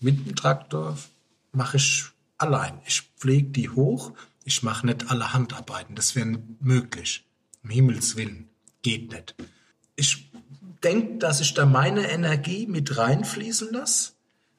mit dem Traktor, mache ich allein. Ich pflege die hoch, ich mache nicht alle Handarbeiten, das wäre möglich. Um Himmels Willen, geht nicht. Ich denke, dass ich da meine Energie mit reinfließen lasse.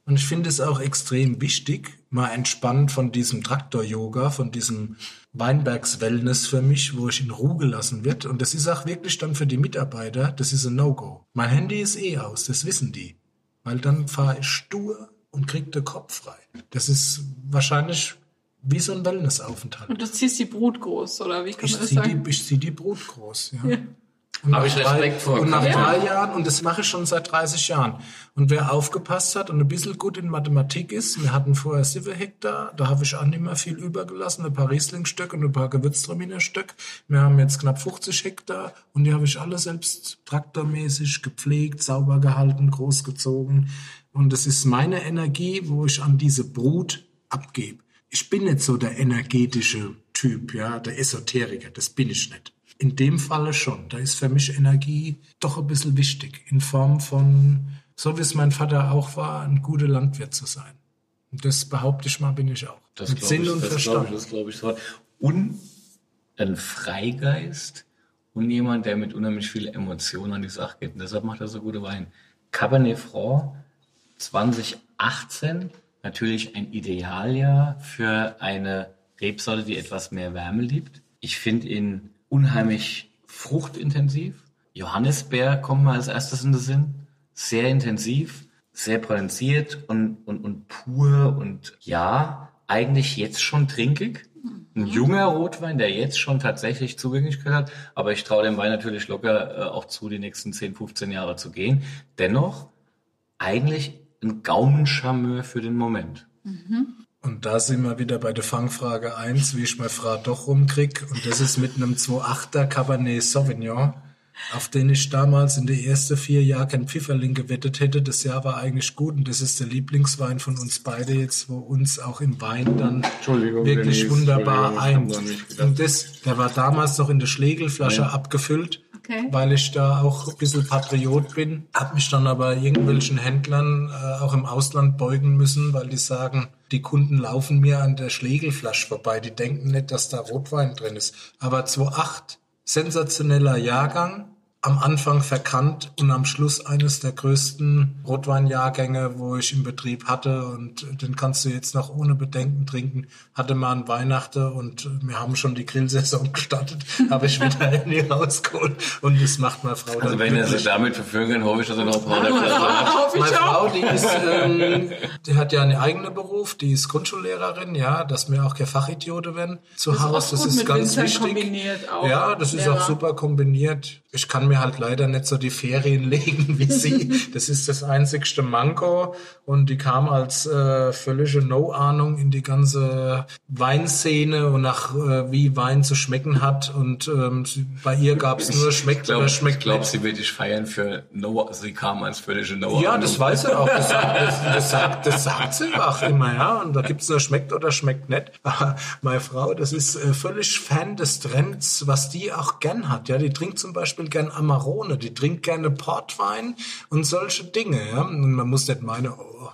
Und ich finde es auch extrem wichtig, mal entspannt von diesem Traktor-Yoga, von diesem Weinbergs-Wellness für mich, wo ich in Ruhe gelassen wird. Und das ist auch wirklich dann für die Mitarbeiter, das ist ein No-Go. Mein Handy ist eh aus, das wissen die. Weil dann fahre ich stur und krieg den Kopf frei. Das ist wahrscheinlich wie so ein Wellnessaufenthalt. Und du ziehst die Brut groß, oder wie kann Ich man das ziehe sagen? die, ich zieh die Brut groß, ja. Und Hab nach ich drei- Respekt vor. Und nach Ja. drei Jahren, und das mache ich schon seit 30 Jahren. Und wer aufgepasst hat und ein bisschen gut in Mathematik ist, wir hatten vorher 7 Hektar, da habe ich auch nicht mehr viel übergelassen, ein paar Rieslingstück und ein paar Gewürztraminer Stück. Wir haben jetzt knapp 50 Hektar und die habe ich alle selbst traktormäßig gepflegt, sauber gehalten, großgezogen. Und das ist meine Energie, wo ich an diese Brut abgebe. Ich bin nicht so der energetische Typ, ja, der Esoteriker, das bin ich nicht. In dem Falle schon. Da ist für mich Energie doch ein bisschen wichtig. In Form von, so wie es mein Vater auch war, ein guter Landwirt zu sein. Und das behaupte ich mal, bin ich auch. Das Mit Sinn ich, und das Verstand. Glaub ich, das glaube ich so. Und ein Freigeist und jemand, der mit unheimlich viel Emotion an die Sache geht. Und deshalb macht er so gute Wein. Cabernet Franc 2018, natürlich ein Idealjahr für eine Rebsorte, die etwas mehr Wärme liebt. Ich finde ihn unheimlich fruchtintensiv. Johannisbeer kommt mal als erstes in den Sinn. Sehr intensiv, sehr potenziert und, und, und pur und ja, eigentlich jetzt schon trinkig. Ein junger Rotwein, der jetzt schon tatsächlich Zugänglichkeit hat, aber ich traue dem Wein natürlich locker äh, auch zu, die nächsten 10, 15 Jahre zu gehen. Dennoch eigentlich ein Gaumencharmeur für den Moment. Und da sind wir wieder bei der Fangfrage 1, wie ich meine Frau doch rumkrieg. Und das ist mit einem 2,8er Cabernet Sauvignon, auf den ich damals in den ersten vier Jahren kein Pfifferling gewettet hätte. Das Jahr war eigentlich gut und das ist der Lieblingswein von uns beide jetzt, wo uns auch im Wein dann wirklich Denise, wunderbar ein. Und das, der war damals noch in der Schlegelflasche abgefüllt. Okay. Weil ich da auch ein bisschen Patriot bin, hab mich dann aber irgendwelchen Händlern äh, auch im Ausland beugen müssen, weil die sagen, Die Kunden laufen mir an der Schlegelflasche vorbei. Die denken nicht, dass da Rotwein drin ist. Aber 2,8, sensationeller Jahrgang am Anfang verkannt und am Schluss eines der größten Rotweinjahrgänge, wo ich im Betrieb hatte und den kannst du jetzt noch ohne Bedenken trinken. Hatte mal an Weihnachten und wir haben schon die Grillsaison gestartet, habe ich wieder Handy rausgeholt und das macht meine Frau Also dann wenn er glücklich. sich damit verfügen kann, hoffe ich, dass er noch ein paar Meine. Frau, die ist, ähm, die hat ja einen eigenen Beruf, die ist Grundschullehrerin, ja, dass wir auch keine Fachidiote werden zu Hause, das ist ganz Winzern wichtig. kombiniert auch. Ja, das ist auch super kombiniert. Ich kann mir halt leider nicht so die Ferien legen wie sie. Das ist das einzigste Manko. Und die kam als äh, völlige No-Ahnung in die ganze Weinszene und nach äh, wie Wein zu schmecken hat. Und ähm, bei ihr gab es nur Ich schmeckt glaube, oder ich schmeckt glaub, nicht. sie wird dich feiern für Noah. Sie kam als völlige Noah. Ja, das weiß sie auch. Das sagt, das, das, sagt, das sagt sie auch immer, ja. Und da gibt's nur schmeckt oder schmeckt nicht. Aber meine Frau, das ist äh, völlig Fan des Trends, was die auch gern hat. Ja, die trinkt zum Beispiel gern Amarone, die trinkt gerne Portwein und solche Dinge. Ja, und man muss nicht meinen, oh,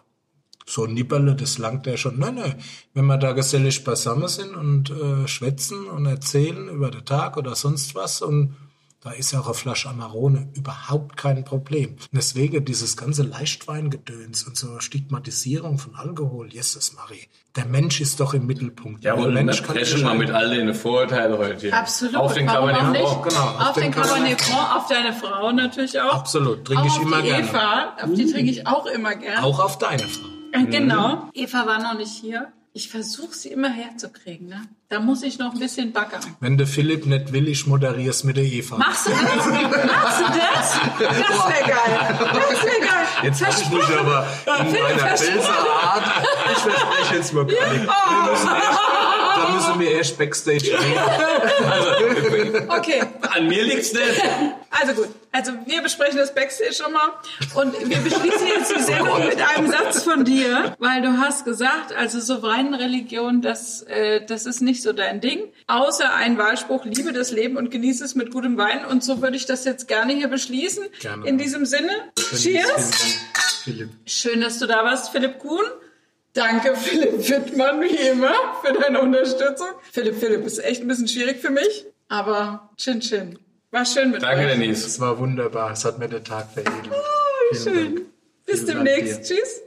so ein Nibberle, das langt ja schon. Nein, nein. Wenn wir da gesellig beisammen sind und äh, schwätzen und erzählen über den Tag oder sonst was und da ist ja auch eine Flasche Amarone überhaupt kein Problem. Deswegen dieses ganze Leichtweingedöns und so Stigmatisierung von Alkohol, Jesus Marie. Der Mensch ist doch im Mittelpunkt. Ja, der und Mensch kann wir ein- mit all den Vorurteilen heute hier. Absolut. Auf den Cabernet? Franc. genau, Auf, auf den den Cabernet Franc, auf deine Frau natürlich auch. Absolut, trinke ich auf immer die gerne. Eva, auf die trinke ich auch immer gern. Auch auf deine Frau. Äh, Genau. Eva war noch nicht hier. Ich versuche sie immer herzukriegen. Ne? Da muss ich noch ein bisschen backern. Wenn der Philipp nicht will, ich moderier's mit der Eva. Machst du das? Machst du das? Das wäre geil. Das wäre geil. Jetzt habe ich mich aber in Philipp, meiner Art. Ich verspreche jetzt mal gar nicht. Da müssen wir erst Backstage reden. Okay, An mir liegt's nicht. also gut. Also wir besprechen das Backstage schon mal. Und wir beschließen jetzt die Sendung mit einem Satz von dir, weil du hast gesagt, also so Weinreligion, das, äh, das ist nicht so dein Ding. Außer ein Wahlspruch, liebe das Leben und genieße es mit gutem Wein. Und so würde ich das jetzt gerne hier beschließen. Gerne. In diesem Sinne, Cheers. Philipp. Schön, dass du da warst, Philipp Kuhn. Danke, Philipp Wittmann, wie immer, für deine Unterstützung. Philipp, Philipp ist echt ein bisschen schwierig für mich, aber Chin Chin. War schön mit Danke, euch. Denise. Es war wunderbar. Es hat mir den Tag veredelt. Oh, Vielen schön. Dank. Bis Vielen demnächst. Tschüss.